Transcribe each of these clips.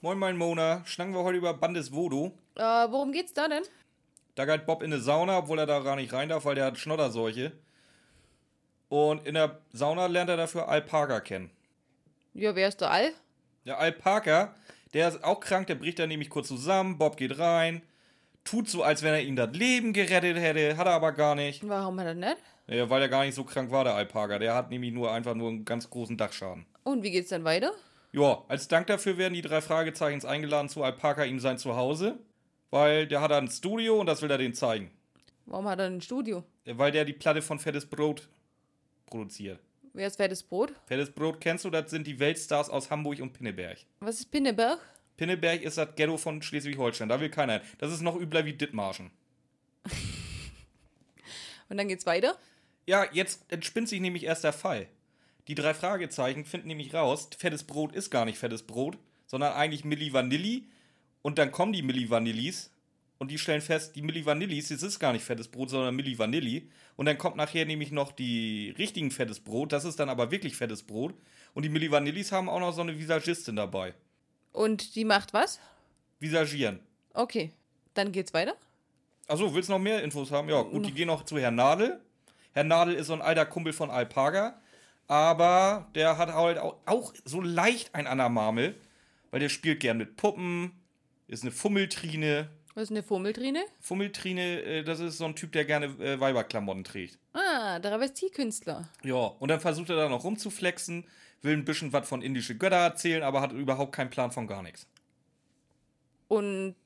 Moin, mein Mona. Schnacken wir heute über Bandes Voodoo. Äh, worum geht's da denn? Da geht Bob in eine Sauna, obwohl er da gar nicht rein darf, weil der hat Schnodderseuche. Und in der Sauna lernt er dafür Al Parker kennen. Ja, wer ist der Al? Der Al Parker, der ist auch krank, der bricht dann nämlich kurz zusammen. Bob geht rein, tut so, als wenn er ihm das Leben gerettet hätte, hat er aber gar nicht. Warum hat er nicht? Ja, weil er gar nicht so krank war, der Al Parker. Der hat nämlich nur einfach nur einen ganz großen Dachschaden. Und wie geht's dann weiter? Ja, als Dank dafür werden die drei Fragezeichens eingeladen zu Al Parker ihm sein Zuhause, weil der hat ein Studio und das will er denen zeigen. Warum hat er ein Studio? Weil der die Platte von Fettes Brot produziert. Wer ist fettes Brot? Fettes Brot kennst du, das sind die Weltstars aus Hamburg und Pinneberg. Was ist Pinneberg? Pinneberg ist das Ghetto von Schleswig-Holstein, da will keiner hin. Das ist noch übler wie Dithmarschen. Und dann geht's weiter? Ja, jetzt entspinnt sich nämlich erst der Fall. Die drei Fragezeichen finden nämlich raus, fettes Brot ist gar nicht fettes Brot, sondern eigentlich Milli Vanilli. Und dann kommen die Milli Vanillis und die stellen fest, die Milli Vanillis, das ist gar nicht fettes Brot, sondern Milli Vanilli. Und dann kommt nachher nämlich noch die richtigen fettes Brot, das ist dann aber wirklich fettes Brot. Und die Milli Vanillis haben auch noch so eine Visagistin dabei. Und die macht was? Visagieren. Okay. Dann geht's weiter? Achso, willst du noch mehr Infos haben? Ja, gut, die gehen noch zu Herrn Nadel. Herr Nadel ist so ein alter Kumpel von Alpaga, aber der hat halt auch, auch so leicht ein Anamamel, weil der spielt gern mit Puppen, ist eine Fummeltrine. Was ist eine Fummeltrine? Fummeltrine, äh, das ist so ein Typ, der gerne äh, Weiberklamotten trägt. Ah, Travestiekünstler. Ja, und dann versucht er da noch rumzuflexen, will ein bisschen was von indische Götter erzählen, aber hat überhaupt keinen Plan von gar nichts. Und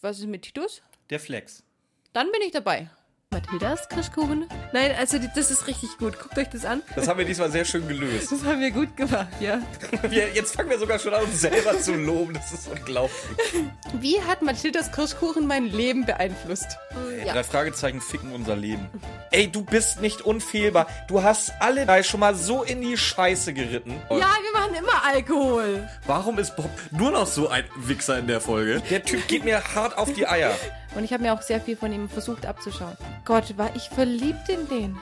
was ist mit Titus? Der Flex. Dann bin ich dabei. Mathildas Kirschkuchen? Nein, also die- das ist richtig gut. Guckt euch das an. Das haben wir diesmal sehr schön gelöst. Das haben wir gut gemacht, ja. Wir, jetzt fangen wir sogar schon an, uns selber zu loben. Das ist unglaublich. Wie hat Mathildas Kirschkuchen mein Leben beeinflusst? Ey, Drei Fragezeichen ficken unser Leben. Ey, du bist nicht unfehlbar. Du hast alle drei schon mal so in die Scheiße geritten. Ja, wir machen immer Alkohol. Warum ist Bob nur noch so ein Wichser in der Folge? Der Typ geht mir hart auf die Eier. Und ich habe mir auch sehr viel von ihm versucht abzuschauen. Gott, war ich verliebt in den.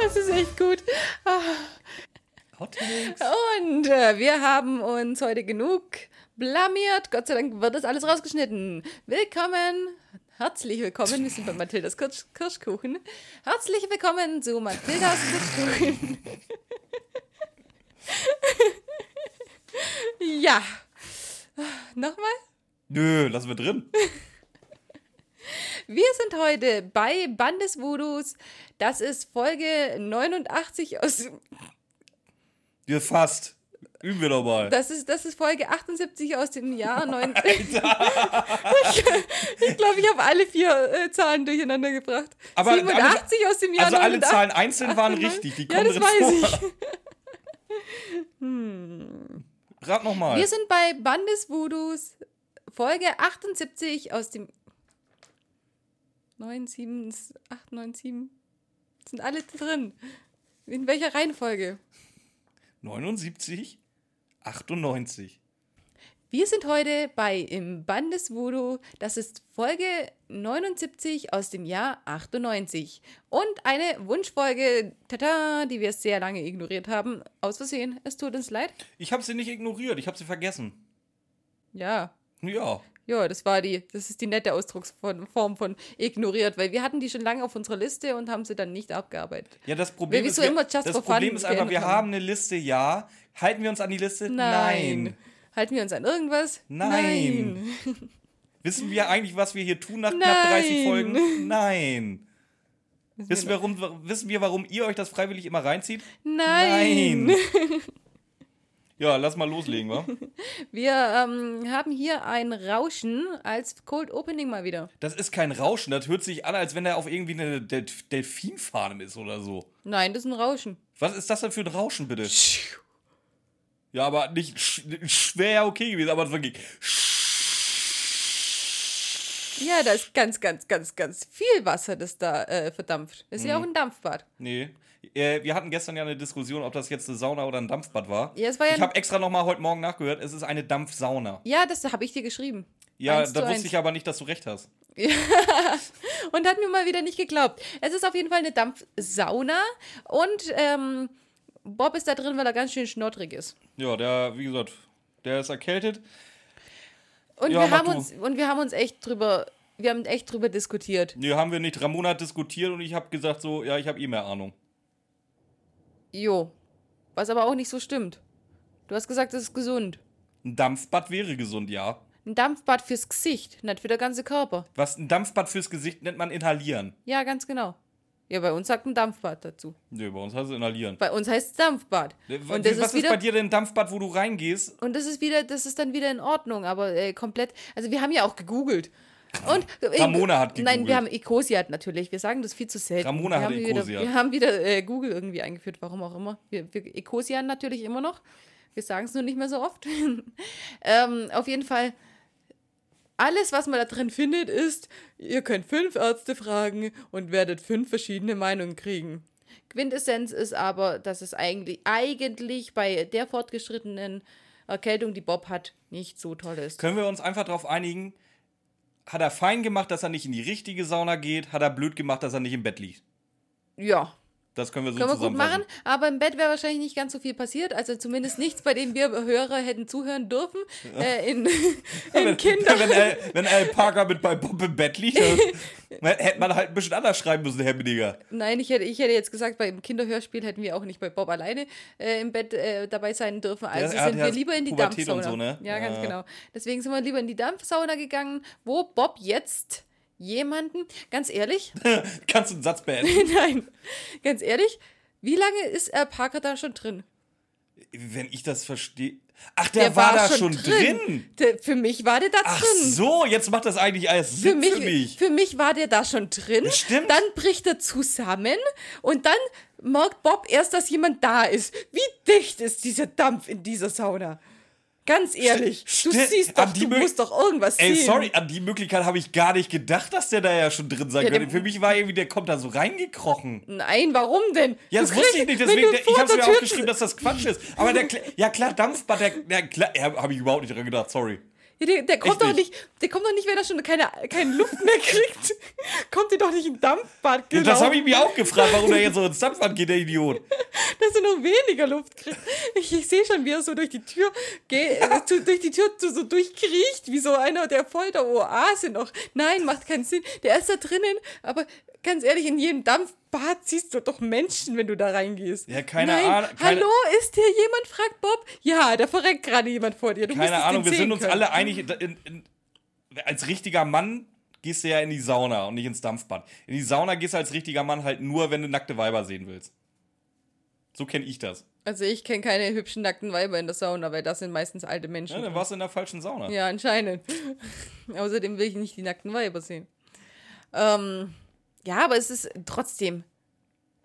Das ist echt gut. Ah. Und äh, wir haben uns heute genug blamiert. Gott sei Dank wird das alles rausgeschnitten. Willkommen, herzlich willkommen. Wir sind bei Mathildas Kirsch Kirschkuchen. Herzlich willkommen zu Mathildas Kirschkuchen. ja. Nochmal? Nö, lassen wir drin. Wir sind heute bei Bandesvoodoos. Das ist Folge 89 aus. Wir fast. Üben wir doch mal. Das ist, das ist Folge 78 aus dem Jahr 9. ich ich glaube, ich habe alle vier äh, Zahlen durcheinander gebracht. Aber 87 aus dem Jahr Also alle 89. Zahlen einzeln waren richtig. Die Ja, kommen das drin weiß vor. ich. Rat nochmal. Wir sind bei Bandesvoodoos, Folge 78 aus dem 97, 897. Sind alle drin. In welcher Reihenfolge? 79, 98. Wir sind heute bei Im Bandesvoodoo. Das ist Folge 79 aus dem Jahr 98. Und eine Wunschfolge, tata, die wir sehr lange ignoriert haben. Aus Versehen. Es tut uns leid. Ich habe sie nicht ignoriert, ich habe sie vergessen. Ja. Ja. Ja, das war die, das ist die nette Ausdrucksform von ignoriert, weil wir hatten die schon lange auf unserer Liste und haben sie dann nicht abgearbeitet. Ja, das Problem wir ist, wir, das Problem ist einfach, wir haben. haben eine Liste, ja. Halten wir uns an die Liste? Nein. Halten wir uns an irgendwas? Nein. Wissen wir eigentlich, was wir hier tun nach knapp Nein. 30 Folgen? Nein. Nein. Wissen wir, warum, wissen wir, warum ihr euch das freiwillig immer reinzieht? Nein. Nein. Ja, lass mal loslegen, wa? Wir ähm, haben hier ein Rauschen als Cold Opening mal wieder. Das ist kein Rauschen, das hört sich an, als wenn er auf irgendwie eine Del Delfinfarm ist oder so. Nein, das ist ein Rauschen. Was ist das denn für ein Rauschen, bitte? Ja, aber nicht sch schwer okay gewesen, aber wirklich. Ja, da ist ganz, ganz, ganz, ganz viel Wasser, das da äh, verdampft. Das ist Mhm. ja auch ein Dampfbad. Nee. Äh, wir hatten gestern ja eine Diskussion, ob das jetzt eine Sauna oder ein Dampfbad war. Ja, es war ja ich habe extra nochmal heute Morgen nachgehört, es ist eine Dampfsauna. Ja, das habe ich dir geschrieben. Ja, Eins da wusste eins. ich aber nicht, dass du recht hast. Und hat mir mal wieder nicht geglaubt. Es ist auf jeden Fall eine Dampfsauna und ähm, Bob ist da drin, weil er ganz schön schnottrig ist. Ja, der, wie gesagt, der ist erkältet. Und, Ja, wir haben du. uns, und wir haben uns echt drüber, wir haben echt drüber diskutiert. Nee, haben wir nicht. Ramona hat diskutiert und ich habe gesagt so, ja, ich habe eh mehr Ahnung. Jo. Was aber auch nicht so stimmt. Du hast gesagt, es ist gesund. Ein Dampfbad wäre gesund, ja. Ein Dampfbad fürs Gesicht, nicht für den ganzen Körper. Was ein Dampfbad fürs Gesicht nennt man inhalieren. Ja, ganz genau. Ja, bei uns sagt ein Dampfbad dazu. Nee, bei uns heißt es inhalieren. Bei uns heißt es Dampfbad. Äh, Und was das ist, ist wieder bei dir denn ein Dampfbad, wo du reingehst? und das ist wieder, das ist dann wieder in Ordnung, aber äh, komplett. Also wir haben ja auch gegoogelt. Und äh, Ramona hat Nein, gegoogelt. wir haben Ecosiat natürlich. Wir sagen das viel zu selten. Ramona wir hat haben wieder, Ecosiat. Wir haben wieder äh, Google irgendwie eingeführt, warum auch immer. Wir, wir Ecosian natürlich immer noch. Wir sagen es nur nicht mehr so oft. ähm, auf jeden Fall, alles, was man da drin findet, ist, ihr könnt fünf Ärzte fragen und werdet fünf verschiedene Meinungen kriegen. Quintessenz ist aber, dass es eigentlich, eigentlich bei der fortgeschrittenen Erkältung, die Bob hat, nicht so toll ist. Können wir uns einfach darauf einigen, hat er fein gemacht, dass er nicht in die richtige Sauna geht, hat er blöd gemacht, dass er nicht im Bett liegt. Ja, Das können wir so Können wir gut machen, aber im Bett wäre wahrscheinlich nicht ganz so viel passiert. Also zumindest nichts, bei dem wir Hörer hätten zuhören dürfen. Äh, in, in wenn, Kinder. wenn, Al, wenn Al Parker mit bei Bob im Bett liegt, hätte man halt ein bisschen anders schreiben müssen, Herr Bediger. Nein, ich hätte, ich hätte jetzt gesagt, beim Kinderhörspiel hätten wir auch nicht bei Bob alleine äh, im Bett äh, dabei sein dürfen. Also hat sind ja wir lieber in die Pubertät Dampfsauna. so, ne? Ja, ganz Ja. genau. Deswegen sind wir lieber in die Dampfsauna gegangen, wo Bob jetzt jemanden, ganz ehrlich, Kannst du einen Satz beenden? nein, ganz ehrlich, wie lange ist äh, Parker da schon drin? Wenn ich das verstehe. Ach, der, war, da schon drin. Der, für mich war der da Ach drin. so, jetzt macht das eigentlich alles Für Sinn mich, für mich. für mich war der da schon drin. Stimmt. Dann bricht er zusammen und dann merkt Bob erst, dass jemand da ist. Wie dicht ist dieser Dampf in dieser Sauna? Ganz ehrlich, du Stimmt. siehst doch, die du musst doch irgendwas Ey, sehen. sorry, an die Möglichkeit habe ich gar nicht gedacht, dass der da ja schon drin sein Ja, könnte. der- Für mich war irgendwie, der kommt da so reingekrochen. Nein, warum denn? Ja, Du das wusste ich nicht, deswegen, du ich habe mir der Tür- aufgeschrieben, dass das Quatsch ist. Aber der, ja klar, Dampfbad, der, der klar, ja, habe ich überhaupt nicht dran gedacht, sorry. Ja, der, der kommt Echt doch nicht. der kommt doch nicht, wenn er schon keine, keine Luft mehr kriegt. kommt der doch nicht in Dampfbad Ja, gelaufen. das habe ich mich auch gefragt, warum der jetzt so ins Dampfbad geht, der Idiot. dass er noch weniger Luft kriegt. Ich, ich sehe schon, wie er so durch die Tür geht, äh, zu, durch die Tür so, so durchkriecht, wie so einer der voll der Oase noch. Nein, macht keinen Sinn. Der ist da drinnen, aber ganz ehrlich, in jedem Dampfbad siehst du doch Menschen, wenn du da reingehst. Ja, keine. Ahnung, Hallo, ist hier jemand? fragt Bob. Ja, da verreckt gerade jemand vor dir. Du Keine Ahnung, wir sind uns können. alle einig, in, in, als richtiger Mann gehst du ja in die Sauna und nicht ins Dampfbad. In die Sauna gehst du als richtiger Mann halt nur, wenn du nackte Weiber sehen willst. So kenne ich das. Also ich kenne keine hübschen nackten Weiber in der Sauna, weil das sind meistens alte Menschen. Ja, dann warst du in der falschen Sauna. Ja, anscheinend. Außerdem will ich nicht die nackten Weiber sehen. Ähm, ja, aber es ist trotzdem,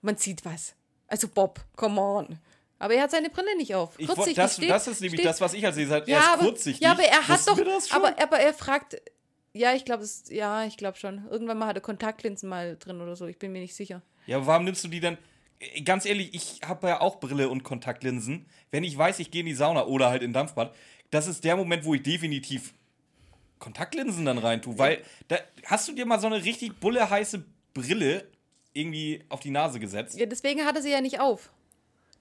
man sieht was. Also Bob, come on. Aber er hat seine Brille nicht auf. Ich, Kurzsichtig das, steht- das ist nämlich steht- das, was ich als sehe. Er ja, ist aber, kurzsichtig. Ja, aber er hat Wussten doch, aber, aber er fragt, ja, ich glaube, es, ja, ich glaube schon. Irgendwann mal hat er Kontaktlinsen mal drin oder so. Ich bin mir nicht sicher. Ja, aber warum nimmst du die denn? Äh, Ganz ehrlich, ich habe ja auch Brille und Kontaktlinsen. Wenn ich weiß, ich gehe in die Sauna oder halt in Dampfbad, das ist der Moment, wo ich definitiv Kontaktlinsen dann rein tue. Weil, da, hast du dir mal so eine richtig bulle heiße Brille irgendwie auf die Nase gesetzt? Ja, deswegen hat er sie ja nicht auf.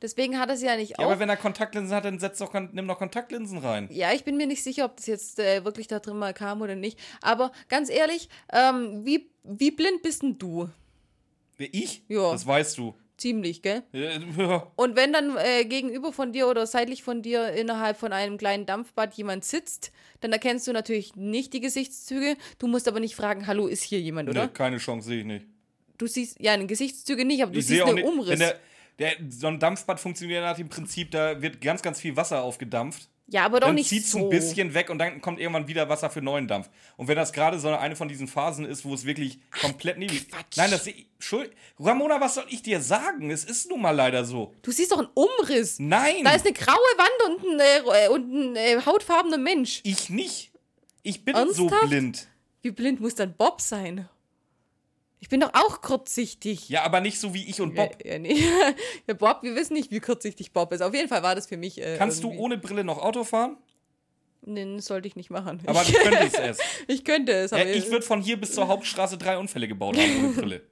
Deswegen hat er sie ja nicht Ja, aber auf. wenn er Kontaktlinsen hat, dann setz doch, nimm doch Kontaktlinsen rein. Ja, ich bin mir nicht sicher, ob das jetzt äh, wirklich da drin mal kam oder nicht. Aber ganz ehrlich, ähm, wie, wie blind bist denn du? Wer, Ich? Ja. Das weißt du. Ziemlich, gell? Ja. Und wenn dann äh, gegenüber von dir oder seitlich von dir innerhalb von einem kleinen Dampfbad jemand sitzt, dann erkennst du natürlich nicht die Gesichtszüge. Du musst aber nicht fragen, hallo, ist hier jemand, oder? Nee, keine Chance sehe ich nicht. Du siehst, ja, Gesichtszüge nicht, aber du ich siehst einen Umriss. der, der, so ein Dampfbad funktioniert nach dem Prinzip, da wird ganz, ganz viel Wasser aufgedampft. Ja, aber doch dann nicht zieht es so. ein bisschen weg und dann kommt irgendwann wieder Wasser für neuen Dampf. Und wenn das gerade so eine von diesen Phasen ist, wo es wirklich komplett neblig Quatsch. Nein, das Schuld. Ramona, was soll ich dir sagen? Es ist nun mal leider so. Du siehst doch einen Umriss. Nein, Da ist eine graue Wand und ein, äh, und ein äh, hautfarbener Mensch. ich nicht. Ich bin Ernsthaft? so blind. Wie blind muss dann Bob sein? Ich bin doch auch kurzsichtig. Ja, aber nicht so wie ich und Bob. Ja, ja, nee. ja, Bob, wir wissen nicht, wie kurzsichtig Bob ist. Auf jeden Fall war das für mich. Äh, Kannst du irgendwie- ohne Brille noch Auto fahren? Nee, das sollte ich nicht machen. Aber ich, du könntest es. ich könnte es, Ja, aber ich würde von hier bis zur Hauptstraße drei Unfälle gebaut haben ohne Brille.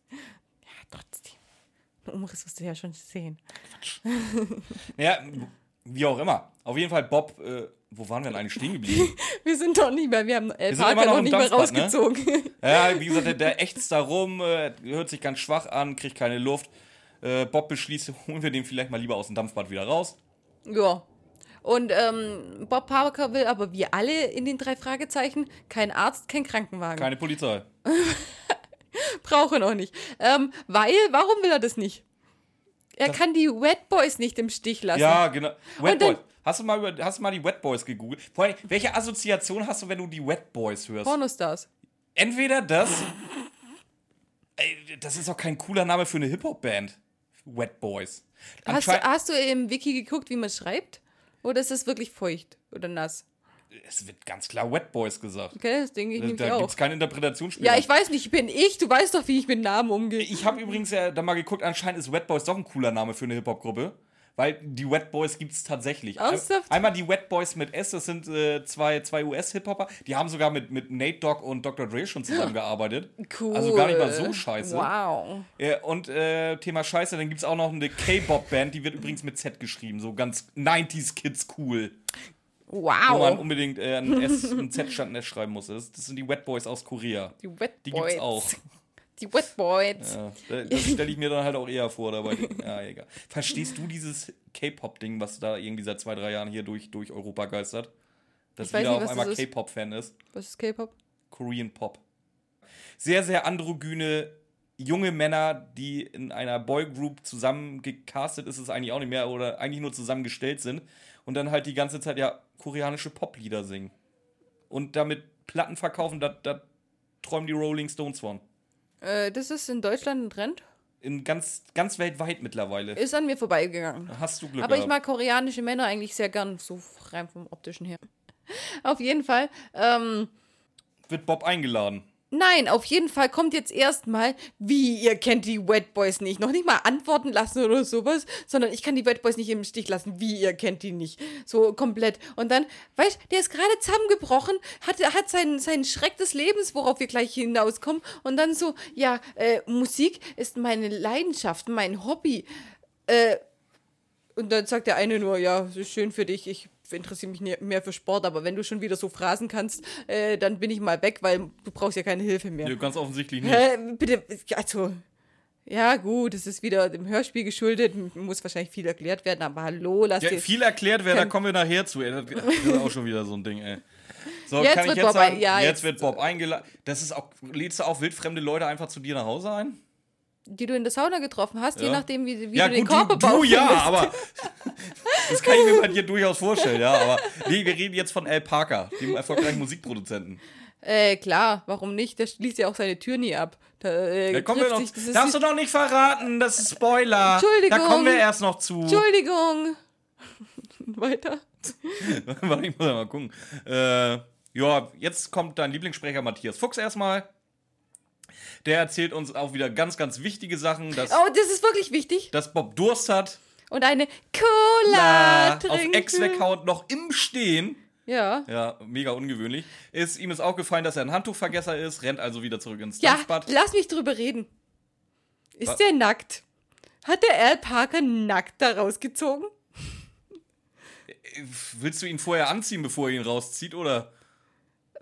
trotzdem. Einen Umriss wirst du ja schon sehen. Ja, Wie auch immer. Auf jeden Fall, Bob, äh, wo waren wir denn eigentlich stehen geblieben? Wir sind doch nicht mehr, wir haben El immer Parker noch noch nicht mehr ne? rausgezogen. ja, wie gesagt, der, der ächzt da rum, äh, hört sich ganz schwach an, kriegt keine Luft. Äh, Bob beschließt, holen wir den vielleicht mal lieber aus dem Dampfbad wieder raus. ja. Und ähm, Bob Parker will aber wie alle in den drei Fragezeichen kein Arzt, kein Krankenwagen. Keine Polizei. Brauche noch nicht. Ähm, weil, warum will er das nicht? Er kann die Wet Boys nicht im Stich lassen. Ja, genau. Wet dann- Boys. Hast du, mal über, hast du mal die Wet Boys gegoogelt? Vor allem, welche Assoziation hast du, wenn du die Wet Boys hörst? Pornostars. Entweder das. Ey, das ist doch kein cooler Name für eine Hip-Hop-Band. Wet Boys. Hast du, hast du im Wiki geguckt, wie man schreibt? Oder ist das wirklich feucht oder nass? es wird ganz klar Wet Boys gesagt. Okay, das denke ich nämlich Da gibt auch. es keinen Interpretationsspielraum. Ja, ich weiß nicht, ich bin ich. Du weißt doch, wie ich mit Namen umgehe. Ich habe übrigens ja da mal geguckt, anscheinend ist Wet Boys doch ein cooler Name für eine Hip-Hop-Gruppe. Weil die Wet Boys gibt es tatsächlich. Ernsthaft? Einmal die Wet Boys mit S, das sind äh, zwei, zwei US-Hip-Hopper. Die haben sogar mit, mit Nate Dogg und Dr. Dre schon zusammengearbeitet. Cool. Also gar nicht mal so scheiße. Wow. Äh, und äh, Thema Scheiße, dann gibt es auch noch eine K-Pop-Band, die wird übrigens mit Z geschrieben. So ganz 90s Kids cool. Wo man Wow. unbedingt äh, ein, S, ein Z statt ein S schreiben muss. Das, das sind die Wet Boys aus Korea. Die Wet Die Boys. gibt's auch. Die Wet Boys. Ja, da- das stelle ich mir dann halt auch eher vor dabei. Ja, egal. Verstehst du dieses K-Pop-Ding, was da irgendwie seit zwei, drei Jahren hier durch, durch Europa geistert? Dass jeder auf einmal. K-Pop-Fan ist. Was ist K-Pop? Korean Pop. Sehr, sehr androgyne junge Männer, die in einer Boygroup zusammen gecastet ist es eigentlich auch nicht mehr oder eigentlich nur zusammengestellt sind und dann halt die ganze Zeit ja koreanische Poplieder singen. Und damit Platten verkaufen, da, da träumen die Rolling Stones von. Äh, das ist in Deutschland ein Trend. In ganz, ganz weltweit mittlerweile. Ist an mir vorbeigegangen. Hast du Glück Aber ich gehabt. mag koreanische Männer eigentlich sehr gern, so rein vom optischen her. Auf jeden Fall. Ähm, Wird Bob eingeladen. Nein, auf jeden Fall kommt jetzt erstmal, wie ihr kennt die Wet Boys nicht. Noch nicht mal antworten lassen oder sowas, sondern ich kann die Wet Boys nicht im Stich lassen, wie ihr kennt die nicht. So komplett. Und dann, weißt der ist gerade zusammengebrochen, hat, hat seinen, seinen Schreck des Lebens, worauf wir gleich hinauskommen. Und dann so, ja, äh, Musik ist meine Leidenschaft, mein Hobby. Äh, und dann sagt der eine nur, ja, schön für dich, ich interessiere mich mehr für Sport, aber wenn du schon wieder so Phrasen kannst, äh, dann bin ich mal weg, weil du brauchst ja keine Hilfe mehr. Ja, ganz offensichtlich nicht. Hä, bitte, also, ja gut, es ist wieder dem Hörspiel geschuldet, muss wahrscheinlich viel erklärt werden, aber hallo, lass Ja, dir... viel erklärt werden, da kommen wir nachher zu. Ey. Das ist auch schon wieder so ein Ding, ey. So, Jetzt kann ich wird jetzt Bob sagen, ein- ja, jetzt jetzt- wird Bob eingeladen. Das ist auch, lädst du auch wildfremde Leute einfach zu dir nach Hause ein? Die du in der Sauna getroffen hast, je Ja. nachdem, wie, wie ja, du den gut, du, Körperbau du ja, findest. aber das kann ich mir bei dir durchaus vorstellen, ja. Aber nee, wir reden jetzt von Al Parker, dem erfolgreichen Musikproduzenten. Äh, klar, warum nicht? Der schließt ja auch seine Tür nie ab. Da, äh, Da kommen wir noch. sich- das Darfst du noch nicht verraten, das ist Spoiler. Entschuldigung. Da kommen wir erst noch zu. Entschuldigung. Weiter. Warte, ich muss ja mal gucken. Äh, ja, jetzt kommt dein Lieblingssprecher Matthias Fuchs erstmal. Der erzählt uns auch wieder ganz, ganz wichtige Sachen, dass, Oh, das ist wirklich wichtig. dass Bob Durst hat, Und eine Cola auf trinken. Ex weghaut, noch im Stehen. Ja. Ja, mega ungewöhnlich. Ist, ihm ist aufgefallen, dass er ein Handtuchvergesser ist, rennt also wieder zurück ins Ja, lass mich drüber reden. Ist Was? der nackt? Hat der Al Parker nackt da rausgezogen? Willst du ihn vorher anziehen, bevor er ihn rauszieht, oder?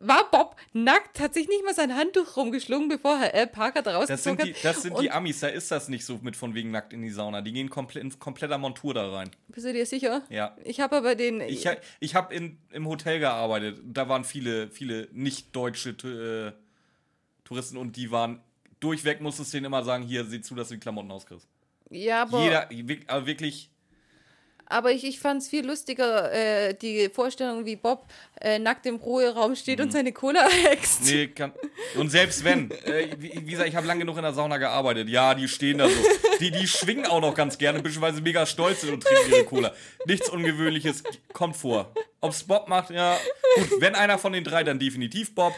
War Bob nackt? Hat sich nicht mal sein Handtuch rumgeschlungen, bevor Herr Al Parker da Das sind, die, hat? das sind die Amis, da ist das nicht so mit von wegen nackt in die Sauna. Die gehen komple in kompletter Montur da rein. Bist du dir sicher? Ja. Ich habe aber den. Ich, ha- ich habe im Hotel gearbeitet. Da waren viele, viele nicht-deutsche äh, Touristen und die waren durchweg, musstest du denen immer sagen: Hier, sieh zu, dass du die Klamotten auskriegst. ja, aber, Jeder, aber wirklich, aber ich, ich fand es viel lustiger, äh, die Vorstellung, wie Bob äh, nackt im Ruheraum steht und seine Cola hext. Mhm. nee, kann, und selbst wenn, äh, wie, wie gesagt, ich habe lange genug in der Sauna gearbeitet. Ja, die stehen da so. Die, die schwingen auch noch ganz gerne, beziehungsweise mega stolz sind und trinken ihre Cola. Nichts Ungewöhnliches kommt vor. Ob's Bob macht, ja, gut, wenn einer von den drei, dann definitiv Bob.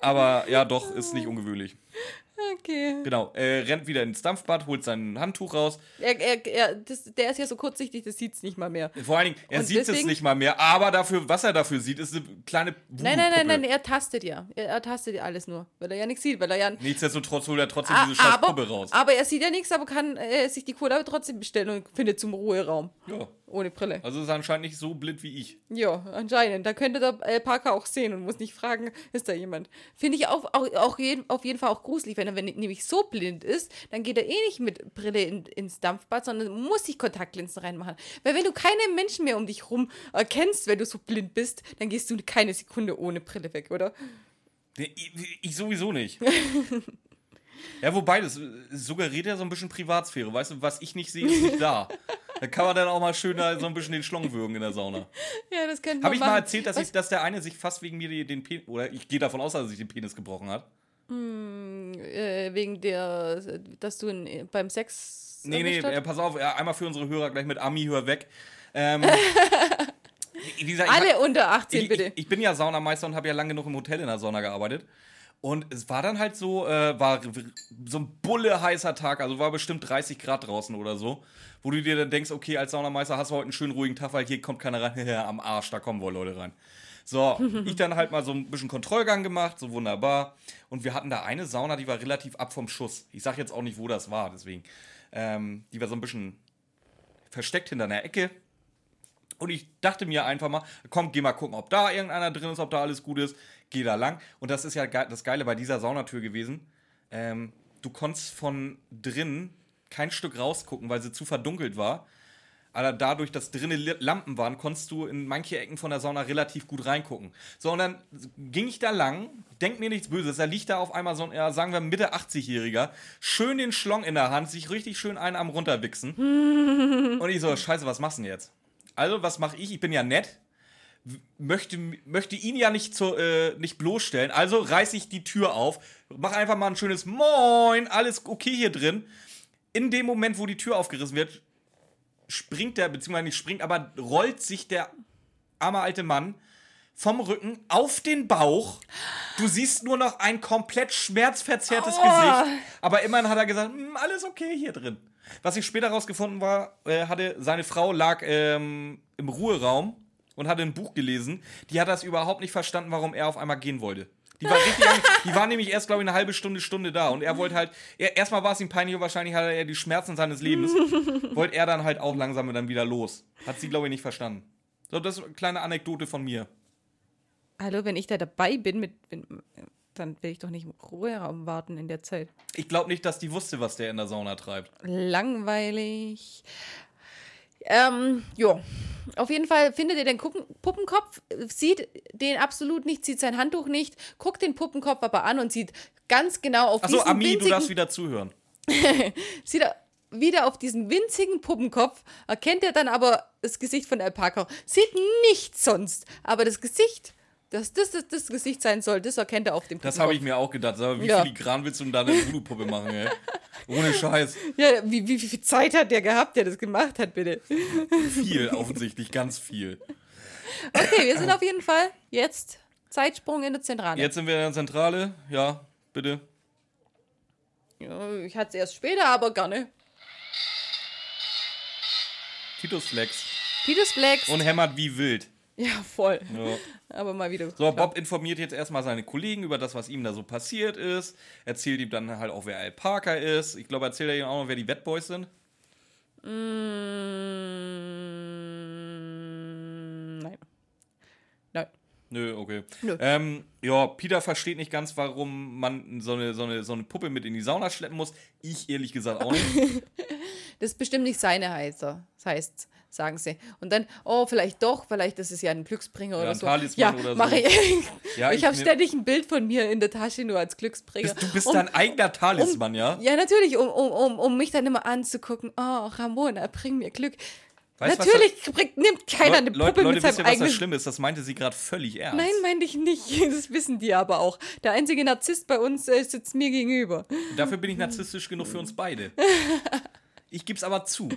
Aber ja, doch, ist nicht ungewöhnlich. Okay. Genau, er rennt wieder ins Dampfbad, holt sein Handtuch raus. Er, er, er, das, der ist ja so kurzsichtig, das sieht's nicht mal mehr. Vor allen Dingen, er Und sieht es nicht mal mehr, aber dafür, was er dafür sieht, ist eine kleine Nein, nein, nein, nein, er tastet ja. Er, er tastet ja alles nur, weil er ja nichts sieht, weil er ja. Nichtsdestotrotz holt er trotzdem Ah, diese scheiß aber, Puppe raus. aber er sieht ja nichts, aber kann äh, sich die Cola trotzdem bestellen und findet zum Ruheraum. Ja. Ohne Brille. Also ist er anscheinend nicht so blind wie ich. Ja, anscheinend. Da könnte der Alpaka auch sehen und muss nicht fragen, ist da jemand. Finde ich auch, auch, auch jeden, auf jeden Fall auch gruselig, wenn er wenn nämlich so blind ist, dann geht er eh nicht mit Brille in, ins Dampfbad, sondern muss sich Kontaktlinsen reinmachen. Weil wenn du keine Menschen mehr um dich rum erkennst, wenn du so blind bist, dann gehst du keine Sekunde ohne Brille weg, oder? Ich, ich sowieso nicht. ja, wobei, das suggeriert ja so ein bisschen Privatsphäre. Weißt du, was ich nicht sehe, ist nicht da. Da kann man dann auch mal schön da so ein bisschen den Schlong würgen in der Sauna. Ja, das könnte Habe ich machen. mal erzählt, dass, ich, dass der eine sich fast wegen mir den Penis, oder ich gehe davon aus, dass er sich den Penis gebrochen hat. Äh, wegen der, dass du in, beim Sex. Nee, nee, hat? äh, pass auf, einmal für unsere Hörer gleich mit Ami, hör weg. Ähm, gesagt, Alle unter 18, ich, bitte. Ich, ich bin ja Saunameister und habe ja lange genug im Hotel in der Sauna gearbeitet. Und es war dann halt so, äh, war so ein bulle heißer Tag, also war bestimmt 30 Grad draußen oder so, wo du dir dann denkst, okay, als Saunameister hast du heute einen schönen ruhigen Tag, weil hier kommt keiner rein, am Arsch, da kommen wohl Leute rein. So, ich dann halt mal so ein bisschen Kontrollgang gemacht, so wunderbar. Und wir hatten da eine Sauna, die war relativ ab vom Schuss. Ich sag jetzt auch nicht, wo das war, deswegen. Ähm, die war so ein bisschen versteckt hinter einer Ecke. Und ich dachte mir einfach mal, komm, geh mal gucken, ob da irgendeiner drin ist, ob da alles gut ist. Geh da lang. Und das ist ja das Geile bei dieser Saunatür gewesen. Ähm, du konntest von drinnen kein Stück rausgucken, weil sie zu verdunkelt war. Aber dadurch, dass drinnen Lampen waren, konntest du in manche Ecken von der Sauna relativ gut reingucken. So, und dann ging ich da lang, denk mir nichts Böses, da liegt da auf einmal so ein, ja, sagen wir, Mitte 80-Jähriger, schön den Schlong in der Hand, sich richtig schön einen am runterwichsen. und ich so, scheiße, was machst du denn jetzt? Also, was mache ich? Ich bin ja nett. Möchte, möchte ihn ja nicht, zu, äh, nicht bloßstellen. Also reiße ich die Tür auf, mach einfach mal ein schönes Moin, alles okay hier drin. In dem Moment, wo die Tür aufgerissen wird, springt der, beziehungsweise nicht springt, aber rollt sich der arme alte Mann vom Rücken auf den Bauch. Du siehst nur noch ein komplett schmerzverzerrtes Oh. Gesicht. Aber immerhin hat er gesagt, "Hm, alles okay hier drin. Was ich später rausgefunden war, äh, hatte seine Frau lag ähm, im Ruheraum und hatte ein Buch gelesen. Die hat das überhaupt nicht verstanden, warum er auf einmal gehen wollte. Die war, richtig, die war nämlich erst, glaube ich, eine halbe Stunde, Stunde da. Und er wollte halt, er, erstmal war es ihm peinlich und wahrscheinlich hatte er die Schmerzen seines Lebens. wollte er dann halt auch langsam dann wieder los. Hat sie, glaube ich, nicht verstanden. So, das ist eine kleine Anekdote von mir. Hallo, wenn ich da dabei bin, mit, wenn, dann will ich doch nicht im Ruheraum warten in der Zeit. Ich glaube nicht, dass die wusste, was der in der Sauna treibt. Langweilig. Ähm, jo. Auf jeden Fall findet ihr den Puppenkopf, sieht den absolut nicht, sieht sein Handtuch nicht, guckt den Puppenkopf aber an und sieht ganz genau auf Achso, diesen Ami, du winzigen, darfst wieder zuhören. sieht er wieder auf diesen winzigen Puppenkopf, erkennt er dann aber das Gesicht von Alpaka. Sieht nichts sonst, aber das Gesicht, dass das, das das Gesicht sein soll, das erkennt er auf dem Puppenkopf. Das habe ich mir auch gedacht. Aber wie Ja. filigran willst du denn da eine Voodoo-Puppe machen, ey? Ohne Scheiß. Ja, wie, wie, wie viel Zeit hat der gehabt, der das gemacht hat, bitte? Viel, offensichtlich, ganz viel. Okay, wir sind auf jeden Fall jetzt Zeitsprung in der Zentrale. Jetzt sind wir in der Zentrale. Ja, bitte. Ich hatte es erst später, aber gerne. Titus Flex. Titus Flex. Und hämmert wie wild. ja, voll. Ja. Aber mal wieder. So, Bob informiert jetzt erstmal seine Kollegen über das, was ihm da so passiert ist. Erzählt ihm dann halt auch, wer Al Parker ist. Ich glaube, erzählt er ihm auch noch, wer die Wet Boys sind. Mm, nein. Nein. Nö, okay. Nö. Ähm, ja, Peter versteht nicht ganz, warum man so eine, so, eine, so eine Puppe mit in die Sauna schleppen muss. Ich ehrlich gesagt auch nicht. Das ist bestimmt nicht seine Heißer. Das heißt, sagen sie. Und dann, oh, vielleicht doch, vielleicht ist es ja ein Glücksbringer oder ein so. Talisman ja, oder so. mache ich. Ja, ich ich habe ständig ein Bild von mir in der Tasche nur als Glücksbringer. Bist, du bist Um- dein eigener Talisman, ja? Ja, natürlich, um, um, um, um mich dann immer anzugucken. Oh, Ramona, bring mir Glück. Weißt natürlich bringt, nimmt keiner eine Puppe Leute, mit wisst seinem ihr, was das Schlimme ist? Das meinte sie gerade völlig ernst. Nein, meinte ich nicht. Das wissen die aber auch. Der einzige Narzisst bei uns äh, sitzt mir gegenüber. Dafür bin ich narzisstisch genug für uns beide. Ich geb's aber zu.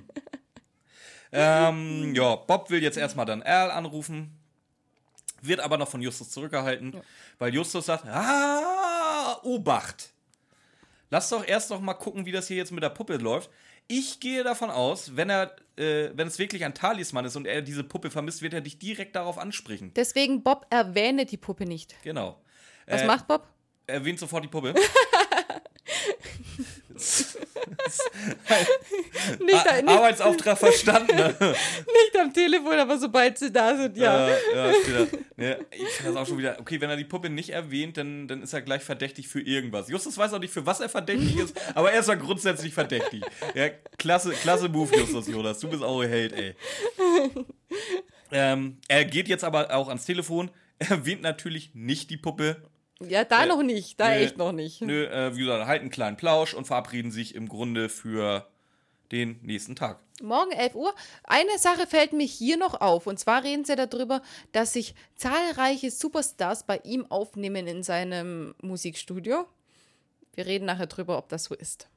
Ähm, ja, Bob will jetzt erstmal dann Al anrufen, wird aber noch von Justus zurückgehalten, weil Justus sagt, ah, Obacht. Lass doch erst noch mal gucken, wie das hier jetzt mit der Puppe läuft. Ich gehe davon aus, wenn er, äh, wenn es wirklich ein Talisman ist und er diese Puppe vermisst, wird er dich direkt darauf ansprechen. Deswegen, Bob, erwähne die Puppe nicht. Genau. Was Äh, macht Bob? Erwähnt sofort die Puppe. Nicht, A- nicht, Arbeitsauftrag verstanden. Ne? nicht am Telefon, aber sobald sie da sind, ja. Ja, ja, später. Ne, ich finde das auch schon wieder. Okay, wenn er die Puppe nicht erwähnt, dann, dann ist er gleich verdächtig für irgendwas. Justus weiß auch nicht, für was er verdächtig ist, aber er ist ja grundsätzlich verdächtig. Ja, klasse, klasse Move, Justus Jonas. Du bist auch ein Held, ey. Ähm, er geht jetzt aber auch ans Telefon, erwähnt natürlich nicht die Puppe. Ja, da Äh, noch nicht, da nö, echt noch nicht. Nö, äh, wie gesagt, halten einen kleinen Plausch und verabreden sich im Grunde für den nächsten Tag. Morgen 11 Uhr. Eine Sache fällt mir hier noch auf. Und zwar reden sie darüber, dass sich zahlreiche Superstars bei ihm aufnehmen in seinem Musikstudio. Wir reden nachher drüber, ob das so ist.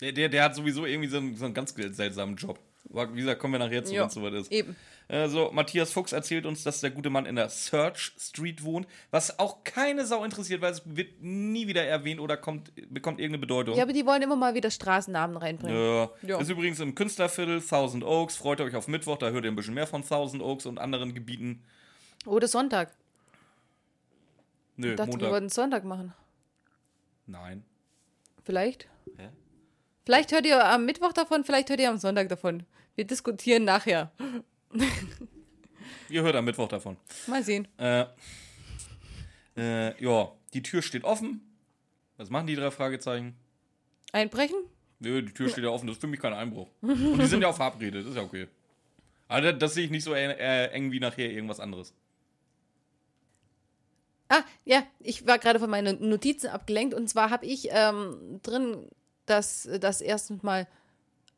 Der, der, der hat sowieso irgendwie so einen, so einen ganz seltsamen Job. Wie gesagt, kommen wir nachher zu, wenn es soweit ist. Eben. Also, Matthias Fuchs erzählt uns, dass der gute Mann in der Search Street wohnt, was auch keine Sau interessiert, weil es wird nie wieder erwähnt oder kommt, bekommt irgendeine Bedeutung. Ja, aber die wollen immer mal wieder Straßennamen reinbringen. Ja. Ja. Ist übrigens im Künstlerviertel Thousand Oaks. Freut euch auf Mittwoch, da hört ihr ein bisschen mehr von Thousand Oaks und anderen Gebieten. Oder Sonntag. Nö, Ich dachte, wir Montag. wollten Sonntag machen. Nein. Vielleicht. Hä? Vielleicht hört ihr am Mittwoch davon, vielleicht hört ihr am Sonntag davon. Wir diskutieren nachher. Ihr hört am Mittwoch davon. Mal sehen. Äh, äh, ja, die Tür steht offen. Was machen die drei Fragezeichen? Einbrechen? Nö, die Tür steht ja offen, das ist für mich kein Einbruch. Und die sind ja auch verabredet, das ist ja okay. Aber das, das sehe ich nicht so äh, äh, eng wie nachher irgendwas anderes. Ah, ja, ich war gerade von meinen Notizen abgelenkt und zwar habe ich ähm, drin, dass das erstens mal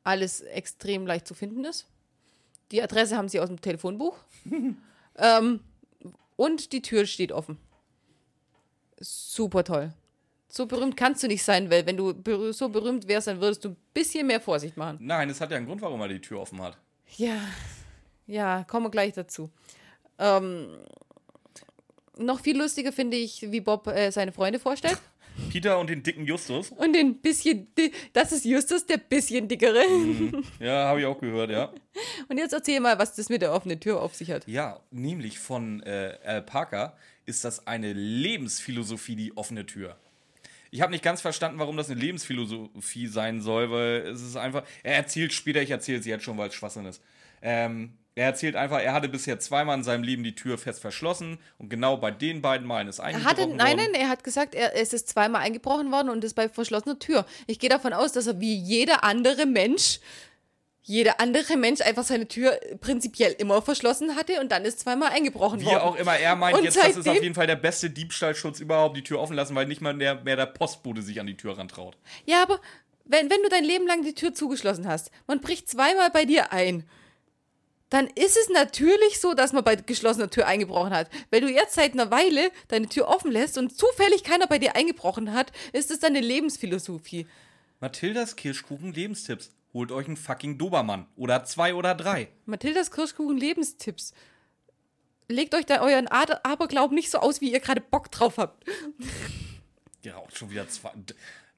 alles extrem leicht zu finden ist. Die Adresse haben sie aus dem Telefonbuch. ähm, und die Tür steht offen. Super toll. So berühmt kannst du nicht sein, weil wenn du berü so berühmt wärst, dann würdest du ein bisschen mehr Vorsicht machen. Nein, es hat ja einen Grund, warum er die Tür offen hat. Ja, ja, kommen wir gleich dazu. Ähm, noch viel lustiger finde ich, wie Bob äh, seine Freunde vorstellt. Peter und den dicken Justus. Und den bisschen, das ist Justus, der bisschen dickere. Ja, habe ich auch gehört, ja. Und jetzt erzähl mal, was das mit der offenen Tür auf sich hat. Ja, nämlich von äh, Al Parker ist das eine Lebensphilosophie, die offene Tür. Ich habe nicht ganz verstanden, warum das eine Lebensphilosophie sein soll, weil es ist einfach. Er erzählt später, ich erzähle es jetzt schon, weil es Schwachsinn ist. Ähm, er erzählt einfach, er hatte bisher zweimal in seinem Leben die Tür fest verschlossen und genau bei den beiden Malen ist eingebrochen hatte, nein, worden. nein, er hat gesagt, er, es ist zweimal eingebrochen worden und ist bei verschlossener Tür. Ich gehe davon aus, dass er wie jeder andere Mensch, jeder andere Mensch einfach seine Tür prinzipiell immer verschlossen hatte und dann ist zweimal eingebrochen Wie worden. auch immer, er meint Und jetzt, das ist auf jeden Fall der beste Diebstahlschutz überhaupt, die Tür offen lassen, weil nicht mal mehr, mehr der Postbote sich an die Tür rantraut. Ja, aber wenn, wenn du dein Leben lang die Tür zugeschlossen hast, man bricht zweimal bei dir ein, dann ist es natürlich so, dass man bei geschlossener Tür eingebrochen hat. Wenn du jetzt seit einer Weile deine Tür offen lässt und zufällig keiner bei dir eingebrochen hat, ist es deine Lebensphilosophie. Mathildas Kirschkuchen Lebenstipps. Holt euch einen fucking Dobermann. Oder zwei oder drei. Mathildas Kirschkuchen Lebenstipps. Legt euch da euren Ader- Aberglauben nicht so aus, wie ihr gerade Bock drauf habt. Ja, auch schon wieder zwei.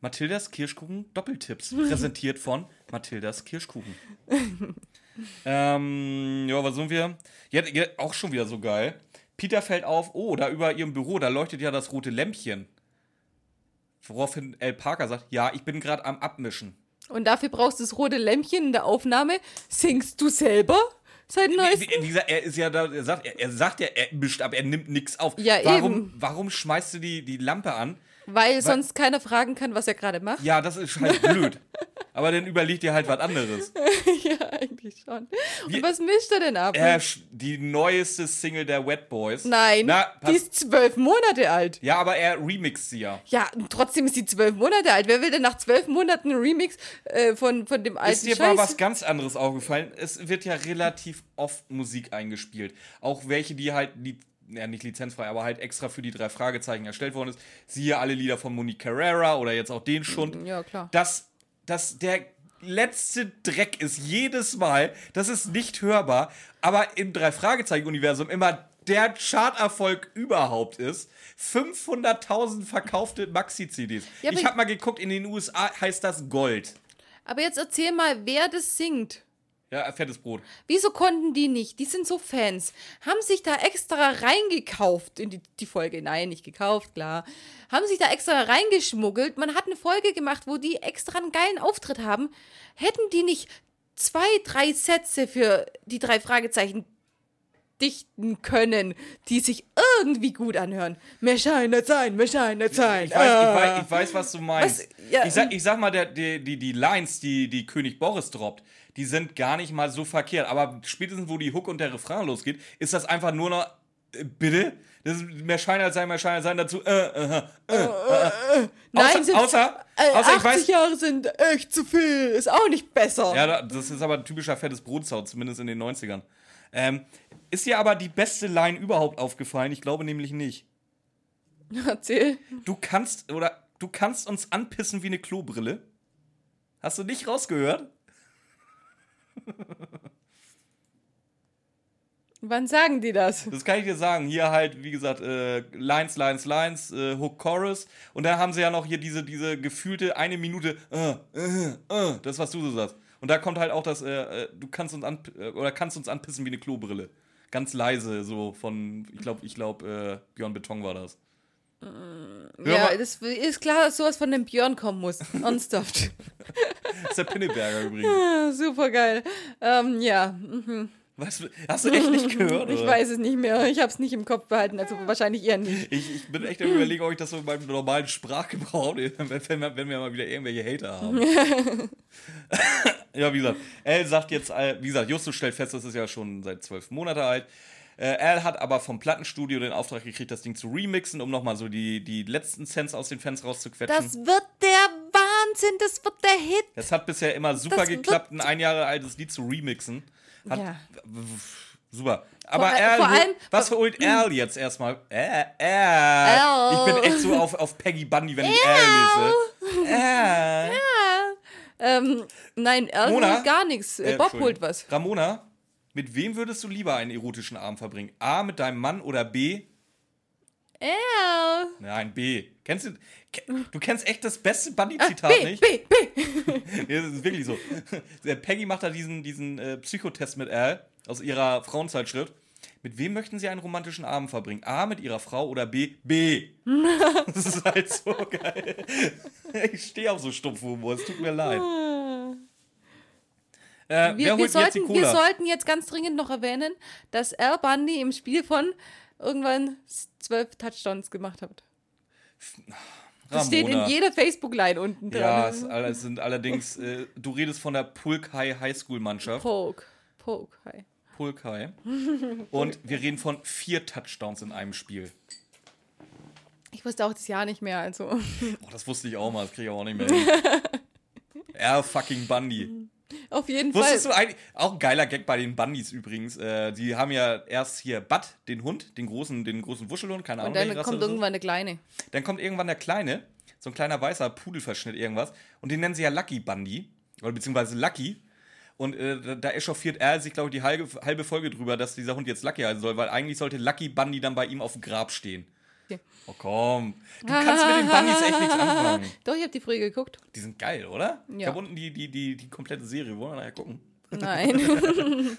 Mathildas Kirschkuchen Doppeltipps. Präsentiert von Mathildas Kirschkuchen. ähm, ja, was sind wir? Ja, ja, auch schon wieder so geil. Peter fällt auf, oh, da über ihrem Büro, da leuchtet ja das rote Lämpchen. Woraufhin L. Parker sagt, ja, ich bin gerade am Abmischen. Und dafür brauchst du das rote Lämpchen in der Aufnahme. Singst du selber seit neuestem? wie, wie gesagt, er ist ja da, er sagt, er, er sagt ja, er mischt, aber er nimmt nichts auf. Ja, warum, eben. Warum schmeißt du die, die Lampe an? Weil sonst keiner fragen kann, was er gerade macht. Ja, das ist halt blöd. aber dann überleg dir halt was anderes. Ja, eigentlich schon. Wie- Und was mischt er denn ab? Äh, die neueste Single der Wet Boys. Nein, Na, die ist zwölf Monate alt. ja, aber er remixt sie ja. Ja, und trotzdem ist sie zwölf Monate alt. Wer will denn nach zwölf Monaten einen Remix äh, von, von dem alten Ist dir Scheiß? mal was ganz anderes aufgefallen? Es wird ja relativ oft Musik eingespielt. Auch welche, die halt, li ja, nicht lizenzfrei, aber halt extra für die drei Fragezeichen erstellt worden ist. Siehe alle Lieder von Monique Carrera oder jetzt auch den Schund. Ja, klar. dass, dass der letzte Dreck ist jedes Mal, das ist nicht hörbar, aber im Drei-Fragezeichen-Universum immer der Charterfolg überhaupt ist. 500.000 verkaufte Maxi-CDs. Ja, ich- habe mal geguckt, in den USA heißt das Gold. Aber jetzt erzähl mal, wer das singt. Ja, fettes Brot. Wieso konnten die nicht? Die sind so Fans. Haben sich da extra reingekauft in die, die Folge. Nein, nicht gekauft, klar. Haben sich da extra reingeschmuggelt. Man hat eine Folge gemacht, wo die extra einen geilen Auftritt haben. Hätten die nicht zwei, drei Sätze für die drei Fragezeichen dichten können, die sich irgendwie gut anhören. Mehr Schein nicht sein, mehr Schein nicht sein. Ich weiß, ich, Ah. weiß, ich weiß, was du meinst. Was? Ja, ich, sag, ich sag mal, der, die, die, die Lines, die, die König Boris droppt, die sind gar nicht mal so verkehrt. Aber spätestens, wo die Hook und der Refrain losgeht, ist das einfach nur noch, äh, bitte? Das ist mehr Schein als sein, mehr Schein als sein dazu. Äh, äh, äh, äh, äh. Nein, außer, sind- außer, Äh, außer ich 80 weiß. Jahre sind echt zu viel. Ist auch nicht besser. Ja, da- das ist aber ein typischer fettes Brotsound, zumindest in den 90ern. Ähm, ist dir aber die beste Line überhaupt aufgefallen? Ich glaube nämlich nicht. Erzähl. Du kannst oder du kannst uns anpissen wie eine Klobrille. Hast du nicht rausgehört? Wann sagen die das? Das kann ich dir sagen. Hier halt, wie gesagt, äh, Lines, Lines, Lines, äh, Hook, Chorus. Und dann haben sie ja noch hier diese, diese gefühlte eine Minute, äh, äh, äh, das, was du so sagst. Und da kommt halt auch das, äh, äh, du kannst uns an, äh, oder kannst uns anpissen wie eine Klobrille. Ganz leise, so von, ich glaube, ich glaube, äh, Björn Beton war das. Hör ja, mal. das ist klar, dass sowas von dem Björn kommen muss. Ernsthaft. Das ist der Pinneberger übrigens. Ah, Super geil. Ähm, ja, mhm. Du, hast du echt nicht gehört? ich oder? weiß es nicht mehr. Ich habe es nicht im Kopf behalten, also wahrscheinlich eher nicht. Ich, ich bin echt am überlegen, ob ich das so in meinem normalen Sprachgebrauch, wenn, wenn, wir- mal wieder irgendwelche Hater haben. ja, wie gesagt, Al sagt jetzt, äh, wie gesagt, Justus stellt fest, das ist ja schon seit zwölf Monate alt. Äh, Al hat aber vom Plattenstudio den Auftrag gekriegt, das Ding zu remixen, um nochmal so die, die letzten Cents aus den Fans rauszuquetschen. Das wird der Wahnsinn, das wird der Hit. Das hat bisher immer super Das geklappt, ein ein Jahre altes Lied zu remixen. Hat, Ja. Super. Aber Vor- Al, vor allem- was holt Al jetzt erstmal? Äh, äh. Al. Ich bin echt so auf, auf Peggy Bundy, wenn ich Al lese. Äh. Ähm, nein, er Mona? holt gar nichts. Äh, Bob holt was. Ramona, mit wem würdest du lieber einen erotischen Abend verbringen? A, mit deinem Mann oder B? Al. Nein, B. Kennst du, du kennst echt das beste Ah, Bundy-Zitat B, nicht? B, B. Nee, das ist wirklich so. Peggy macht da diesen, diesen äh, Psychotest mit Al aus ihrer Frauenzeitschrift. Mit wem möchten Sie einen romantischen Abend verbringen? A, mit Ihrer Frau oder B? B. das ist halt so geil. Ich stehe auf so Stumpfhumor, es tut mir leid. Äh, Wir, wir, sollten, wir sollten jetzt ganz dringend noch erwähnen, dass Al Bundy im Spiel von irgendwann zwölf Touchdowns gemacht hat. Das steht in jeder Facebook-Line unten dran. Ja, es es sind allerdings, äh, du redest von der Pulkai Highschool-Mannschaft. Poke. Poke, hi. Pulkai. Und wir reden von vier Touchdowns in einem Spiel. Ich wusste auch das Jahr nicht mehr, also. Oh, das wusste ich auch mal, das kriege ich auch nicht mehr. R fucking Bundy. Auf jeden Wusstest Fall. du eigentlich, auch ein geiler Gag bei den Bundys übrigens, äh, die haben ja erst hier Bud, den Hund, den großen, den großen Wuschelhund, keine Ahnung, Und dann kommt irgendwann eine kleine. Dann kommt irgendwann der Kleine, so ein kleiner weißer Pudelverschnitt irgendwas. Und den nennen sie ja Lucky Bundy. Oder beziehungsweise Lucky. Und äh, da- da echauffiert er sich, glaube ich, die halbe, halbe Folge drüber, dass dieser Hund jetzt Lucky heißen soll, weil eigentlich sollte Lucky Bundy dann bei ihm auf dem Grab stehen. Ja. Oh komm. Du kannst mit den Bundys echt nichts anfangen. Doch, ich habe die früher geguckt. Die sind geil, oder? Ich Ja. habe unten die, die, die, die komplette Serie. Wollen wir nachher gucken? Nein.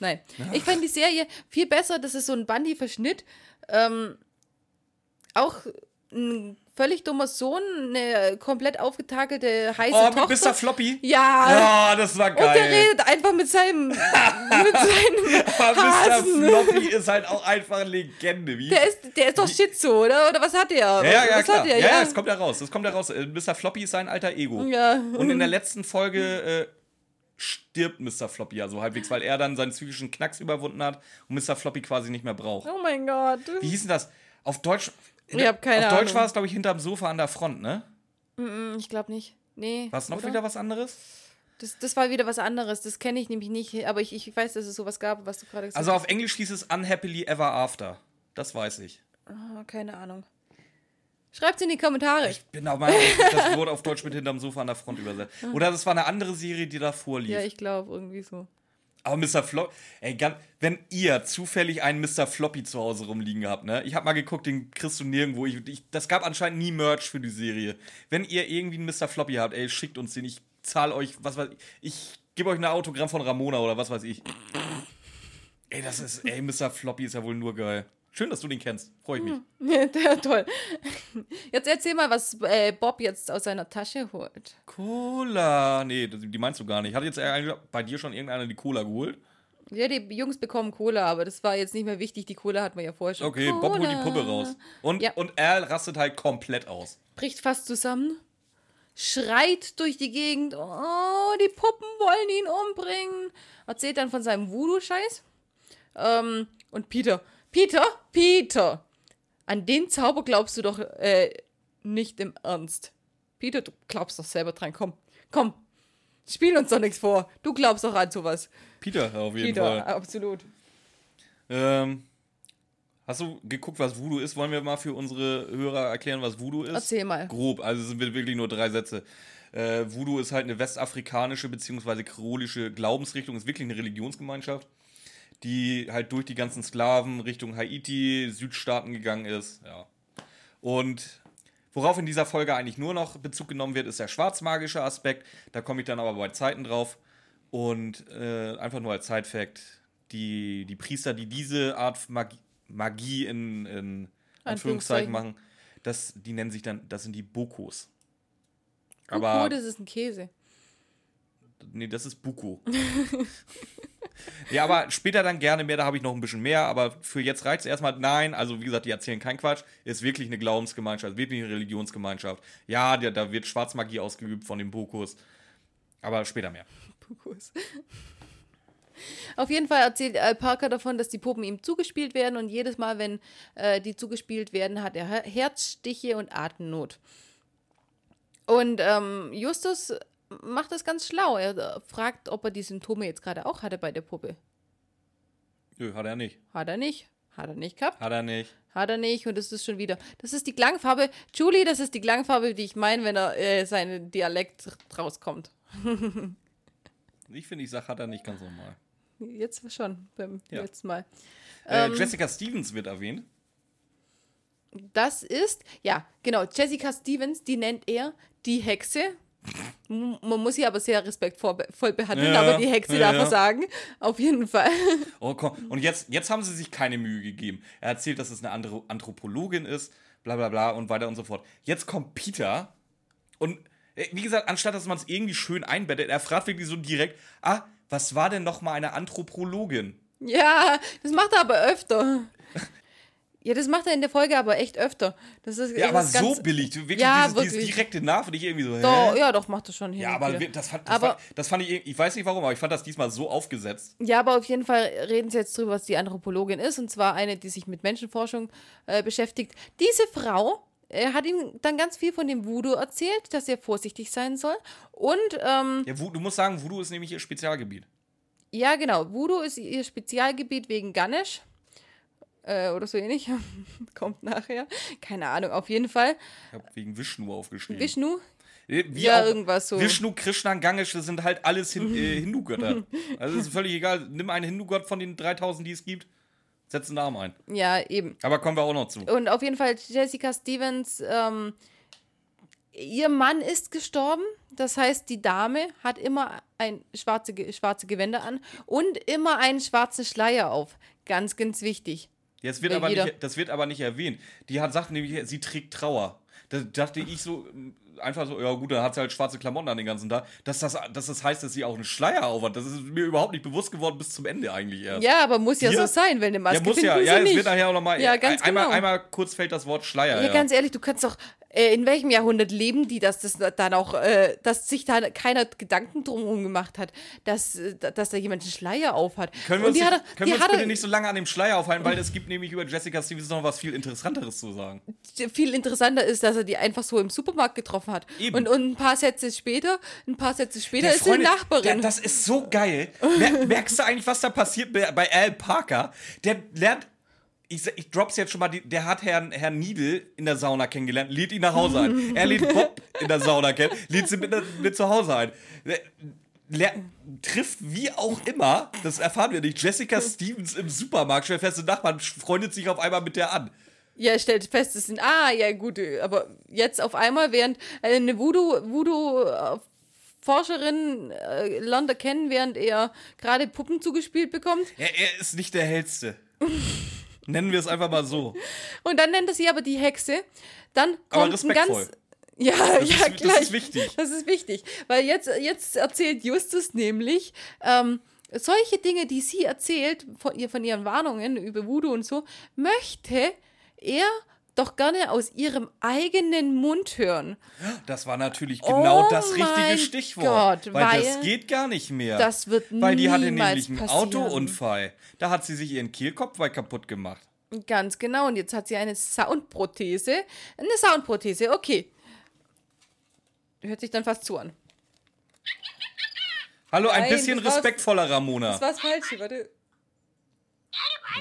Nein. Ich fand die Serie viel besser. Das ist so ein Bundy-Verschnitt. Ähm, auch ein völlig dummer Sohn, eine komplett aufgetakelte, heiße Oh, Tochter. Mr. Floppy? Ja. Ja, das war Und der geil. redet einfach mit seinem, mit seinem Aber Mr. Floppy ist halt auch einfach eine Legende. Wie Der ist, der ist doch Schizo, oder? Oder was hat der? Ja, ja, ja, was klar. hat Ja, der? ja, das kommt ja raus. Das kommt ja raus. Äh, Mr. Floppy ist sein alter Ego. Ja. Und in der letzten Folge äh, stirbt Mr. Floppy ja so halbwegs, weil er dann seinen psychischen Knacks überwunden hat und Mr. Floppy quasi nicht mehr braucht. Oh mein Gott. Wie hieß denn das? Auf Deutsch. Ich hab keine Auf Deutsch Ahnung. war es, glaube ich, hinterm Sofa an der Front, ne? Hm, Ich glaube nicht. Nee. War es noch oder? wieder was anderes? Das, das war wieder was anderes. Das kenne ich nämlich nicht. Aber ich, ich weiß, dass es sowas gab, was du gerade gesagt Also auf Englisch hieß es Unhappily Ever After. Das weiß ich. hast. Oh, keine Ahnung. Schreibt's in die Kommentare. Ich bin auch mal, das wurde auf Deutsch mit hinterm Sofa an der Front übersetzt. Oder das war eine andere Serie, die davor lief. ja, ich glaube irgendwie so. Aber Mr. Floppy, ey, ganz, wenn ihr zufällig einen Mr. Floppy zu Hause rumliegen habt, ne? Ich hab mal geguckt, den kriegst du nirgendwo. Ich, ich, das gab anscheinend nie Merch für die Serie. Wenn ihr irgendwie einen Mr. Floppy habt, ey, schickt uns den. Ich zahle euch, was weiß ich, ich gebe euch ein Autogramm von Ramona oder was weiß ich. Ey, das ist, ey, Mr. Floppy ist ja wohl nur geil. Schön, dass du den kennst. Freue ich mich. Ja, der, toll. Jetzt erzähl mal, was äh, Bob jetzt aus seiner Tasche holt. Cola. Nee, die meinst du gar nicht. Hat jetzt bei dir schon irgendeiner die Cola geholt? Ja, die Jungs bekommen Cola, aber das war jetzt nicht mehr wichtig. Die Cola hat man ja vorher schon. Okay, Bob holt die Cola. Puppe raus. Und, Ja. und Al rastet halt komplett aus. Bricht fast zusammen. Schreit durch die Gegend. Oh, die Puppen wollen ihn umbringen. Erzählt dann von seinem Voodoo-Scheiß. Ähm, und Peter. Peter? Peter! An den Zauber glaubst du doch äh, nicht im Ernst. Peter, du glaubst doch selber dran. Komm, komm. Spiel uns doch nichts vor. Du glaubst doch an sowas. Peter, auf jeden Peter, Fall. absolut. Ähm, hast du geguckt, was Voodoo ist? Wollen wir mal für unsere Hörer erklären, was Voodoo ist? Erzähl mal. Grob, also es sind wirklich nur drei Sätze. Äh, Voodoo ist halt eine westafrikanische bzw. kreolische Glaubensrichtung, ist wirklich eine Religionsgemeinschaft, die halt durch die ganzen Sklaven Richtung Haiti, Südstaaten gegangen ist. Ja. Und worauf in dieser Folge eigentlich nur noch Bezug genommen wird, ist der schwarzmagische Aspekt. Da komme ich dann aber bei Zeiten drauf. Und äh, einfach nur als Side-Fact, die, die Priester, die diese Art Magie, Magie in, in Anführungszeichen Anführungszeichen. machen, das, die nennen sich dann, das sind die Bokos. Aber Aber, das ist ein Käse. Nee, das ist Buko. ja, aber später dann gerne mehr, da habe ich noch ein bisschen mehr, aber für jetzt reicht es erstmal. Nein, also wie gesagt, die erzählen keinen Quatsch, ist wirklich eine Glaubensgemeinschaft, wirklich eine Religionsgemeinschaft. Ja, der, da wird Schwarzmagie ausgeübt von den Bokos, aber später mehr. Pukus. Auf jeden Fall erzählt Al Parker davon, dass die Puppen ihm zugespielt werden und jedes Mal, wenn äh, die zugespielt werden, hat er Her- Herzstiche und Atemnot. Und ähm, Justus macht das ganz schlau. Er äh, fragt, ob er die Symptome jetzt gerade auch hatte bei der Puppe. Nö, hat er nicht. Hat er nicht. Hat er nicht gehabt. Hat er nicht. Hat er nicht. Und das ist schon wieder. Das ist die Klangfarbe. Julie, das ist die Klangfarbe, die ich meine, wenn er äh, seinen Dialekt rauskommt. Ich finde, ich sage, hat er nicht ganz normal. Jetzt schon, beim Ja. letzten Mal. Äh, Ähm. Jessica Stevens wird erwähnt. Das ist, ja, genau, Jessica Stevens, die nennt er die Hexe. Man muss sie aber sehr respektvoll be- behandeln, Ja, aber die Hexe ja, darf ja. sagen. Auf jeden Fall. Oh, komm. Und jetzt, jetzt haben sie sich keine Mühe gegeben. Er erzählt, dass es eine andere Anthropologin ist, bla bla bla und weiter und so fort. Jetzt kommt Peter und äh, wie gesagt, anstatt dass man es irgendwie schön einbettet, er fragt wirklich so direkt, ah, was war denn noch mal eine Anthropologin? Ja, das macht er aber öfter. Ja, das macht er in der Folge aber echt öfter. Das ist, Ja, das aber so billig. Wirklich Ja, dieses, dieses wirklich. direkte Nah finde ich irgendwie so? Doch, ja, doch, macht er schon hin Ja, und aber das fand, das, Aber- fand, das fand ich, ich weiß nicht warum, aber ich fand das diesmal so aufgesetzt. Ja, aber auf jeden Fall reden sie jetzt drüber, was die Anthropologin ist. Und zwar eine, die sich mit Menschenforschung äh, beschäftigt. Diese Frau äh, hat ihm dann ganz viel von dem Voodoo erzählt, dass er vorsichtig sein soll. Und, ähm, Ja, du musst sagen, Voodoo ist nämlich ihr Spezialgebiet. ja, genau, Voodoo ist ihr Spezialgebiet wegen Ganesh. Äh, oder so ähnlich. Kommt nachher. Keine Ahnung, auf jeden Fall. Ich habe wegen Vishnu aufgeschrieben. Vishnu. Äh, Wie Ja, irgendwas so. Vishnu, Krishna, Ganesh, das sind halt alles hin, äh, Hindu-Götter. Also es ist völlig egal. Nimm einen Hindu-Gott von den 3000, die es gibt, setz einen Namen ein. Ja, eben. Aber kommen wir auch noch zu. Und auf jeden Fall Jessica Stevens, ähm, ihr Mann ist gestorben. Das heißt, die Dame hat immer ein schwarze, schwarze Gewänder an und immer einen schwarzen Schleier auf. Ganz, ganz wichtig. Jetzt wird aber jeder- nicht, das wird aber nicht erwähnt. Die hat sagt nämlich, sie trägt Trauer. Da dachte ich so, ähm, einfach so, ja gut, dann hat sie halt schwarze Klamotten an den ganzen Tag. Dass das, dass das heißt, dass sie auch einen Schleier aufhat, das ist mir überhaupt nicht bewusst geworden bis zum Ende eigentlich erst. Ja, aber muss ja Hier? so sein, weil eine Maske ja, muss ja. Ja, es nicht. wird nachher auch nochmal. Ja, ganz einmal, genau. einmal kurz fällt das Wort Schleier. ja, Ja, ganz ehrlich, du kannst doch, äh, in welchem Jahrhundert leben die, dass das dann auch, äh, dass sich da keiner Gedanken drum gemacht hat, dass, äh, dass da jemand einen Schleier aufhat. Können wir uns, die nicht, hat können die wir uns bitte nicht so lange an dem Schleier aufhalten, weil es gibt nämlich über Jessica Stevens noch was viel Interessanteres zu sagen. viel interessanter ist, dass er die einfach so im Supermarkt getroffen hat. Eben. Und, und ein paar Sätze später, ein paar Sätze später Der ist Freunde- Nachbarin. Der, das ist so geil. Mer merkst du eigentlich, was da passiert bei Al Parker? Der lernt. Ich, ich drop's jetzt schon mal, die, der hat Herrn, Herrn Niedel in der Sauna kennengelernt, lädt ihn nach Hause ein. Er lädt Bob in der Sauna kennen, lädt sie mit, mit zu Hause ein. Der, ler- trifft wie auch immer, das erfahren wir nicht, Jessica Stevens im Supermarkt, stellt fest, Nachbarn freundet sich auf einmal mit der an. ja, stellt fest, es sind, ah, ja, gut, aber jetzt auf einmal, während eine Voodoo, Voodoo äh, Forscherin äh, er kennen, während er gerade Puppen zugespielt bekommt. Er, er ist nicht der hellste. Nennen wir es einfach mal so. Und dann nennt er sie aber die Hexe. Dann Aber kommt ein ganz. Ja, Das ja, ist- das gleich. ist wichtig. Das ist wichtig. Weil jetzt, jetzt erzählt Justus nämlich, ähm, solche Dinge, die sie erzählt, von, ihr, von ihren Warnungen über Voodoo und so, möchte er doch gerne aus ihrem eigenen Mund hören. Das war natürlich genau Oh das richtige Stichwort. Gott, weil, weil das geht gar nicht mehr. das wird Weil die hatte nämlich einen passieren. Autounfall. Da hat sie sich ihren Kehlkopf bei kaputt gemacht. Ganz genau. Und jetzt hat sie eine Soundprothese. Eine Soundprothese, okay. Hört sich dann fast zu an. Hallo, ein Nein, bisschen respektvoller, Ramona. Das war's falsch, warte.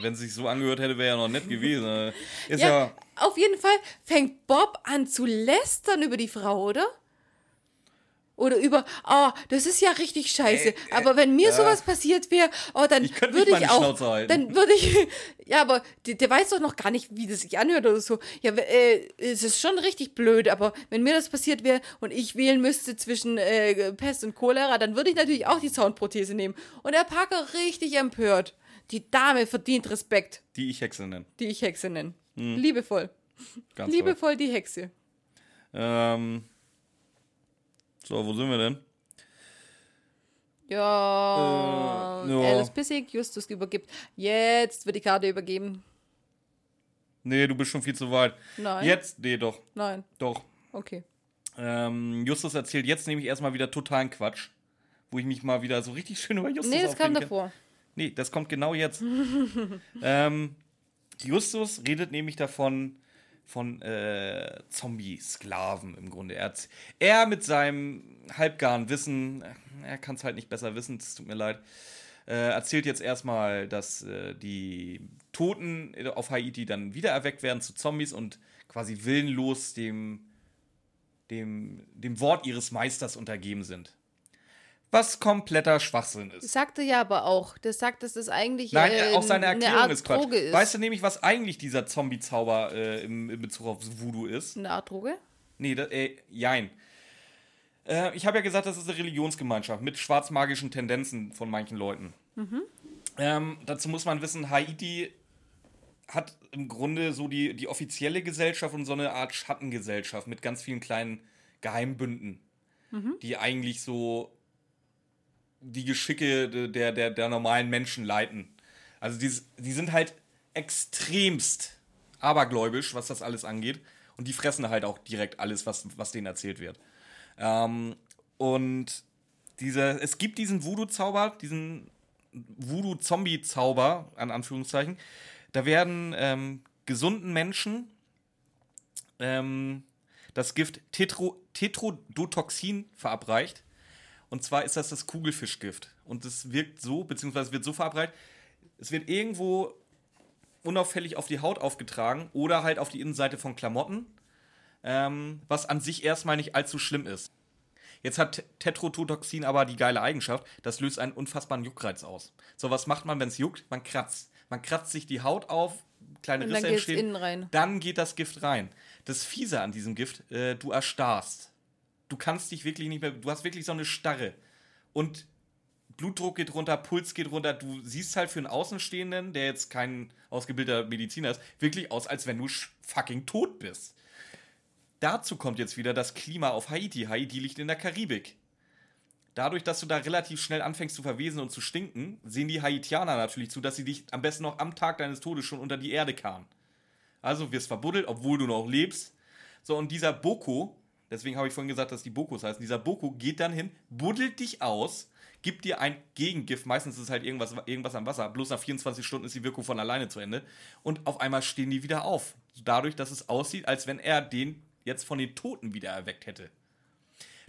Wenn es sich so angehört hätte, wäre ja noch nett gewesen. Ist Ja, ja, auf jeden Fall fängt Bob an zu lästern über die Frau, oder? Oder über, oh, das ist ja richtig scheiße. aber wenn mir sowas passiert wäre, oh, dann Äh, Ich würde ich auch. Dann würde ich. Ja, aber der, der weiß doch noch gar nicht, wie das sich anhört oder so. Ja, äh, es ist schon richtig blöd, aber wenn mir das passiert wäre und ich wählen müsste zwischen äh, Pest und Cholera, dann würde ich natürlich auch die Soundprothese nehmen. Und der Parker richtig empört. Die Dame verdient Respekt, die ich Hexe nenne. die ich Hexe nenne. Hm. Liebevoll. Ganz. Liebevoll die Hexe. Ähm, so, wo sind wir denn? Ja, Äh, ja. Alice Pissig, Justus übergibt. Jetzt wird die Karte übergeben. Nee, du bist schon viel zu weit. Nein. Jetzt, nee, doch. Nein, Doch. okay. Ähm, Justus erzählt jetzt nämlich erstmal wieder totalen Quatsch. Wo ich mich mal wieder so richtig schön über Justus Nee, das kam davor. Nee, das kommt genau jetzt. ähm, Justus redet nämlich davon, von äh, Zombie-Sklaven im Grunde. Er, er mit seinem halbgaren Wissen, er kann es halt nicht besser wissen, es tut mir leid, äh, erzählt jetzt erstmal, dass äh, die Toten auf Haiti dann wiedererweckt werden zu Zombies und quasi willenlos dem, dem, dem Wort ihres Meisters untergeben sind. Was kompletter Schwachsinn ist. Das sagt er ja aber auch. Das sagt, dass das eigentlich Nein, äh, auch seine eine Erklärung Art ist Quatsch. Droge ist. Weißt du nämlich, was eigentlich dieser Zombie-Zauber äh, im, in Bezug auf Voodoo ist? eine Art Droge? Nee, das, äh, jein. Äh, ich habe ja gesagt, das ist eine Religionsgemeinschaft mit schwarzmagischen Tendenzen von manchen Leuten. Ähm, dazu muss man wissen, Haiti hat im Grunde so die, die offizielle Gesellschaft und so eine Art Schattengesellschaft mit ganz vielen kleinen Geheimbünden, die eigentlich so die Geschicke de- der, der, der normalen Menschen leiten. Also die, die sind halt extremst abergläubisch, was das alles angeht. Und die fressen halt auch direkt alles, was, was denen erzählt wird. Ähm, und dieser, es gibt diesen Voodoo-Zauber, diesen Voodoo-Zombie-Zauber, an Anführungszeichen. Da werden ähm, gesunden Menschen ähm, das Gift Tetro, Tetrodotoxin verabreicht. Und zwar ist das das Kugelfischgift. Und es wirkt so, beziehungsweise wird so verabreicht, es wird irgendwo unauffällig auf die Haut aufgetragen oder halt auf die Innenseite von Klamotten, ähm, was an sich erstmal nicht allzu schlimm ist. Jetzt hat Tetrodotoxin aber die geile Eigenschaft, das löst einen unfassbaren Juckreiz aus. So, was macht man, wenn es juckt? Man kratzt. Man kratzt sich die Haut auf, kleine Und Risse entstehen. innen rein. Dann geht das Gift rein. Das Fiese an diesem Gift, äh, du erstarrst. Du kannst dich wirklich nicht mehr, du hast wirklich so eine Starre. Und Blutdruck geht runter, Puls geht runter. Du siehst halt für einen Außenstehenden, der jetzt kein ausgebildeter Mediziner ist, wirklich aus, als wenn du fucking tot bist. Dazu kommt jetzt wieder das Klima auf Haiti. Haiti liegt in der Karibik. Dadurch, dass du da relativ schnell anfängst zu verwesen und zu stinken, sehen die Haitianer natürlich zu, dass sie dich am besten noch am Tag deines Todes schon unter die Erde karren. Also wirst verbuddelt, obwohl du noch lebst. So, und dieser Boko, deswegen habe ich vorhin gesagt, dass die Bokos heißen, dieser Boko geht dann hin, buddelt dich aus, gibt dir ein Gegengift, meistens ist es halt irgendwas, irgendwas am Wasser, bloß nach 24 Stunden ist die Wirkung von alleine zu Ende. Und auf einmal stehen die wieder auf. Dadurch, dass es aussieht, als wenn er den jetzt von den Toten wieder erweckt hätte.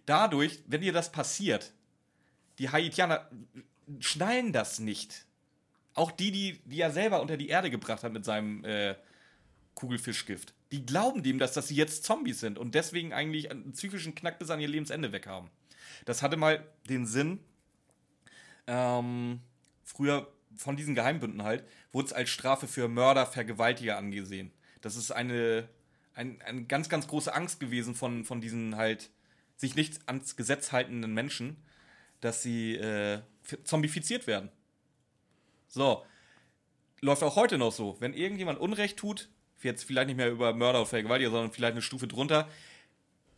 Dadurch, wenn dir das passiert, die Haitianer schnallen das nicht. Auch die, die, die er selber unter die Erde gebracht hat mit seinem äh, Kugelfischgift. Die glauben dem, dass, dass sie jetzt Zombies sind und deswegen eigentlich einen psychischen Knack bis an ihr Lebensende weg haben. Das hatte mal den Sinn, ähm, früher von diesen Geheimbünden halt, wurde es als Strafe für Mörder, Vergewaltiger angesehen. Das ist eine, ein, eine ganz, ganz große Angst gewesen von, von diesen halt sich nicht ans Gesetz haltenden Menschen, dass sie äh, zombifiziert werden. So. Läuft auch heute noch so. Wenn irgendjemand Unrecht tut, jetzt vielleicht nicht mehr über Mörder oder Vergewaltiger, sondern vielleicht eine Stufe drunter,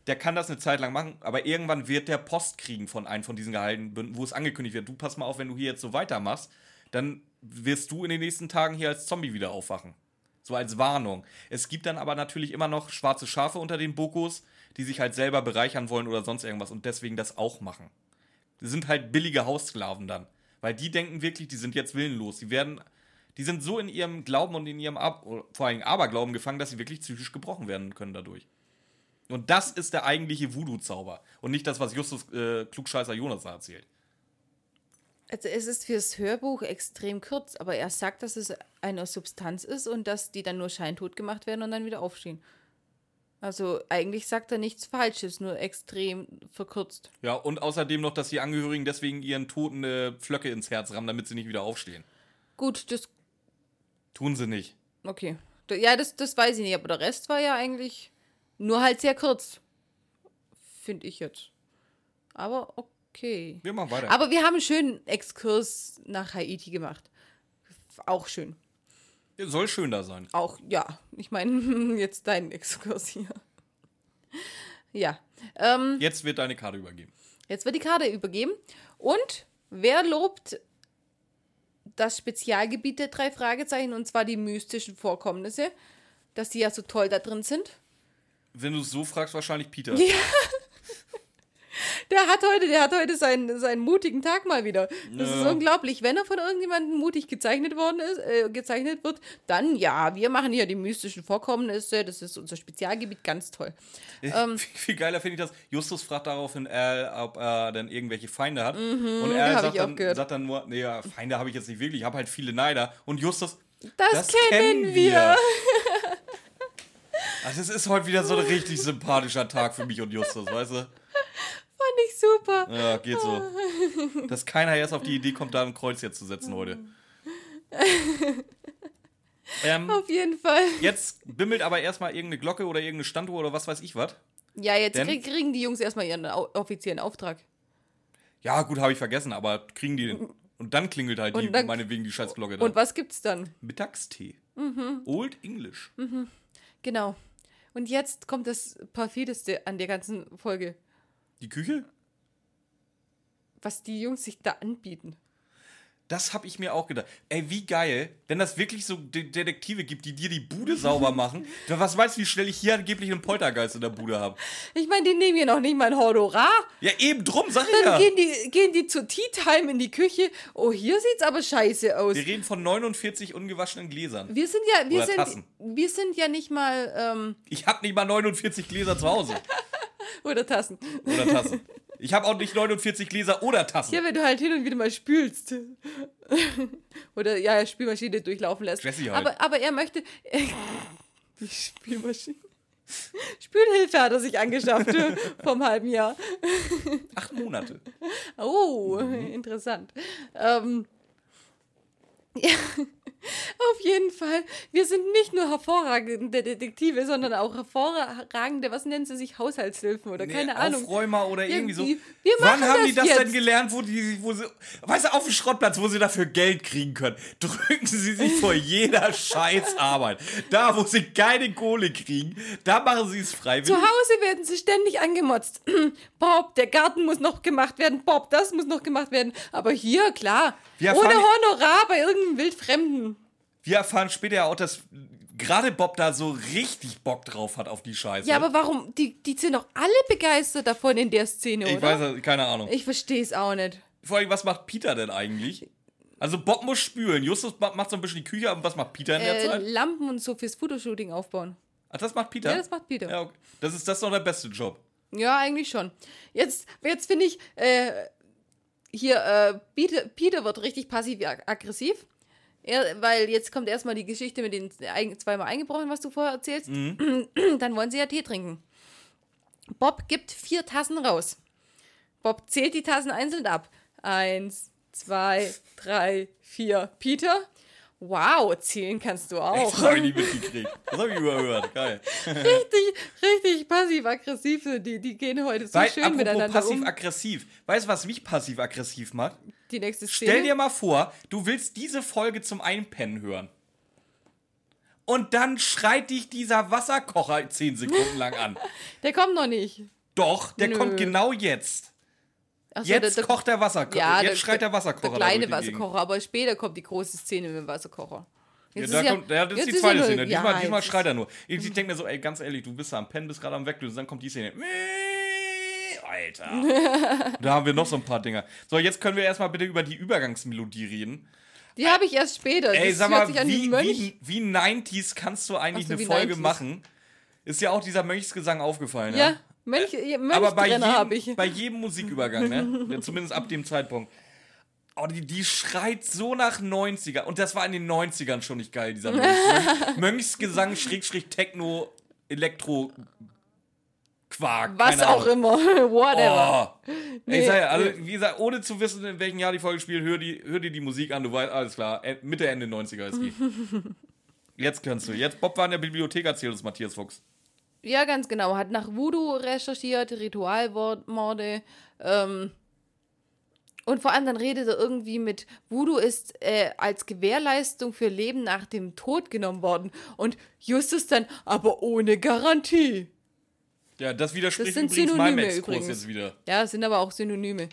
der kann das eine Zeit lang machen, aber irgendwann wird der Post kriegen von einem von diesen Gehaltenbünden, wo es angekündigt wird, du pass mal auf, wenn du hier jetzt so weitermachst, dann wirst du in den nächsten Tagen hier als Zombie wieder aufwachen. So als Warnung. Es gibt dann aber natürlich immer noch schwarze Schafe unter den Bokos, die sich halt selber bereichern wollen oder sonst irgendwas und deswegen das auch machen. Die sind halt billige Haussklaven dann. Weil die denken wirklich, die sind jetzt willenlos. Die werden, die sind so in ihrem Glauben und in ihrem Ab vor allem Aberglauben gefangen, dass sie wirklich psychisch gebrochen werden können dadurch. Und das ist der eigentliche Voodoo-Zauber. Und nicht das, was Justus äh, Klugscheißer Jonas erzählt. Also es ist fürs Hörbuch extrem kurz, aber er sagt, dass es eine Substanz ist und dass die dann nur scheintot gemacht werden und dann wieder aufstehen. Also eigentlich sagt er nichts Falsches, nur extrem verkürzt. Ja, und außerdem noch, dass die Angehörigen deswegen ihren Toten äh, Pflöcke ins Herz rammen, damit sie nicht wieder aufstehen. Gut, das, Tun sie nicht. okay. Ja, das, das weiß ich nicht, aber der Rest war ja eigentlich nur halt sehr kurz. Finde ich jetzt. Aber okay. Wir machen weiter. Aber wir haben einen schönen Exkurs nach Haiti gemacht. Auch schön. Soll schön da sein. Auch, ja. Ich meine, jetzt dein Exkurs hier. Ja. Ähm, Jetzt wird deine Karte übergeben. jetzt wird die Karte übergeben. Und wer lobt das Spezialgebiet der drei Fragezeichen, und zwar die mystischen Vorkommnisse, dass die ja so toll da drin sind? Wenn du es so fragst, wahrscheinlich Peter. Ja. Der hat heute, der hat heute seinen, seinen mutigen Tag mal wieder. Das ist Ja. unglaublich. Wenn er von irgendjemandem mutig gezeichnet worden ist, äh, gezeichnet wird, dann ja, wir machen hier die mystischen Vorkommnisse. Das ist unser Spezialgebiet, ganz toll. Ähm. Viel, geiler finde ich das. Justus fragt daraufhin Al, ob er dann irgendwelche Feinde hat. und hab er ich sagt dann, sagt dann nur, nee, ja, Feinde habe ich jetzt nicht wirklich, ich habe halt viele Neider. Und Justus, Das, kennen wir. Also es ist heute wieder so ein richtig sympathischer Tag für mich und Justus, weißt du? Fand ich super. Ja, geht so. Dass keiner erst auf die Idee kommt, da ein Kreuz jetzt zu setzen heute. ähm, Auf jeden Fall. jetzt bimmelt aber erstmal irgendeine Glocke oder irgendeine Standuhr oder was weiß ich was. Ja, jetzt Denn- krieg, kriegen die Jungs erstmal ihren offiziellen Auftrag. Ja, gut, habe ich vergessen, aber kriegen die den. Und dann klingelt halt die, dann- meinetwegen die Scheißglocke. Und was gibt's dann? Mittagstee. Old English. Genau. Und jetzt kommt das perfideste an der ganzen Folge, Die Küche? was die Jungs sich da anbieten. Das habe ich mir auch gedacht. Ey, wie geil, wenn das wirklich so De Detektive gibt, die dir die Bude sauber machen. Was meinst du, wie schnell ich hier angeblich einen Poltergeist in der Bude habe? Ich meine, die nehmen hier noch nicht mal ein Honorar. Ja, eben drum, sag ich Dann ja. gehen, die, gehen die zur Tea Time in die Küche. Oh, hier sieht's aber scheiße aus. Wir reden von 49 ungewaschenen Gläsern. Wir sind ja, wir Oder sind, Tassen. wir sind ja nicht mal, ähm, Ich habe nicht mal 49 Gläser zu Hause. oder Tassen. Oder Tassen. Ich habe auch nicht 49 Gläser oder Tassen. Ja, wenn du halt hin und wieder mal spülst. oder ja, Spülmaschine durchlaufen lässt. Halt. aber, aber er möchte. die Spülmaschine. Spülhilfe hat er sich angeschafft vom halben Jahr. Acht Monate. Oh, Mhm. interessant. Ähm, ja, auf jeden Fall. Wir sind nicht nur hervorragende Detektive, sondern auch hervorragende, was nennen sie sich, Haushaltshilfen oder keine Nee, Ahnung. Aufräumer oder irgendwie, Irgendwie. so. Wann haben die das das denn jetzt. gelernt, wo die, wo sie, weißt du, auf dem Schrottplatz, wo sie dafür Geld kriegen können, drücken sie sich vor jeder Scheißarbeit. Da, wo sie keine Kohle kriegen, da machen sie es freiwillig. Zu Hause werden sie ständig angemotzt. Bob, der Garten muss noch gemacht werden. Bob, das muss noch gemacht werden. Aber hier, klar, Wir ohne Honorar bei irgendeinem Wildfremden. Wir erfahren später ja auch, dass gerade Bob da so richtig Bock drauf hat auf die Scheiße. Ja, aber warum? Die, die sind doch alle begeistert davon in der Szene, ich oder? weiß, keine Ahnung. Ich verstehe es auch nicht. Vor allem, was macht Peter denn eigentlich? Also Bob muss spülen, Justus ma- macht so ein bisschen die Küche, aber was macht Peter in der Äh, Zeit? Lampen und so fürs Fotoshooting aufbauen. Ach, das macht Peter? Ja, das macht Peter. Ja, okay. Das ist das ist doch der beste Job. Ja, eigentlich schon. Jetzt, jetzt finde ich, äh, hier, äh, Peter, Peter wird richtig passiv-aggressiv. Er, weil jetzt kommt erstmal die Geschichte mit den ein- zweimal eingebrochen, was du vorher erzählst. Dann wollen sie ja Tee trinken. Bob gibt vier Tassen raus. Bob zählt die Tassen einzeln ab. Eins, zwei, drei, vier. Peter. Wow, zählen kannst du Das auch. habe ich nicht mitgekriegt. Das habe ich überhört. Geil. richtig, richtig passiv-aggressiv. Die, die gehen heute so Weil, schön miteinander um. passiv-aggressiv. Weißt du, was mich passiv-aggressiv macht? Die nächste Szene. Stell dir mal vor, du willst diese Folge zum Einpennen hören. Und dann schreit dich dieser Wasserkocher 10 Sekunden lang an. Der kommt noch nicht. Doch, der Nö. kommt genau jetzt. Ach so, Jetzt der- der- kocht der Wasserkocher. Ja, jetzt schreit der Wasserkocher. Der da kleine. Wasserkocher, aber später kommt die große Szene mit dem Wasserkocher. Ja, Jetzt da ist kommt, ja, das ist die zweite ja nur- Szene. Diesmal, ja, diesmal jetzt schreit er nur. Ich, ich denke mir so, ey, ganz ehrlich, du bist da am Pennen, bist gerade am Weglösen, dann kommt die Szene. Alter. da haben wir noch so ein paar Dinger. So, jetzt können wir erstmal bitte über die Übergangsmelodie reden. Die habe ich erst später. Ey, das sag mal, wie wie, wie, wie 90s kannst du eigentlich so, eine Folge 90s. machen? Ist ja auch dieser Mönchsgesang aufgefallen, Ja, ja? Mönch, ja, Aber bei jedem, ich. bei jedem Musikübergang, ne? Ja, Zumindest ab dem Zeitpunkt. Oh, die, die schreit so nach 90er. Und das war in den 90ern schon nicht geil, dieser Mönch. Mönch- Mönchsgesang, Schrägstrich, Techno, Elektro, Quark. Was auch Ahnung. immer. Whatever. Oh. Nee, Ey, sag ja, also, wie gesagt, ohne zu wissen, in welchem Jahr die Folge spielt, hör, die, hör dir die Musik an, du weißt, alles klar, äh, Mitte, Ende 90er ist die. Jetzt kannst du. Jetzt, Bob war in der Bibliothek, erzählt uns Matthias Fuchs. Ja, ganz genau. Hat nach Voodoo recherchiert, Ritualmorde. Ähm, und vor allem dann redet er irgendwie mit, Voodoo ist äh, als Gewährleistung für Leben nach dem Tod genommen worden. Und Justus dann, aber ohne Garantie. Ja, das widerspricht Das sind übrigens meinem Synonyme Exkurs übrigens. jetzt wieder. Ja, es sind aber auch Synonyme.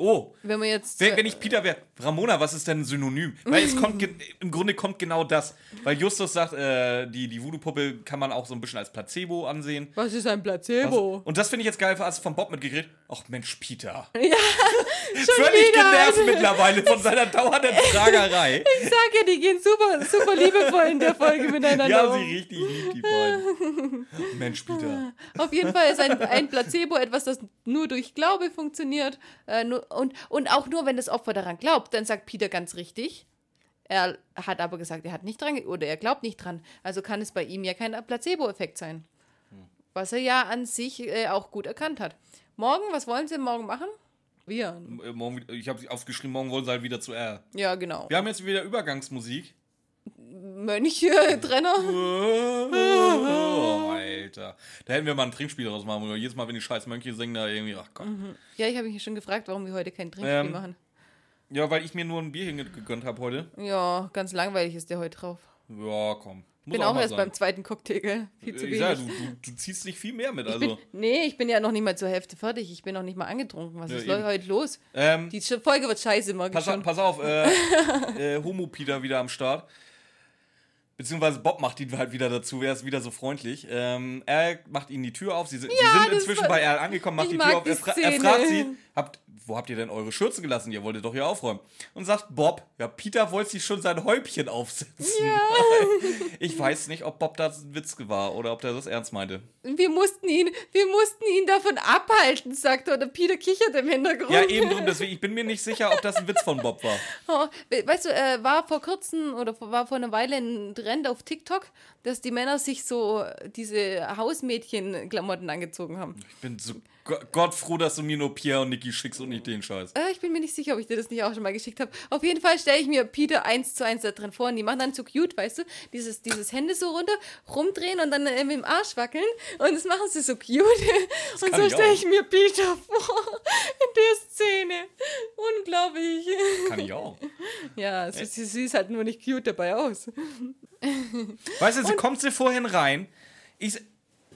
Oh, Wenn man jetzt. wenn, wenn ich Peter wäre, Ramona, was ist denn ein Synonym? Weil es kommt, im Grunde kommt genau das. Weil Justus sagt, äh, die, die Voodoo-Puppe kann man auch so ein bisschen als Placebo ansehen. was ist ein Was, Placebo? und das finde ich jetzt geil, hast du von Bob mitgekriegt. Ach Mensch, Peter. Schon Völlig wieder, genervt mittlerweile von seiner dauernden Fragerei. Ich sag ja, die gehen super, super liebevoll in der Folge miteinander Ja, um. sie richtig lieb, die beiden. Mensch, Peter. Auf jeden Fall ist ein, ein Placebo etwas, das nur durch Glaube funktioniert. Äh, nur, und, und auch nur, wenn das Opfer daran glaubt. Dann sagt Peter ganz richtig. Er hat aber gesagt, er hat nicht dran, oder er glaubt nicht dran. Also kann es bei ihm ja kein Placebo-Effekt sein. Was er ja an sich äh, auch gut erkannt hat. Morgen, was wollen Sie morgen machen? Wir. Äh, morgen, ich habe aufgeschrieben, morgen wollen sie halt wieder zu R. Ja, genau. Wir haben jetzt wieder Übergangsmusik. Mönche, Trenner. Oh, Alter. Da hätten wir mal ein Trinkspiel draus machen wollen. Jedes Mal, wenn die scheiß Mönche singen, da irgendwie, ach Gott. Ja, ich habe mich schon gefragt, warum wir heute kein Trinkspiel Ähm, machen. Ja, weil ich mir nur ein ge- gegönnt habe heute. Ja, ganz langweilig ist der heute drauf. Ja, komm. Muss Bin auch, mal erst sein. beim zweiten Cocktail, gell? Viel zu ich wenig. sag, du, du, du ziehst nicht viel mehr mit. Ich Also. bin, nee, ich bin ja noch nicht mal zur Hälfte fertig. Ich bin noch nicht mal angetrunken. Was Ja, ist eben. heute los? Ähm, Die Folge wird scheiße morgen pass, auf, pass auf, äh, äh, Homo-Peter wieder am Start. Beziehungsweise Bob macht ihn halt wieder dazu, er ist wieder so freundlich. Ähm, er macht ihnen die Tür auf, sie sind, sie sind inzwischen bei Erl angekommen, macht die Tür auf. Er, fra er fragt sie, habt, wo habt ihr denn eure Schürze gelassen? Ihr wolltet doch hier aufräumen. Und sagt Bob, ja, Peter wollte sich schon sein Häubchen aufsetzen. ich weiß nicht, ob Bob das ein Witz war oder ob der das ernst meinte. Wir mussten ihn, wir mussten ihn davon abhalten, sagt er. Und der Peter kichert im Hintergrund. Ja, eben drum, deswegen, ich bin mir nicht sicher, ob das ein Witz von Bob war. Oh, we- weißt du, äh, war vor kurzem oder war vor einer Weile ein Trend auf TikTok, dass die Männer sich so diese Hausmädchen-Klamotten angezogen haben. Ich bin so Gott froh, dass du mir nur Pierre und Niki schickst und nicht den Scheiß. Äh, ich bin mir nicht sicher, ob ich dir das nicht auch schon mal geschickt habe. Auf jeden Fall stelle ich mir Peter eins zu eins da drin vor und die machen dann so cute, weißt du, dieses, dieses Hände so runter, rumdrehen und dann äh, mit dem Arsch wackeln und das machen sie so cute. und kann so stelle ich mir Peter vor in der Szene. Unglaublich. Kann ich auch. Ja, sie, ist halt nur nicht cute dabei aus. Weißt du, sie kommt sie vorhin rein. Ich,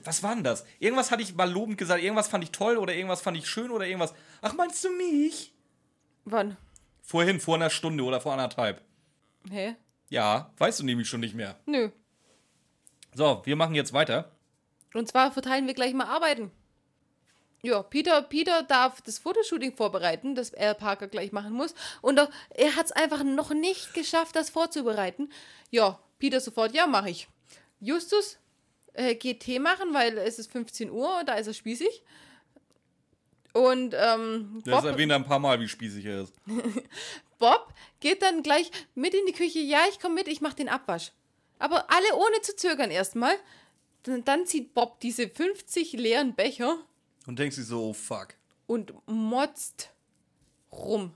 was war denn das? Irgendwas hatte ich mal lobend gesagt. Irgendwas fand ich toll oder irgendwas fand ich schön oder irgendwas. Ach, meinst du mich? Wann? Vorhin, vor einer Stunde oder vor anderthalb. Hä? Ja, weißt du nämlich schon nicht mehr. Nö. So, wir machen jetzt weiter. Und zwar verteilen wir gleich mal Arbeiten. Ja, Peter, Peter darf das Fotoshooting vorbereiten, das Al Parker gleich machen muss. Und er, er hat es einfach noch nicht geschafft, das vorzubereiten. Ja, Peter sofort, ja, mache ich. Justus äh, geht Tee machen, weil es ist 15 Uhr, da ist er spießig. Und ähm, Das Bob, erwähnt er ein paar Mal, wie spießig er ist. Bob geht dann gleich mit in die Küche. Ja, ich komme mit, ich mache den Abwasch. Aber alle ohne zu zögern erstmal. Dann, dann zieht Bob diese 50 leeren Becher Und denkst du so, oh fuck. und motzt rum.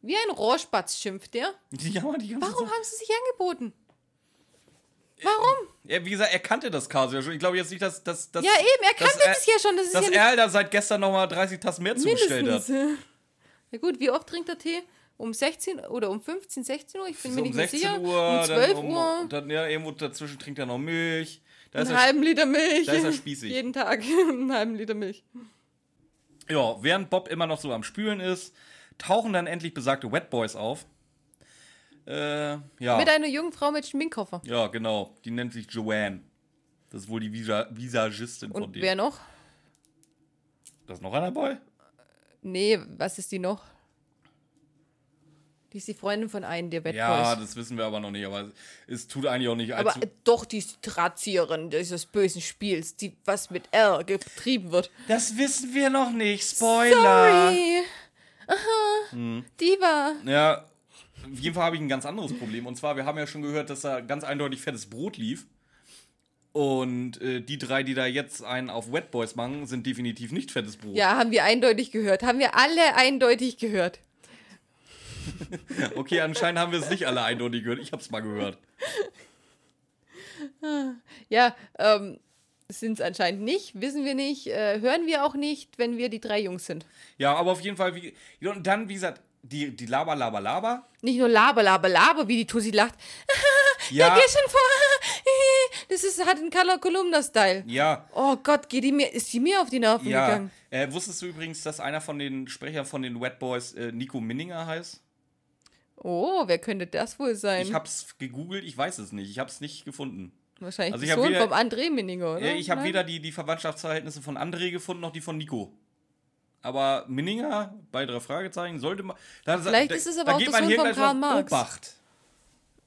Wie ein Rohrspatz schimpft der. Die jammern die ganze Warum Zeit. haben sie sich angeboten? Warum? Ja, wie gesagt, er kannte das Chaos ja schon. Ich glaube jetzt nicht, dass, dass, dass Ja, eben, er kannte das ja schon. Das ist dass ja er da seit gestern nochmal 30 Tassen mehr zugestellt hat. Ja gut, wie oft trinkt er Tee? Um 16 oder um 15, 16 Uhr? Ich bin So mir um nicht mehr 16 sicher. Uhr, um 12 dann um, Uhr. Dann, ja, irgendwo dazwischen trinkt er noch Milch. Da einen er, halben Liter Milch. da ist er spießig. Jeden Tag einen halben Liter Milch. ja, während Bob immer noch so am Spülen ist, tauchen dann endlich besagte Wet Boys auf. Äh, ja. Mit einer jungen Frau mit Schminkkoffer. ja, genau. Die nennt sich Joanne. Das ist wohl die Visa Visagistin von Und denen. wer noch? Da ist noch einer dabei? Nee, was ist die noch? Die ist die Freundin von einem der Bad Ja, Boys. das wissen wir aber noch nicht. Aber es tut eigentlich auch nicht Aber allzu. doch, die ist die Drahtzieherin dieses bösen Spiels, die was mit R getrieben wird. das wissen wir noch nicht. Spoiler. Sorry. Aha. Hm. Die war. Ja, auf jeden Fall habe ich ein ganz anderes Problem. Und zwar, wir haben ja schon gehört, dass da ganz eindeutig fettes Brot lief. Und äh, die drei, die da jetzt einen auf Wet Boys machen, sind definitiv nicht fettes Brot. Ja, haben wir eindeutig gehört. Haben wir alle eindeutig gehört. Okay, anscheinend haben wir es nicht alle eindeutig gehört. Ich habe es mal gehört. Ja, ähm, sind es anscheinend nicht, wissen wir nicht, äh, hören wir auch nicht, wenn wir die drei Jungs sind. Ja, aber auf jeden Fall, wie, und dann, wie gesagt, die, die Laber, Laber, Laber. Nicht nur Laber, Laber, Laber, wie die Tussi lacht. Ja. Ja, geh schon vor. Das ist, hat einen Color Columna-Style. Ja, Oh Gott, geht die mir, ist die mir auf die Nerven ja. gegangen? Äh, wusstest du übrigens, dass einer von den Sprechern von den Wet Boys äh, Nico Minninger heißt? Oh, wer könnte das wohl sein? Ich hab's gegoogelt, ich weiß es nicht. Ich hab's nicht gefunden. Wahrscheinlich also ich Sohn weder- vom André Minninger, oder? Ja, ich habe weder die, die Verwandtschaftsverhältnisse von André gefunden, noch die von Nico. Aber Minninger, bei drei Fragezeichen, sollte man. Da, Vielleicht da, ist es aber da auch man Sohn von Karl Marx. Obacht.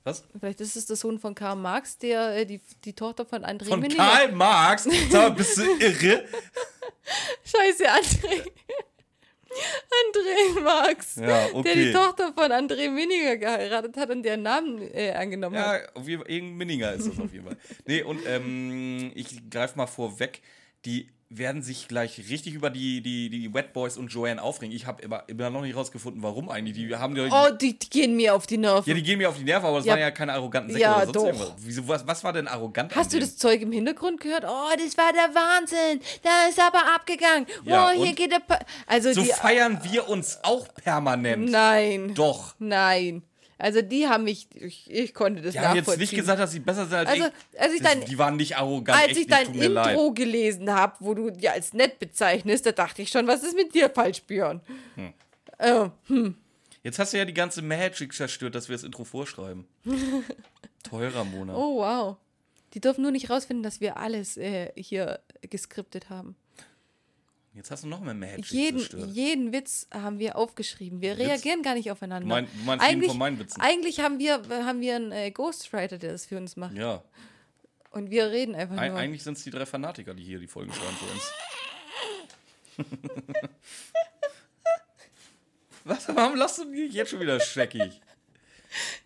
Was? Vielleicht ist es der Sohn von Karl Marx, der äh, die, die Tochter von André Von Minninger. Karl Marx? Sag mal, bist du irre? Scheiße, André. André Marx. Ja, Der die okay. Tochter von André Minninger geheiratet hat und deren Namen äh, angenommen Ja, hat. auf jeden Fall, irgendein Minninger ist das auf jeden Fall. Nee, und ähm, ich greife mal vorweg, die werden sich gleich richtig über die, die, die Wet Boys und Joanne aufregen. Ich habe immer, immer noch nicht rausgefunden, warum eigentlich. Die haben die, Oh, die, die gehen mir auf die Nerven. ja, die gehen mir auf die Nerven, aber das Ja. waren ja keine arroganten Säcke Ja, oder sonst doch. irgendwas. Wieso, was, was war denn arrogant an Hast du das Zeug im Hintergrund gehört? Oh, das war der Wahnsinn. Da ist aber abgegangen. Ja, oh, hier geht der. Pa also So die. feiern wir uns auch permanent. Nein. Doch. Nein. Also die haben mich. Ich, ich konnte das Die haben jetzt nachvollziehen. nicht gesagt, dass sie besser sind als Also, ich. als ich dein- die waren nicht arrogant. Als ich dein mir leid. Intro gelesen habe, wo du dir als nett bezeichnest, da dachte ich schon, was ist mit dir falsch, Björn? Hm. Äh, Jetzt hast du ja die ganze Magic zerstört, dass wir das Intro vorschreiben. Teurer Monat. oh, wow. Die dürfen nur nicht rausfinden, dass wir alles äh, hier geskriptet haben. Jetzt hast du noch mehr Magic Jeden, zerstört. jeden Witz haben wir aufgeschrieben. Wir reagieren gar nicht aufeinander. Mein- du meinst eigentlich, von meinen Witzen? Eigentlich haben wir, haben wir einen äh, Ghostwriter, der das für uns macht. Ja, Und wir reden einfach Eig nur. eigentlich sind es die drei Fanatiker, die hier die Folgen schreiben für uns. Was? Warum lachst du mich jetzt schon wieder scheckig?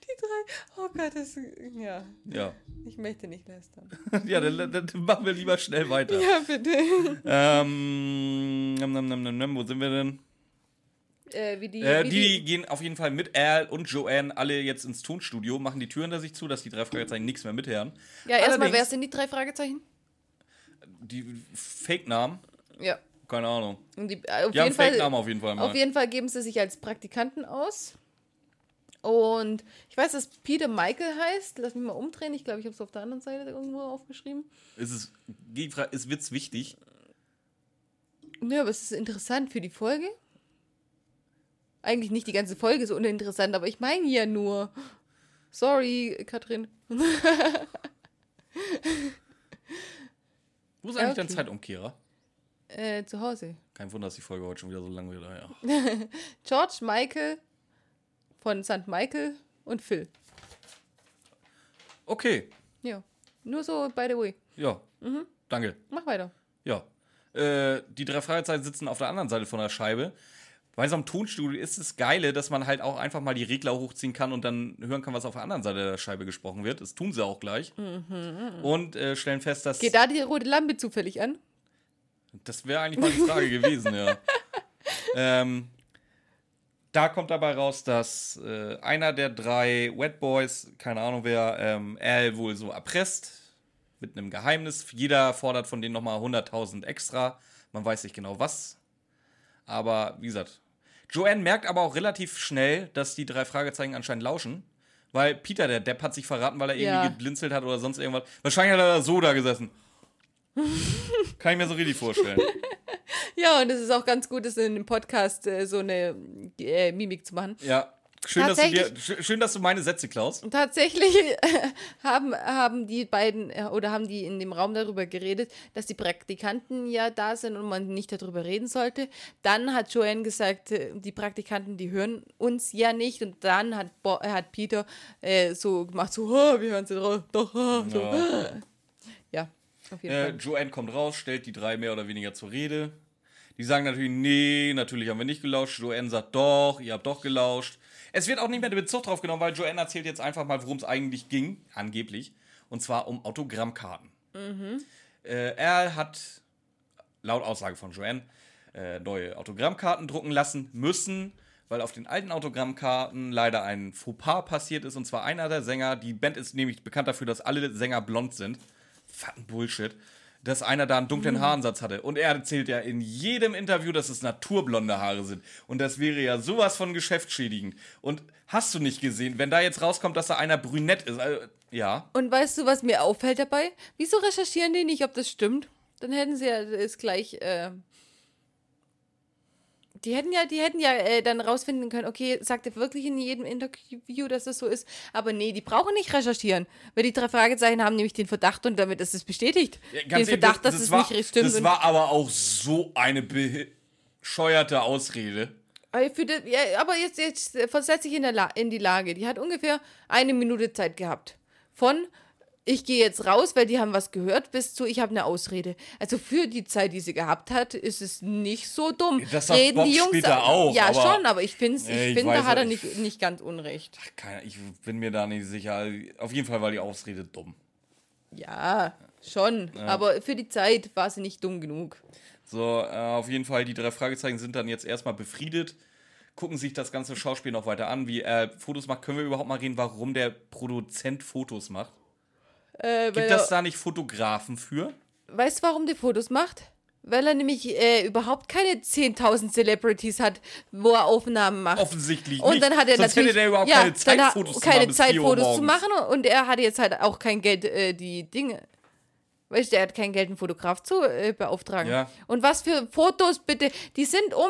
Die drei. Oh Gott, das. Ja, Ja. ich möchte nicht lästern. Ja, dann, dann machen wir lieber schnell weiter. Ja, bitte. Ähm, nam, nam, nam, nam, nam, wo sind wir denn? Äh, wie die. Äh, wie die, gehen auf jeden Fall mit Al und Joanne alle jetzt ins Tonstudio, machen die Türen da sich zu, dass die drei Fragezeichen nichts mehr mithören. Ja, erstmal, wer sind die drei Fragezeichen? Die Fake-Namen, Ja. keine Ahnung. Und die, äh, auf, Die haben jeden Fall, Fake-Namen auf jeden Fall mal. auf jeden Fall geben sie sich als Praktikanten aus. Und ich weiß, dass Peter Michael heißt. Lass mich mal umdrehen. Ich glaube, ich habe es auf der anderen Seite irgendwo aufgeschrieben. ist es ist Witz wichtig? Ja, aber es ist interessant für die Folge. Eigentlich nicht die ganze Folge ist uninteressant, aber ich meine ja nur. Sorry, Katrin. Wo ist eigentlich Okay. dein Zeitumkehrer? Äh, zu Hause. Kein Wunder, dass die Folge heute schon wieder so lang wird. Ja. George Michael von St. Michael und Phil. Okay, Ja. Nur so, by the way. ja. Mhm. Danke. Mach weiter. Ja. Äh, die drei Fragezeichen sitzen auf der anderen Seite von der Scheibe. Bei so einem Tonstudio ist es geile, dass man halt auch einfach mal die Regler hochziehen kann und dann hören kann, was auf der anderen Seite der Scheibe gesprochen wird. Das tun sie auch gleich. Und äh, stellen fest, dass. Geht da die rote Lampe zufällig an? Das wäre eigentlich mal die Frage gewesen, ja. Ähm, Da kommt dabei raus, dass äh, einer der drei Wet Boys, keine Ahnung wer, ähm, Al wohl so erpresst mit einem Geheimnis. Jeder fordert von denen nochmal 100.000 extra. Man weiß nicht genau was. Aber wie gesagt, Joanne merkt aber auch relativ schnell, dass die drei Fragezeichen anscheinend lauschen. Weil Peter, der Depp, hat sich verraten, weil er irgendwie Ja. geblinzelt hat oder sonst irgendwas. Wahrscheinlich hat er da so da gesessen. Kann ich mir so richtig vorstellen. Ja, und es ist auch ganz gut, das in dem Podcast äh, so eine äh, Mimik zu machen. Ja. Schön dass, du dir, schön, dass du meine Sätze klaust. Tatsächlich haben, haben die beiden äh, oder haben die in dem Raum darüber geredet, dass die Praktikanten ja da sind und man nicht darüber reden sollte. Dann hat Joanne gesagt, äh, die Praktikanten, die hören uns ja nicht. Und dann hat, Bo hat Peter äh, so gemacht, so, "Ha, wir hören sie doch, doch ha", so. Ja. Auf jeden Äh, Fall. Joanne kommt raus, stellt die drei mehr oder weniger zur Rede. Die sagen natürlich, nee, natürlich haben wir nicht gelauscht. Joanne sagt, doch, ihr habt doch gelauscht. Es wird auch nicht mehr der Bezug drauf genommen, weil Joanne erzählt jetzt einfach mal, worum es eigentlich ging, angeblich. Und zwar um Autogrammkarten. Äh, er hat, laut Aussage von Joanne, äh, neue Autogrammkarten drucken lassen müssen, weil auf den alten Autogrammkarten leider ein Fauxpas passiert ist. Und zwar einer der Sänger, die Band ist nämlich bekannt dafür, dass alle Sänger blond sind. Fucking Bullshit. Dass einer da einen dunklen Haaransatz hatte. Und er erzählt ja in jedem Interview, dass es naturblonde Haare sind. Und das wäre ja sowas von geschäftsschädigend. Und hast du nicht gesehen, wenn da jetzt rauskommt, dass da einer brünett ist? Also, ja. Und weißt du, was mir auffällt dabei? Wieso recherchieren die nicht, ob das stimmt? Dann hätten sie ja es gleich. Äh, die hätten ja, die hätten ja äh, dann rausfinden können, okay, sagt er wirklich in jedem Interview, dass das so ist. Aber nee, die brauchen nicht recherchieren. Weil die drei Fragezeichen haben nämlich den Verdacht und damit ist es bestätigt. Ja, den Verdacht, dass es war, nicht richtig stimmt. Das war aber auch so eine bescheuerte Ausrede. Aber, für das, ja, aber jetzt, jetzt versetze ich in, La in die Lage. Die hat ungefähr eine Minute Zeit gehabt. Von ich gehe jetzt raus, weil die haben was gehört, bis zu ich habe eine Ausrede. Also für die Zeit, die sie gehabt hat, ist es nicht so dumm. Das sagt Bob später auch, Ja, aber- schon, aber ich finde, ich ich find, weiß da hat er ja, nicht, nicht ganz unrecht. Keine, ich bin mir da nicht sicher. Auf jeden Fall war die Ausrede dumm. Ja, schon. Aber für die Zeit war sie nicht dumm genug. So, äh, auf jeden Fall, die drei Fragezeichen sind dann jetzt erstmal befriedet, gucken sich das ganze Schauspiel noch weiter an, wie er Fotos macht. Können wir überhaupt mal reden, warum der Produzent Fotos macht? Äh, Gibt das da nicht Fotografen für? Weißt du, warum der Fotos macht? Weil er nämlich äh, überhaupt keine 10.000 Celebrities hat, wo er Aufnahmen macht. Offensichtlich Und nicht. dann hat er Sonst natürlich hätte der überhaupt ja, keine Zeit, hat- Fotos zu keine machen bis Zeit, 4 Uhr Fotos zu machen und er hatte jetzt halt auch kein Geld, äh, die Dinge. Weißt du, er hat kein Geld, einen Fotograf zu äh, beauftragen. Ja. Und was für Fotos bitte? Die sind um.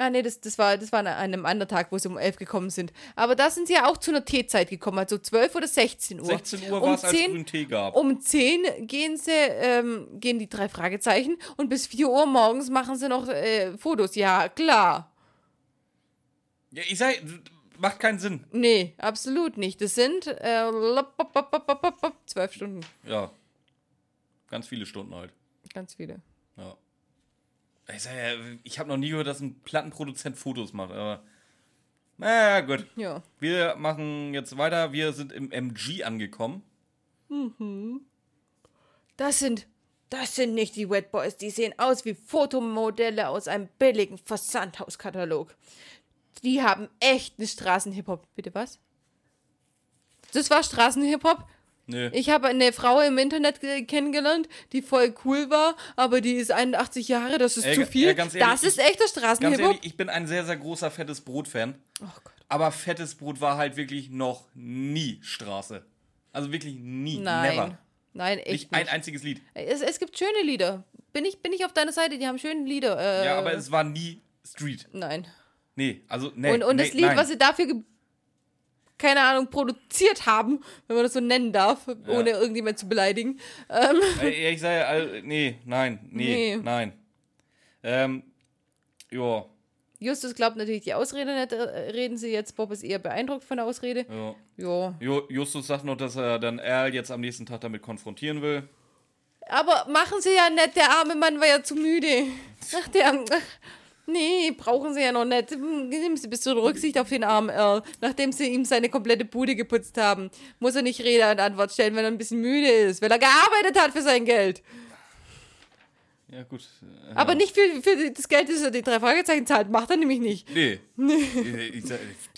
Ah, nee, das, das, war, das war an einem anderen Tag, wo sie um 11 gekommen sind. Aber da sind sie ja auch zu einer Teezeit gekommen, also 12 oder 16 Uhr. 16 Uhr um war es, als 10 grünen Tee gab. um 10 gehen sie, ähm, gehen die drei Fragezeichen und bis 4 Uhr morgens machen sie noch äh, Fotos. Ja, klar. Ja, ich sag, macht keinen Sinn. Nee, absolut nicht. Das sind äh, zwölf Stunden. Ja. Ganz viele Stunden halt. Ganz viele. Ich, sag ja, ich habe noch nie gehört, dass ein Plattenproduzent Fotos macht, aber. Naja, gut. Ja. Wir machen jetzt weiter. Wir sind im MG angekommen. Das sind, das sind nicht die Wet Boys. Die sehen aus wie Fotomodelle aus einem billigen Versandhauskatalog. Die haben echten Straßenhip-Hop. Bitte was? Das war Straßenhip-Hop? Nö. Ich habe eine Frau im Internet ge- kennengelernt, die voll cool war, aber die ist 81 Jahre, das ist Ey, zu viel. ganz ehrlich, das ist echter Straßenhip-Hop. ich bin ein sehr, sehr großer fettes Brot-Fan. Oh Gott. Aber fettes Brot war halt wirklich noch nie Straße. Also wirklich nie. Nein. Never. Nein, echt Nicht nicht. ein einziges Lied. Es, es gibt schöne Lieder. Bin ich, bin ich auf deiner Seite? Die haben schöne Lieder. Äh, Ja, aber es war nie Street. Nein. Nee, also, nee. und und nee, das Lied, nein. was sie dafür, keine Ahnung, produziert haben, wenn man das so nennen darf, ohne irgendjemand zu beleidigen. Ähm, Ich sage, nee, nein, nee, Nee. nein. Ähm, ja, Justus glaubt natürlich die Ausrede nicht, äh, reden sie jetzt. Bob ist eher beeindruckt von der Ausrede. ja. Ja. Jo- Justus sagt noch, dass er dann Al jetzt am nächsten Tag damit konfrontieren will. Aber machen sie ja nicht, der arme Mann war ja zu müde. Ach, der. Nee, brauchen sie ja noch nicht. Hm, Nehmen Sie ein bisschen Rücksicht auf den armen Earl. Nachdem sie ihm seine komplette Bude geputzt haben, muss er nicht Rede und Antwort stellen, wenn er ein bisschen müde ist, weil er gearbeitet hat für sein Geld. Ja, gut. äh, Aber ja. nicht für, für das Geld, das er die drei Fragezeichen zahlt. Macht er nämlich nicht. Nee. Die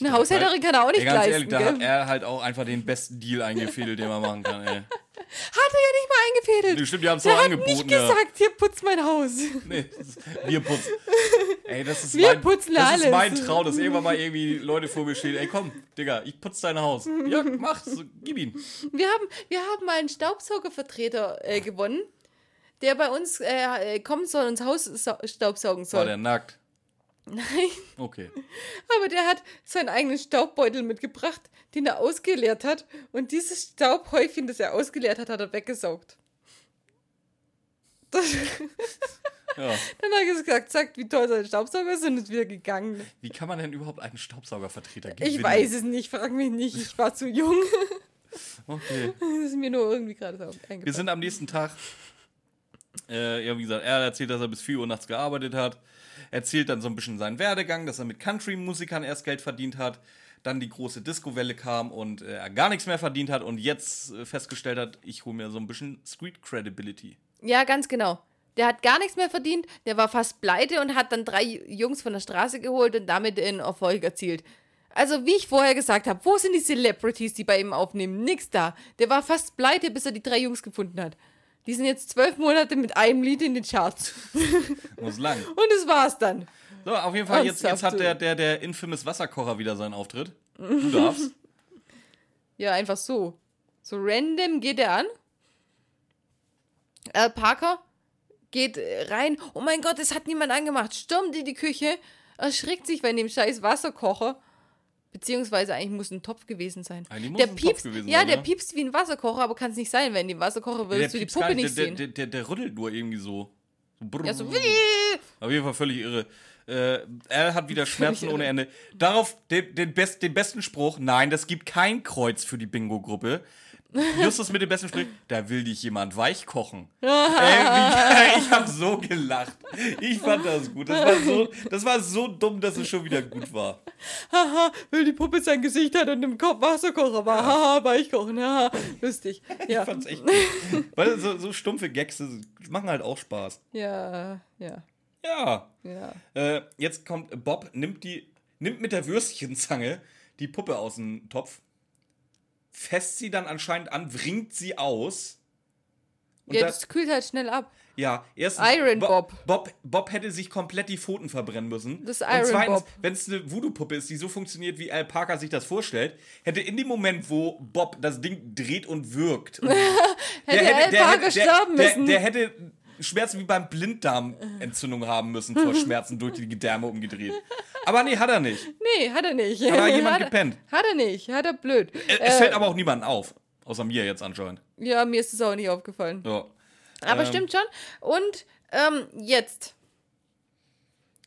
Eine Haushälterin kann er auch nicht Ey, ganz leisten. ehrlich, da hat er halt auch einfach den besten Deal eingefädelt, den man machen kann, ey. Hat er ja nicht mal eingefädelt. Nee, stimmt, die haben's Der doch hat angeboten, nicht gesagt, hier putzt mein Haus. Nee, ist, wir putzen. Ey, das ist Wir mein, putzen das alles. ist mein Traum, dass irgendwann mal irgendwie Leute vor mir stehen. Ey, komm, Digga, ich putze dein Haus. Ja, mach, so, gib ihn. Wir haben, wir haben mal einen Staubsaugervertreter äh, gewonnen, der bei uns äh, äh, kommen soll und das Haus sau- staubsaugen War soll. der nackt? Nein, Okay. aber der hat seinen eigenen Staubbeutel mitgebracht, den er ausgeleert hat. Und dieses Staubhäufchen, das er ausgeleert hat, hat er weggesaugt. Das, Ja. dann hat er gesagt, sagt, wie toll sein Staubsauger ist und ist wieder gegangen. Wie kann man denn überhaupt einen Staubsaugervertreter gewinnen? Ich weiß es nicht, frag mich nicht, ich war zu jung. Okay. Das ist mir nur irgendwie gerade so Wir eingefallen. sind am nächsten Tag. Äh, ja, wie gesagt, er erzählt, dass er bis 4 Uhr nachts gearbeitet hat. Erzählt dann so ein bisschen seinen Werdegang, dass er mit Country-Musikern erst Geld verdient hat. Dann die große Disco-Welle kam und äh, er gar nichts mehr verdient hat und jetzt äh, festgestellt hat, ich hole mir so ein bisschen Street Credibility. Ja, ganz genau. Der hat gar nichts mehr verdient, der war fast pleite und hat dann drei Jungs von der Straße geholt und damit einen Erfolg erzielt. Also, wie ich vorher gesagt habe, wo sind die Celebrities, die bei ihm aufnehmen? Nix da. Der war fast pleite, bis er die drei Jungs gefunden hat. Die sind jetzt zwölf Monate mit einem Lied in den Charts. Muss lang. Und das war's dann. So, auf jeden Fall, jetzt, jetzt hat der, der, der infamous Wasserkocher wieder seinen Auftritt. Du darfst. Ja, einfach so. So random geht er an. Al Parker geht rein. Oh mein Gott, es hat niemand angemacht. Stürmt in die Küche, erschrickt sich bei dem scheiß Wasserkocher. Beziehungsweise eigentlich muss ein Topf gewesen sein. Eigentlich muss der ein Topf piepst, gewesen ja, sein, der ja. piepst wie ein Wasserkocher, aber kann es nicht sein, wenn die Wasserkocher würdest du die Puppe nicht der, sehen. Der, der, der, der rüttelt nur irgendwie so. so brrr. ja, so, Auf jeden Fall völlig irre. Äh, er hat wieder Schmerzen ohne Ende. Darauf den, den, best, den besten Spruch: Nein, das gibt kein Kreuz für die Bingo-Gruppe. Justus mit dem besten Spruch: Da will dich jemand weich kochen. Ey, wie, ich habe so gelacht. Ich fand das gut. Das war, so, das war so dumm, dass es schon wieder gut war. haha, weil die Puppe sein Gesicht hat und im Kopf Wasserkocher war. Haha, Weichkochen, haha, lustig. Ja, Ich fand's echt gut. Weil so, so stumpfe Gags machen halt auch Spaß. ja, ja, Ja. ja. Äh, jetzt kommt Bob, nimmt die, nimmt mit der Würstchenzange die Puppe aus dem Topf, fässt sie dann anscheinend an, wringt sie aus. Und Ja, da- das kühlt halt schnell ab. ja, erstens. Iron Bob. Bob. Bob hätte sich komplett die Pfoten verbrennen müssen. Das ist Und Iron zweitens, Bob. wenn es eine Voodoo-Puppe ist, die so funktioniert, wie Al Parker sich das vorstellt, hätte in dem Moment, wo Bob das Ding dreht und wirkt, und Hätte Al Parker sterben der, müssen. Der, hätte Schmerzen wie beim Blinddarmentzündung haben müssen vor Schmerzen durch die Gedärme umgedreht. Aber nee, hat er nicht. Nee, hat er nicht. Hat da jemand Hat er- gepennt? Hat er nicht, hat er blöd. Es, Äh, fällt aber auch niemandem auf. Außer mir jetzt anscheinend. Ja, mir ist es auch nicht aufgefallen. Ja. Aber Ähm. stimmt schon. Und ähm, jetzt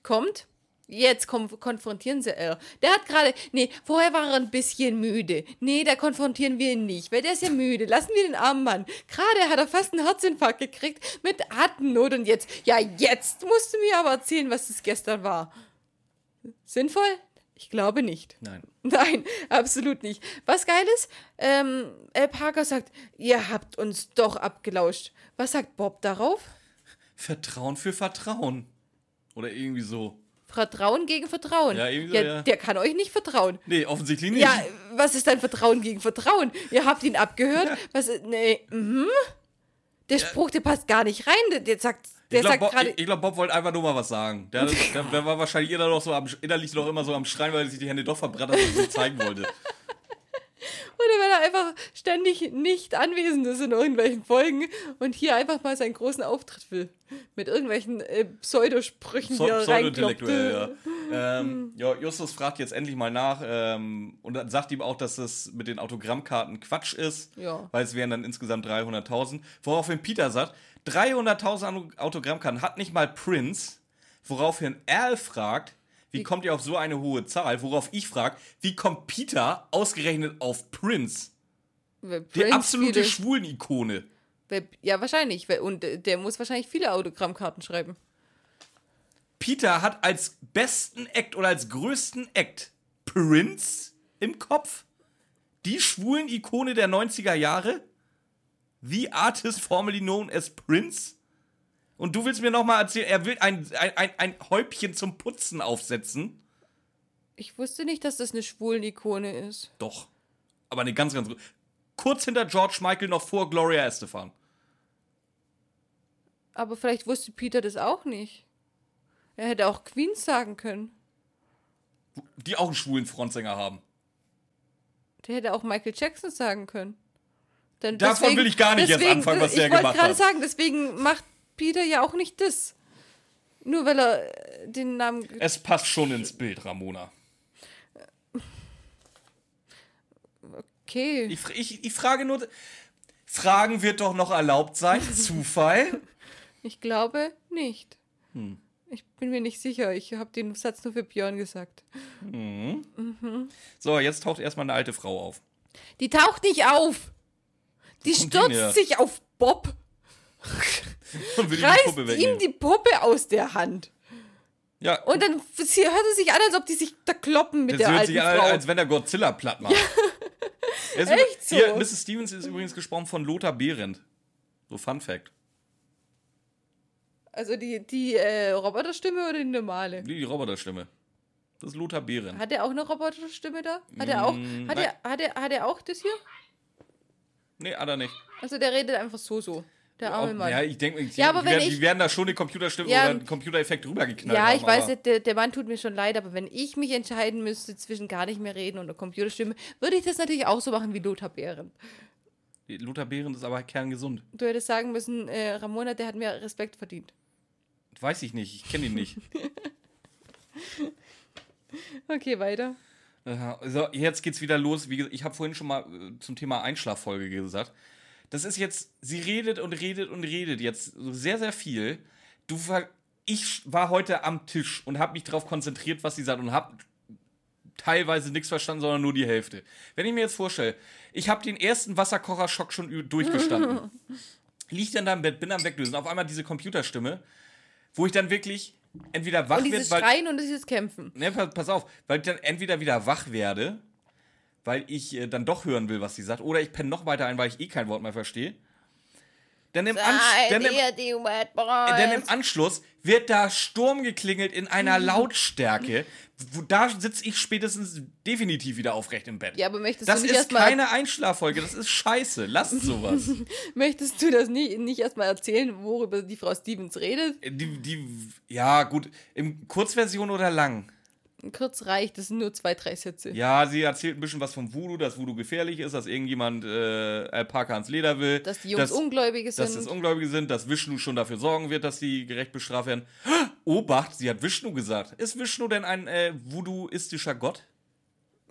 kommt. Jetzt konfrontieren sie Al. Der hat gerade. Nee, vorher war er ein bisschen müde. Nee, da konfrontieren wir ihn nicht, weil der ist ja müde. Lassen wir den armen Mann. Gerade hat er fast einen Herzinfarkt gekriegt mit Atemnot und jetzt. Ja, jetzt musst du mir aber erzählen, was es gestern war. Sinnvoll? Ich glaube nicht. Nein. Nein, absolut nicht. Was geil ist, ähm, Al Parker sagt, ihr habt uns doch abgelauscht. Was sagt Bob darauf? Vertrauen für Vertrauen. Oder irgendwie so. Vertrauen gegen Vertrauen. Ja, irgendwie so, ja. Der kann euch nicht vertrauen. Nee, offensichtlich nicht. Ja, was ist dein Vertrauen gegen Vertrauen? Ihr habt ihn abgehört. Was, nee, mhm. Der Spruch, der passt gar nicht rein. Der, sagt, der ich glaube, Bob, glaub, Bob wollte einfach nur mal was sagen. Der, der, der war wahrscheinlich innerlich noch, so am, innerlich noch immer so am Schreien, weil er sich die Hände doch verbrannt hat und so zeigen wollte. Oder wenn er einfach ständig nicht anwesend ist in irgendwelchen Folgen und hier einfach mal seinen großen Auftritt will. Mit irgendwelchen äh, Pseudosprüchen, Pseu- die er Pseudo-intellektuell, ja. ähm, ja. Justus fragt jetzt endlich mal nach ähm, und dann sagt ihm auch, dass das mit den Autogrammkarten Quatsch ist, Ja. weil es wären dann insgesamt 300.000. Woraufhin Peter sagt, 300.000 Autogrammkarten hat nicht mal Prince, woraufhin Al fragt, wie kommt ihr auf so eine hohe Zahl? Worauf ich frage, wie kommt Peter ausgerechnet auf Prince? Weil Die Prince absolute Schwulen-Ikone. Ja, wahrscheinlich. Und äh, der muss wahrscheinlich viele Autogrammkarten schreiben. Peter hat als besten Act oder als größten Act Prince im Kopf. Die schwulen Ikone der 90er Jahre. The Artist formerly known as Prince. Und du willst mir nochmal erzählen, er will ein, ein, ein, ein Häubchen zum Putzen aufsetzen? Ich wusste nicht, dass das eine Schwulen-Ikone ist. Doch. Aber eine ganz, ganz. Kurz hinter George Michael noch vor Gloria Estefan. Aber vielleicht wusste Peter das auch nicht. Er hätte auch Queens sagen können. Die auch einen schwulen Frontsänger haben. Der hätte auch Michael Jackson sagen können. Denn Davon will ich gar nicht jetzt anfangen, was der ich wollte gemacht gerade hat. sagen, deswegen macht Peter ja auch nicht das. Nur weil er äh, den Namen. Es passt schon ins Bild, Ramona. Okay. Ich, ich, ich frage nur. Fragen wird doch noch erlaubt sein. Zufall? Ich glaube nicht. Hm. Ich bin mir nicht sicher. Ich habe den Satz nur für Björn gesagt. So, jetzt taucht erstmal eine alte Frau auf. Die taucht nicht auf. Die kommt stürzt sich auf Bob, Und will ihm die reißt Puppe ihm die Puppe aus der Hand. Ja, Und dann hört es sich an, als ob die sich da kloppen mit das der hört alten sich an, Frau. als wenn er Godzilla platt macht. Es ist- Echt so? Hier, Mrs. Stevens ist übrigens gesprochen von Lothar Behrendt. So Fun Fact. Also die, die äh, Roboterstimme oder die normale? Die, die Roboterstimme. Das ist Lothar Behrendt. Hat er auch eine Roboterstimme da? Hat er auch, Mm, hat, er, hat, er, hat er auch das hier? Nee, hat er nicht. Also der redet einfach so so. Der arme Mann. Ja, Ja, ich denke, Ja, die, werden, ich- die werden da schon eine Computerstimme Ja, oder einen Computereffekt rübergeknallt haben. ich weiß, aber- der, der Mann tut mir schon leid, aber wenn ich mich entscheiden müsste zwischen gar nicht mehr reden und einer Computerstimme, würde ich das natürlich auch so machen wie Lothar Behren. Lothar Behrendt ist aber kerngesund. Du hättest sagen müssen, äh, Ramona, der hat mir Respekt verdient. Weiß ich nicht, ich kenne ihn nicht. Okay, weiter. So, jetzt geht's wieder los. Wie gesagt, ich habe vorhin schon mal äh, zum Thema Einschlaffolge gesagt. Das ist jetzt, sie redet und redet und redet jetzt sehr, sehr viel. Du ich war heute am Tisch und habe mich darauf konzentriert, was sie sagt und habe teilweise nichts verstanden, sondern nur die Hälfte. Wenn ich mir jetzt vorstelle, ich habe den ersten Wasserkocherschock schon durchgestanden. Lieg dann da im Bett, bin am Weglösen. Auf einmal diese Computerstimme, wo ich dann wirklich entweder wach Und wird, dieses weil Schreien und dieses Kämpfen. Ne, pass, pass auf, weil ich dann entweder wieder wach werde, weil ich äh, dann doch hören will, was sie sagt, oder ich penne noch weiter ein, weil ich eh kein Wort mehr verstehe. Denn im, denn im, denn im Anschluss wird da Sturm geklingelt in einer Lautstärke, wo da sitze ich spätestens definitiv wieder aufrecht im Bett. Ja, aber möchtest das du nicht ist keine Einschlaffolge, das ist scheiße. Lasst sowas. möchtest du das nicht, nicht erstmal erzählen, worüber die Frau Stevens redet? die, die, ja, gut, in Kurzversion oder lang? Kurz reicht, das sind nur zwei, drei Sätze. Ja, sie erzählt ein bisschen was vom Voodoo, dass Voodoo gefährlich ist, dass irgendjemand äh, Alpaka ans Leder will. Dass die Jungs Ungläubige Dass sind. es Ungläubige sind, dass Vishnu schon dafür sorgen wird, dass sie gerecht bestraft werden. Obacht, sie hat Vishnu gesagt. Ist Vishnu denn ein äh, voodooistischer Gott?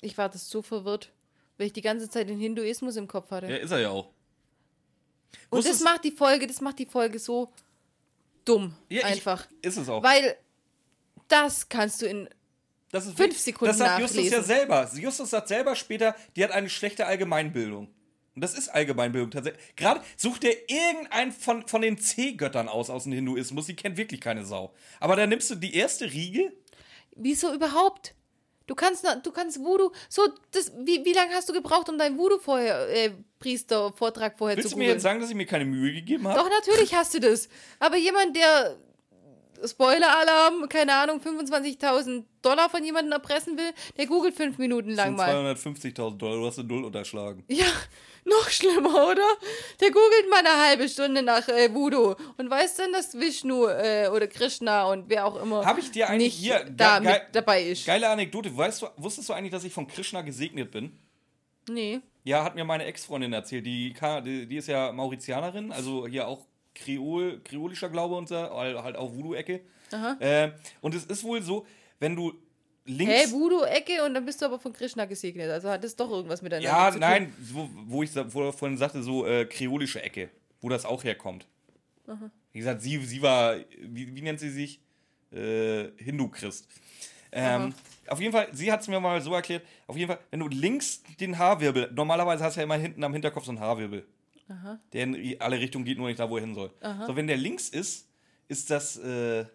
Ich war das so verwirrt, weil ich die ganze Zeit den Hinduismus im Kopf hatte. Ja, ist er ja auch. und das Wusstest- macht die Folge, das macht die Folge so dumm. Ja, ich- einfach. Ist es auch. Weil das kannst du in. Das ist fünf Sekunden Das sagt Justus ja selber. Justus sagt selber später, die hat eine schlechte Allgemeinbildung. Und das ist Allgemeinbildung tatsächlich. Gerade sucht er irgendeinen von, von den C-Göttern aus, aus dem Hinduismus. Die kennt wirklich keine Sau. Aber da nimmst du die erste Riege. Wieso überhaupt? Du kannst, du kannst Voodoo. So, das, wie, wie lange hast du gebraucht, um deinen Voodoo-Priester-Vortrag vorher Willst zu du mir googeln? jetzt sagen, dass ich mir keine Mühe gegeben habe? Doch, natürlich hast du das. Aber jemand, der Spoiler-Alarm, keine Ahnung, 25.000 Dollar von jemandem erpressen will, der googelt fünf Minuten lang mal. sind 250.000 Dollar, du hast eine Null unterschlagen. Ja, noch schlimmer, oder? Der googelt mal eine halbe Stunde nach äh, Voodoo und weiß dann, dass Vishnu äh, oder Krishna und wer auch immer Hab ich dir eigentlich hier da ge- dabei ist. Geile Anekdote. Weißt du, wusstest du eigentlich, dass ich von Krishna gesegnet bin? Nee. Ja, hat mir meine Ex-Freundin erzählt. Die, die ist ja Mauritianerin, also hier auch Kreol, kreolischer Glaube und so, halt auch Voodoo-Ecke. Äh, und es ist wohl so, wenn du links. Hä, Voodoo-Ecke und dann bist du aber von Krishna gesegnet. Also hat das doch irgendwas miteinander ja, zu tun. nein, wo, wo ich wo vorhin sagte, so äh, kreolische Ecke, wo das auch herkommt. Wie gesagt, sie, sie war, wie, wie nennt sie sich? Äh, Hindu-Christ. Ähm, auf jeden Fall, sie hat es mir mal so erklärt, auf jeden Fall, wenn du links den Haarwirbel, normalerweise hast du ja immer hinten am Hinterkopf so einen Haarwirbel, der in alle Richtungen geht, nur nicht da, wo er hin soll. So, wenn der links ist, ist das äh,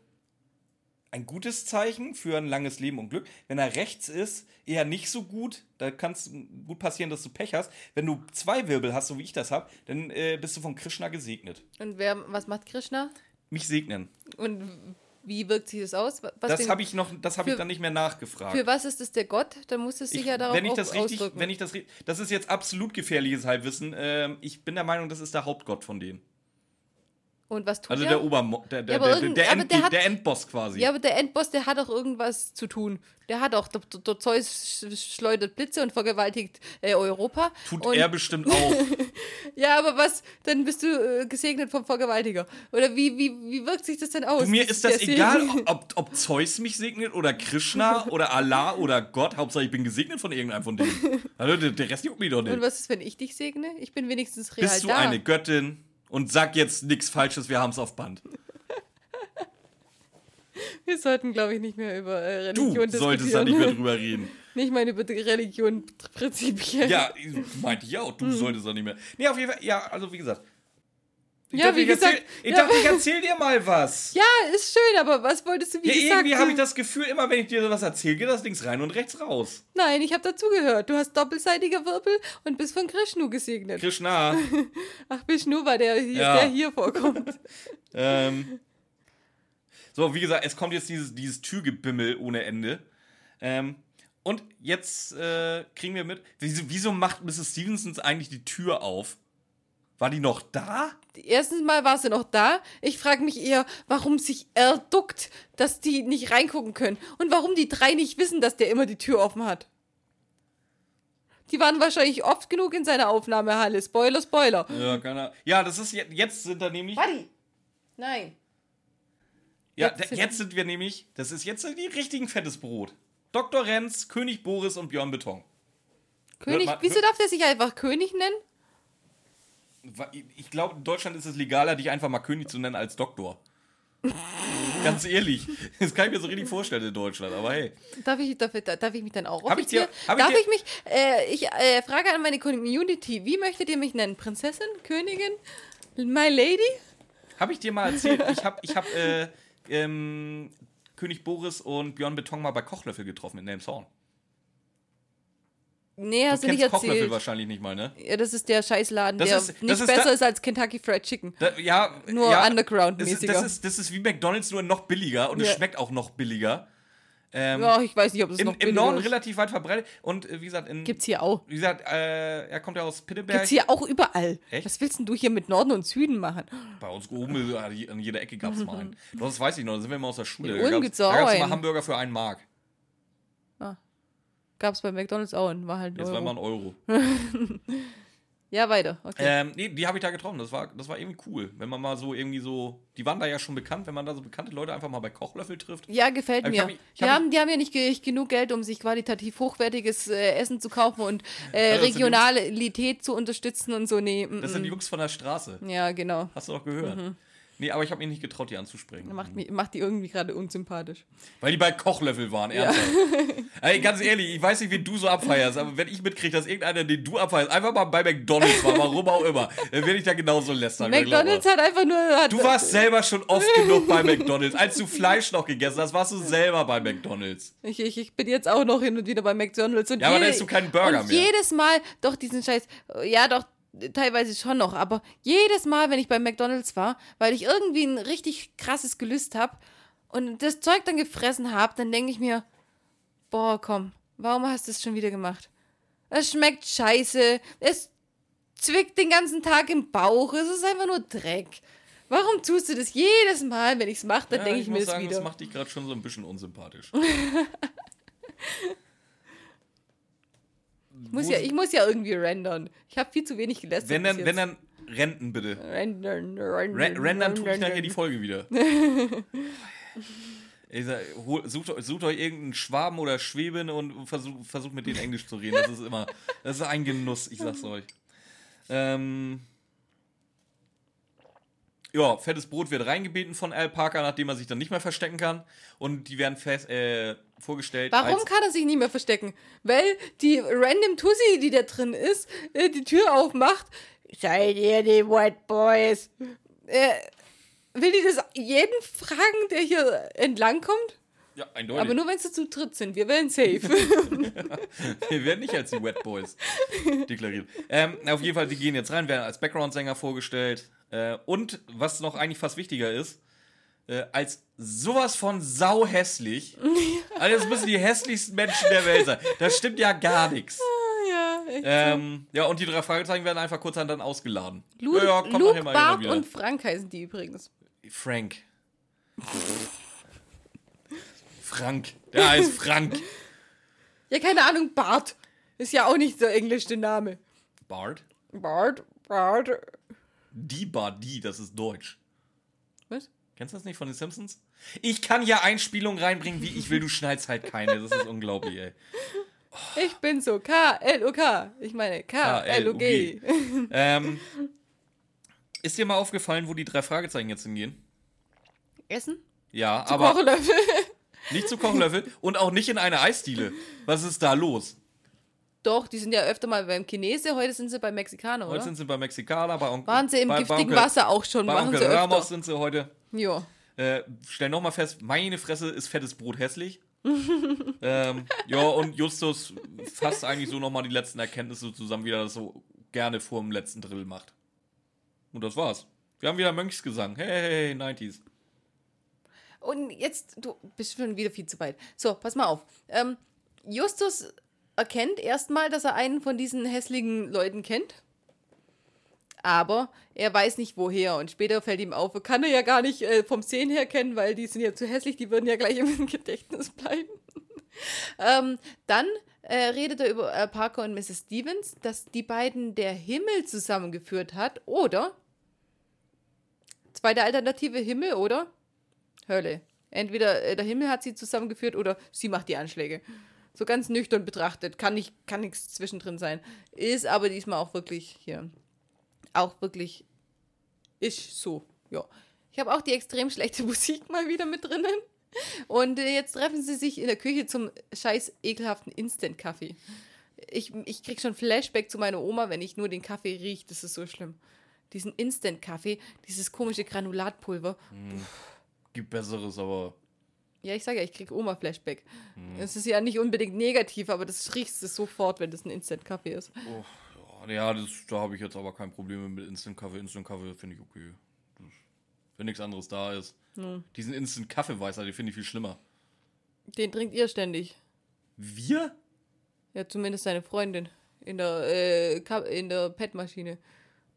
ein gutes Zeichen für ein langes Leben und Glück. Wenn er rechts ist, eher nicht so gut. Da kann es gut passieren, dass du Pech hast. Wenn du zwei Wirbel hast, so wie ich das habe, dann äh, bist du von Krishna gesegnet. Und wer, was macht Krishna? mich segnen. Und wie wirkt sich das aus? Was Das habe ich noch, das habe ich dann nicht mehr nachgefragt. Für was ist es der Gott? Dann muss es sich Ich- ja darauf wenn ich das richtig, ausdrücken. wenn ich das, das ist jetzt absolut gefährliches Halbwissen. Ähm, ich bin der Meinung, das ist der Hauptgott von denen. Und was tut Also er? der Obermo, der, der, Ja, der, der, End, der hat- der Endboss quasi. Ja, aber der Endboss, der hat auch irgendwas zu tun. Der hat auch, der, der Zeus sch- schleudert Blitze und vergewaltigt äh, Europa. Tut und, er bestimmt auch. Ja, aber was? Dann bist du äh, gesegnet vom Vergewaltiger. Oder wie, wie, wie wirkt sich das denn aus? Du, mir ist das der egal, ob, ob Zeus mich segnet oder Krishna oder Allah oder Gott. Hauptsache, ich bin gesegnet von irgendeinem von denen. Also, der, der Rest juckt mich doch Und nicht. was ist, wenn ich dich segne? Ich bin wenigstens real Bist du da. eine Göttin und sag jetzt nichts Falsches, wir haben es auf Band. Wir sollten, glaube ich, nicht mehr über äh, Du Religion solltest da diskutieren. nicht mehr drüber reden. Nicht mal über die Religion prinzipiell. Ja, meinte ich auch. Du solltest da nicht mehr. Nee, auf jeden Fall, ja, also wie gesagt. Ich Ja, dachte, wie ich gesagt, Erzähl, ich ja. dachte, ich erzähl dir mal was. Ja, ist schön, aber was wolltest du, wie Ja, gesagt? irgendwie habe ich das Gefühl, immer wenn ich dir was erzähle, geht das links rein und rechts raus. Nein, ich habe dazugehört. Du hast doppelseitige Wirbel und bist von Krishnu gesegnet. Krishna. Ach, Vishnu war der, hier, Ja. der hier vorkommt. ähm. So, wie gesagt, es kommt jetzt dieses, dieses Türgebimmel ohne Ende. Ähm. Und jetzt äh, kriegen wir mit. Wieso, wieso macht Mrs. Stevensons eigentlich die Tür auf? War die noch da? Erstens mal war sie noch da. Ich frage mich eher, warum sich er duckt, dass die nicht reingucken können. Und warum die drei nicht wissen, dass der immer die Tür offen hat. Die waren wahrscheinlich oft genug in seiner Aufnahmehalle. Spoiler, Spoiler. Ja, keine Ahnung. Ja, das ist jetzt, jetzt sind da nämlich. Buddy! Nein. Ja, Jetzt sind- jetzt sind wir nämlich, das ist jetzt die richtigen fettes Brot. Dr. Renz, König Boris und Björn Beton. König, wieso darf der sich einfach König nennen? Ich glaube, in Deutschland ist es legaler, dich einfach mal König zu nennen als Doktor. Ganz ehrlich. Das kann ich mir so richtig vorstellen in Deutschland, aber hey. Darf ich, darf, darf ich mich dann auch Hab ich dir- hab ich darf dir- ich mich, äh, ich äh, frage an meine Community, wie möchtet ihr mich nennen? Prinzessin? Königin? My Lady? Habe ich dir mal erzählt, ich habe ich hab, äh, ähm, König Boris und Björn Beton mal bei Kochlöffel getroffen in Elmshorn. Nee, Du hast du, nicht kennst Kochlöffel erzählt. wahrscheinlich nicht mal, ne? Ja, das ist der Scheißladen, Das der ist- nicht ist besser da- ist als Kentucky Fried Chicken. Da, ja, Nur ja, Underground-mäßiger. Das, ist- das, ist, das ist wie McDonalds, nur noch billiger und Ja. es schmeckt auch noch billiger. Ähm, Ja, ich weiß nicht, ob es im, noch Im Norden ist. relativ weit verbreitet. Und äh, wie gesagt, in, Gibt's hier auch. wie gesagt äh, er kommt ja aus Pittenberg. Gibt's hier auch überall. Echt? Was willst denn du hier mit Norden und Süden machen? Bei uns oben äh, an jeder Ecke gab es mal einen. Das weiß ich noch, da sind wir immer aus der Schule. In Da gab's- gibt's da gab's mal Hamburger für einen Mark. Gab's bei McDonalds auch und war halt Jetzt war mal ein Euro. Ja, weiter. Okay. Ähm, nee, die habe ich da getroffen. Das war, das war irgendwie cool. Wenn man mal so irgendwie so. Die waren da ja schon bekannt, wenn man da so bekannte Leute einfach mal bei Kochlöffel trifft. Ja, gefällt ich mir. hab mich- ich die, hab haben, die haben ja nicht ge genug Geld, um sich qualitativ hochwertiges äh, Essen zu kaufen und äh, Jungs- Regionalität zu unterstützen und so. Nee, mm, Das sind die. Jungs von der Straße. Ja, genau. Hast du doch gehört. Mhm. Nee, aber ich habe mich nicht getraut, die anzusprechen. Macht, mich, macht die irgendwie gerade unsympathisch. Weil die bei Kochlöffel waren, ernsthaft. Ey, ganz ehrlich, ich weiß nicht, wen du so abfeierst, aber wenn ich mitkriege, dass irgendeiner, den du abfeierst, einfach mal bei McDonalds war, warum auch immer, dann werde ich da genauso lästern. McDonalds mal. hat einfach nur. Hat, Du warst selber schon oft genug bei McDonalds. Als du Fleisch noch gegessen hast, warst du selber bei McDonalds. Ich, ich, ich bin jetzt auch noch hin und wieder bei McDonalds. Und Ja, aber da jede- isst du keinen Burger mehr. jedes Mal, doch diesen Scheiß, ja doch, teilweise schon noch, aber jedes Mal, wenn ich bei McDonalds war, weil ich irgendwie ein richtig krasses Gelüst habe und das Zeug dann gefressen habe, dann denke ich mir, boah, komm, warum hast du es schon wieder gemacht? Es schmeckt scheiße, es zwickt den ganzen Tag im Bauch, es ist einfach nur Dreck. Warum tust du das jedes Mal, wenn ich's mache, dann Ja, denke ich, mir muss das sagen, wieder. das macht dich gerade schon so ein bisschen unsympathisch. Ich muss, ja, ich muss ja irgendwie rendern. Ich habe viel zu wenig gelästert. wenn dann, wenn dann Renten bitte. Rendern, rendern, Ren rendern tue ich nachher die Folge wieder. Ich sag, sucht, euch- sucht euch irgendeinen Schwaben oder Schwäbin und versucht versucht mit denen Englisch zu reden. Das ist immer, das ist ein Genuss, ich sag's euch. Ähm, ja, fettes Brot wird reingebeten von Al Parker, nachdem er sich dann nicht mehr verstecken kann. Und die werden fest, äh, vorgestellt. Warum kann er sich nicht mehr verstecken? Weil die random Tussi, die da drin ist, äh, die Tür aufmacht. Seid ihr die White Boys? Äh, will die das jeden fragen, der hier entlang kommt? Ja, eindeutig. Aber nur wenn sie zu dritt sind. Wir wären safe. Wir werden nicht als die Wet Boys deklariert. Ähm, auf jeden Fall, die gehen jetzt rein, werden als Background-Sänger vorgestellt. Äh, und was noch eigentlich fast wichtiger ist, äh, als sowas von sauhässlich. Also das müssen die hässlichsten Menschen der Welt sein. Das stimmt ja gar nichts. Ja, echt. Ähm, ja, und die drei Fragezeichen werden einfach kurzerhand dann ausgeladen. Lu ja, ja, Luke, Bart und Frank heißen die übrigens. Frank. Frank. Der heißt Frank. Ja, keine Ahnung, Bart. Ist ja auch nicht so englisch der Name. Bart? Bart, Bart. Die Bart, die, das ist Deutsch. Was? Kennst du das nicht von den Simpsons? Ich kann ja Einspielungen reinbringen, wie ich will, du schneidest halt keine. Das ist unglaublich, ey. Ich bin so K-L-O-K. Ich meine K-L-O-G. Ähm, ist dir mal aufgefallen, wo die drei Fragezeichen jetzt hingehen? Essen? Ja, aber Kochlöffel. Nicht zu Kochlöffel und auch nicht in eine Eisdiele. Was ist da los? Doch, die sind ja öfter mal beim Chinese, heute sind sie beim Mexikaner, Heute oder? sind sie bei Mexikaner, bei Onkel. Waren sie im bei, bei giftigen Onkel, Wasser auch schon, Bei machen Onkel sie öfter. Ramos sind sie heute. Ja. Äh, stell nochmal fest, meine Fresse ist fettes Brot hässlich. ähm, ja, und Justus fasst eigentlich so nochmal die letzten Erkenntnisse zusammen, wie er das so gerne vor dem letzten Drill macht. Und das war's. Wir haben wieder Mönchsgesang. Hey, hey, hey, 90s. Und jetzt, du bist schon wieder viel zu weit. So, pass mal auf. Ähm, Justus erkennt erstmal, dass er einen von diesen hässlichen Leuten kennt. Aber er weiß nicht woher. Und später fällt ihm auf, kann er ja gar nicht äh, vom Sehen her kennen, weil die sind ja zu hässlich, die würden ja gleich im Gedächtnis bleiben. ähm, dann äh, redet er über äh, Parker und Mrs. Stevens, dass die beiden der Himmel zusammengeführt hat. Oder zweite Alternative Himmel oder Hölle. Entweder äh, der Himmel hat sie zusammengeführt oder sie macht die Anschläge. So ganz nüchtern betrachtet. Kann, nicht, kann nichts zwischendrin sein. Ist aber diesmal auch wirklich hier. Auch wirklich. Ist so. Ja. Ich habe auch die extrem schlechte Musik mal wieder mit drinnen. Und äh, jetzt treffen sie sich in der Küche zum scheiß ekelhaften Instant-Kaffee. Ich, ich krieg schon Flashback zu meiner Oma, wenn ich nur den Kaffee rieche. Das ist so schlimm. Diesen Instant-Kaffee, dieses komische Granulatpulver. Gibt Besseres, aber. Ja, ich sage ja, ich krieg Oma-Flashback. Es ist ja nicht unbedingt negativ, aber das riechst du sofort, wenn das ein Instant-Kaffee ist. Oh, ja, das, da habe ich jetzt aber kein Problem mit Instant-Kaffee. Instant-Kaffee finde ich okay. Wenn nichts anderes da ist. Diesen Instant-Kaffee-Weißer, den finde ich viel schlimmer. Den trinkt ihr ständig. Wir? Ja, zumindest seine Freundin. In der, äh, in der PET-Maschine.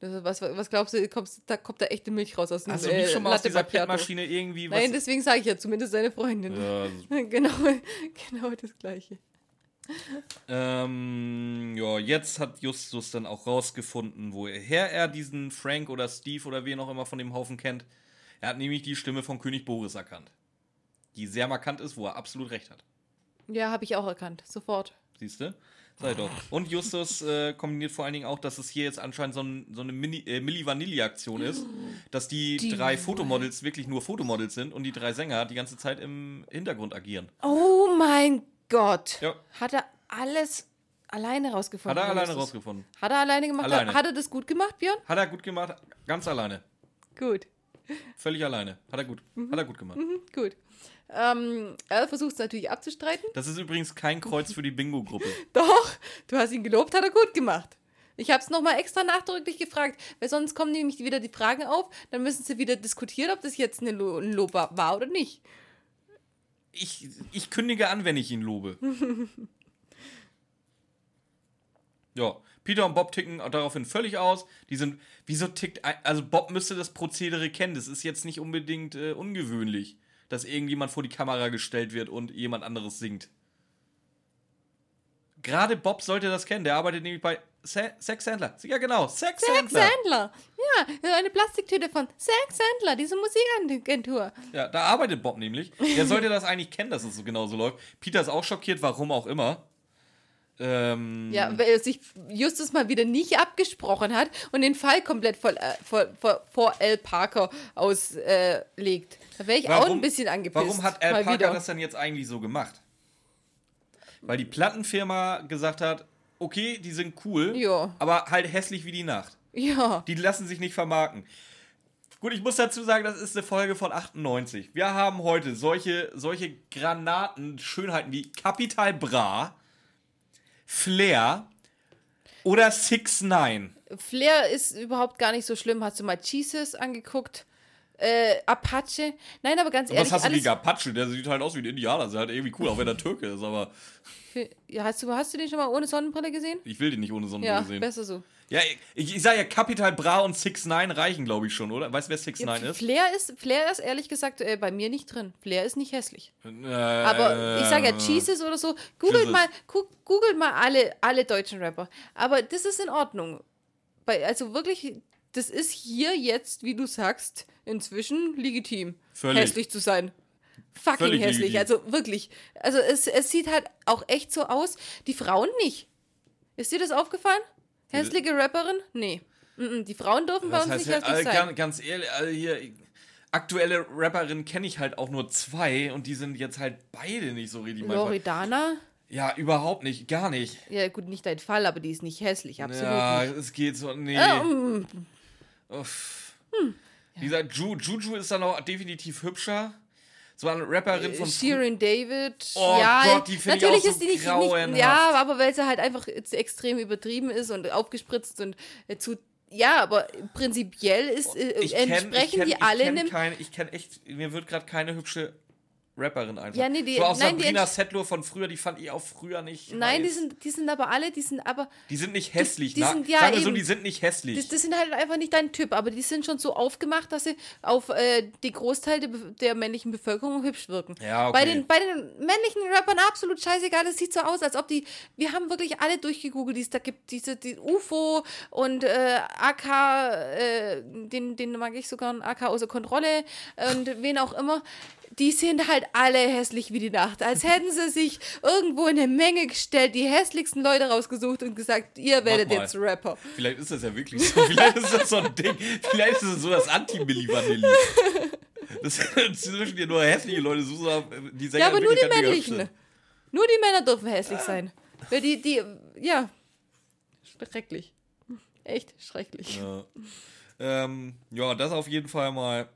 Das Was, was glaubst du, kommst, da kommt da echte Milch raus aus dem du äh, schon mal aus dieser. PET-Maschine irgendwie was? Nein, deswegen sage ich ja zumindest seine Freundin. ja, das- Genau, genau das Gleiche. ähm, ja, jetzt hat Justus dann auch rausgefunden, woher er diesen Frank oder Steve oder wen auch immer von dem Haufen kennt. Er hat nämlich die Stimme von König Boris erkannt. Die sehr markant ist, wo er absolut recht hat. Ja, habe ich auch erkannt. Sofort. Siehst du? Sei doch. Und Justus äh, kombiniert vor allen Dingen auch, dass es hier jetzt anscheinend so, ein, so eine Mini, äh, Milli Vanilli-Aktion ist, dass die, Die drei Fotomodels wirklich nur Fotomodels sind und die drei Sänger die ganze Zeit im Hintergrund agieren. Oh mein Gott. Ja. Hat er alles alleine rausgefunden? Hat er alleine rausgefunden. Hat er alleine gemacht? Alleine. Hat er das gut gemacht, Björn? Hat er gut gemacht, ganz alleine. Gut. Völlig alleine. Hat er gut. Hat er gut gemacht. Gut. Ähm, er versucht es natürlich abzustreiten. Das ist übrigens kein Kreuz für die Bingo-Gruppe. Doch, du hast ihn gelobt, hat er gut gemacht. Ich habe es nochmal extra nachdrücklich gefragt, weil sonst kommen nämlich wieder die Fragen auf, dann müssen sie wieder diskutieren, ob das jetzt eine Lo ein Lob war war oder nicht. Ich, ich kündige an, wenn ich ihn lobe. ja, Peter und Bob ticken daraufhin völlig aus. Die sind, wieso tickt, also Bob müsste das Prozedere kennen. Das ist jetzt nicht unbedingt äh, ungewöhnlich, dass irgendjemand vor die Kamera gestellt wird und jemand anderes singt. Gerade Bob sollte das kennen. Der arbeitet nämlich bei Sa Sex Sandler. Ja, genau, Sex, Sex Sandler. Sandler. Ja, eine Plastiktüte von Sex Sandler, diese Musikagentur. Ja, da arbeitet Bob nämlich. Der sollte das eigentlich kennen, dass es so genau so läuft. Peter ist auch schockiert, warum auch immer. Ähm, Ja, weil er sich Justus mal wieder nicht abgesprochen hat und den Fall komplett vor, äh, vor, vor, vor Al Parker auslegt. Äh, da wäre ich auch ein bisschen angepisst. Warum hat Al Parker wieder. das dann jetzt eigentlich so gemacht? Weil die Plattenfirma gesagt hat, okay, die sind cool, Ja. aber halt hässlich wie die Nacht. Ja, Die lassen sich nicht vermarkten. Gut, ich muss dazu sagen, das ist eine Folge von 98. Wir haben heute solche, solche Granaten, Schönheiten wie Capital Bra, Flair oder Six Nine. Flair ist überhaupt gar nicht so schlimm. Hast du mal Jesus angeguckt? Äh, Apache. Nein, aber ganz ehrlich, Was hast du gegen Apache? Der sieht halt aus wie ein Indianer. Der ist halt irgendwie cool, auch wenn er Türke ist, aber ja, hast, du, hast du den schon mal ohne Sonnenbrille gesehen? ich will den nicht ohne Sonnenbrille Ja, sehen. besser so. Ja, ich, ich sag ja, Capital Bra und 6 9 reichen, glaube ich, schon, oder? Weißt du, wer 6 Ja, 9 ist? Flair ist, Flair ist ehrlich gesagt äh, bei mir nicht drin. Flair ist nicht hässlich. Äh, Aber ich sage ja Jesus oder so. Googelt Jesus. mal, gu googelt mal alle, alle deutschen Rapper. Aber das ist in Ordnung. Bei, also wirklich, das ist hier jetzt, wie du sagst, inzwischen legitim, Völlig. hässlich zu sein. Fucking Völlig hässlich. legitim. Also wirklich. Also es, es sieht halt auch echt so aus. Die Frauen nicht. Ist dir das aufgefallen? Hässliche Rapperin? Nee. Die Frauen dürfen bei uns heißt, nicht hässlich äh, sein. ganz, ganz ehrlich, also hier, aktuelle Rapperinnen kenne ich halt auch nur zwei und die sind jetzt halt beide nicht so richtig. Loredana? Ja, überhaupt nicht, gar nicht. Ja, gut, nicht dein Fall, aber die ist nicht hässlich, absolut ja, nicht. es geht so, nee. Ähm, Uff. Wie gesagt, Ju, Juju ist dann auch definitiv hübscher. So eine Rapperin von Shirin David. Oh ja, Gott, die finde ich natürlich auch so ist die nicht, nicht. Ja, aber weil sie halt einfach zu extrem übertrieben ist und aufgespritzt und äh, zu. Ja, aber prinzipiell ist, äh, kenn, entsprechen ich kenn, die alle ich kenne echt, mir wird gerade keine hübsche Rapperin einfach. Ja, nee, die- so auch nein, die Sabrina Settler von früher, die fand ich auch früher nicht. Nein, die heiß. sind, die sind aber alle, die sind aber. Die sind nicht hässlich, die na, sind- ja, Sagen wir so, eben. die sind nicht hässlich. Das, das sind halt einfach nicht dein Typ, aber die sind schon so aufgemacht, dass sie auf äh, die Großteil der, der männlichen Bevölkerung hübsch wirken. Ja, okay. Bei den, bei den männlichen Rappern absolut scheißegal. Es sieht so aus, als ob die. Wir haben wirklich alle durchgegoogelt, die es da gibt. Diese die UFO und äh, AK, äh, den, den mag ich sogar, AK außer Kontrolle und wen auch immer. Die sind halt alle hässlich wie die Nacht. Als hätten sie sich irgendwo in eine Menge gestellt, die hässlichsten Leute rausgesucht und gesagt, ihr werdet jetzt Rapper. Vielleicht ist das ja wirklich so. Vielleicht ist das so ein Ding. Vielleicht ist es so das Anti-Milli Vanilli. Das sind zwischen dir nur hässliche Leute, so, so, die Sänger Ja, aber nur die männlichen. sind. Nur die Männer dürfen hässlich sein. Weil die, die, ja. Schrecklich. Echt schrecklich. Ja. Ähm, ja, das auf jeden Fall mal.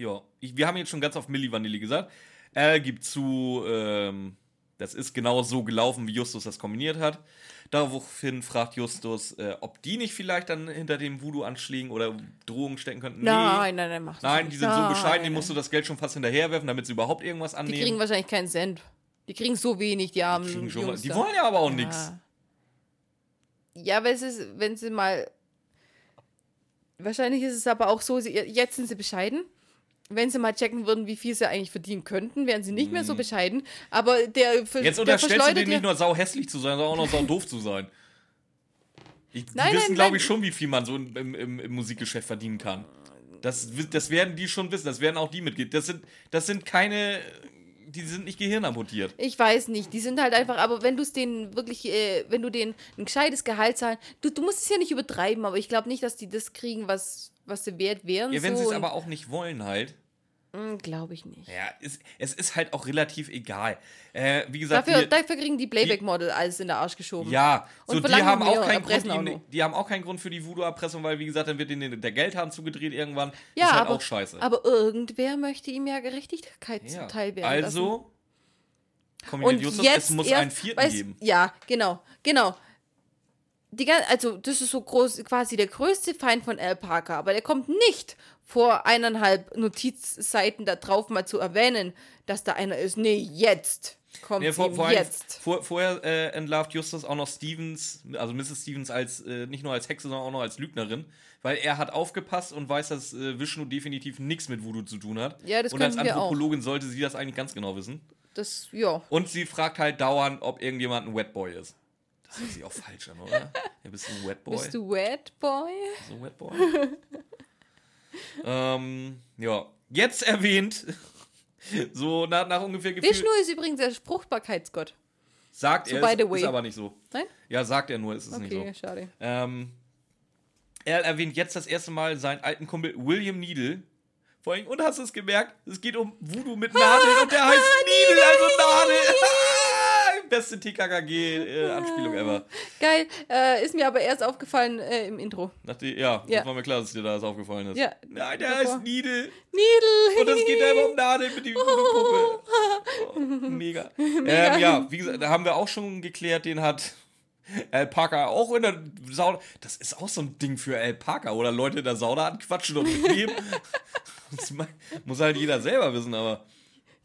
Ja, ich, wir haben jetzt schon ganz oft Milli Vanilli gesagt. Er gibt zu, ähm, das ist genau so gelaufen, wie Justus das kombiniert hat. Daraufhin fragt Justus, äh, ob die nicht vielleicht dann hinter den Voodoo-Anschlägen oder Drohungen stecken könnten. Nein, nein, nein, mach das Nein, die sind so bescheiden, die nein. musst du das Geld schon fast hinterherwerfen, damit sie überhaupt irgendwas Die annehmen. kriegen wahrscheinlich keinen Cent. Die kriegen so wenig, die armen Kriegen schon, Jungs die wollen ja aber auch Ja. nichts. Ja, weil es ist, wenn sie mal. Wahrscheinlich ist es aber auch so, sie, jetzt sind sie bescheiden. Wenn sie mal checken würden, wie viel sie eigentlich verdienen könnten, wären sie nicht mehr so bescheiden. Aber der, Mhm. Jetzt der unterstellst du denen nicht nur sau hässlich zu sein, sondern auch noch sau doof zu sein. Ich, die Nein, wissen, glaube ich, schon, wie viel man so im, im, im, Musikgeschäft verdienen kann. Das, das werden die schon wissen, das werden auch die mitgehen. Das sind, das sind keine, die sind nicht gehirnamputiert. Ich weiß nicht, die sind halt einfach, aber wenn du es denen wirklich, äh, wenn du denen ein gescheites Gehalt zahlen, du, du musst es ja nicht übertreiben, aber ich glaube nicht, dass die das kriegen, was, was sie wert wären. Ja, wenn so sie es aber auch nicht wollen halt. Glaube ich nicht. Ja, es, es ist halt auch relativ egal. Äh, wie gesagt, Dafür, wir- dafür kriegen die Playback-Model alles in der Arsch geschoben. Ja, Und so die haben auch keinen Grund, auch die, haben auch keinen Grund für die Voodoo-Erpressung, weil wie gesagt, dann wird ihnen der Geldhahn zugedreht irgendwann. Ja, ist halt aber, auch scheiße. aber irgendwer möchte ihm ja Gerechtigkeit ja. zuteil werden lassen. Also, kombiniert Und Justus, jetzt es muss erst, einen vierten weißt- geben. Ja, genau, genau. Die, gan- also, das ist so groß, quasi der größte Feind von Al Parker, aber der kommt nicht vor eineinhalb Notizseiten da drauf mal zu erwähnen, dass da einer ist. Nee, jetzt kommt Nee, vor, vor jetzt. vor, vorher äh, entlarvt Justus auch noch Stevens, also Mrs. Stevens als äh, nicht nur als Hexe, sondern auch noch als Lügnerin, weil er hat aufgepasst und weiß, dass äh, Vishnu definitiv nichts mit Voodoo zu tun hat. Ja, das und als. Anthropologin sollte sie das eigentlich ganz genau wissen. Das, ja. Und sie fragt halt dauernd, ob irgendjemand ein Wetboy ist. Das hört sich auch falsch an, oder? Ja, bist du ein Wetboy? Bist du Wet Boy? So ein Wetboy? ähm, ja. Jetzt erwähnt, so nach, nach ungefähr Gefühl, Vishnu ist übrigens der Fruchtbarkeitsgott. sagt So er, by ist, the way. ist aber nicht so. Nein? Ja, sagt er nur, ist es Okay, nicht so. schade. Ähm, er erwähnt jetzt das erste Mal seinen alten Kumpel William Needle. Vor allem, und hast du es gemerkt? Es geht um Voodoo mit Nadeln und der heißt Needle, also Nadel. Beste TKKG-Anspielung ever. Geil. Äh, ist mir aber erst aufgefallen äh, im Intro. Nachdem, ja, Ja. das war mir klar, dass dir das aufgefallen ist. Ja. Nein, der Davor. heißt Needle. Needle. Und es geht einfach um Nadeln mit die Voodoo-Puppe. Oh, mega. Ähm, ja, wie gesagt, da haben wir auch schon geklärt, den hat Alpaka auch in der Sauna. Das ist auch so ein Ding für Alpaka oder Leute in der Sauna anquatschen und mitnehmen. das muss halt jeder selber wissen, aber.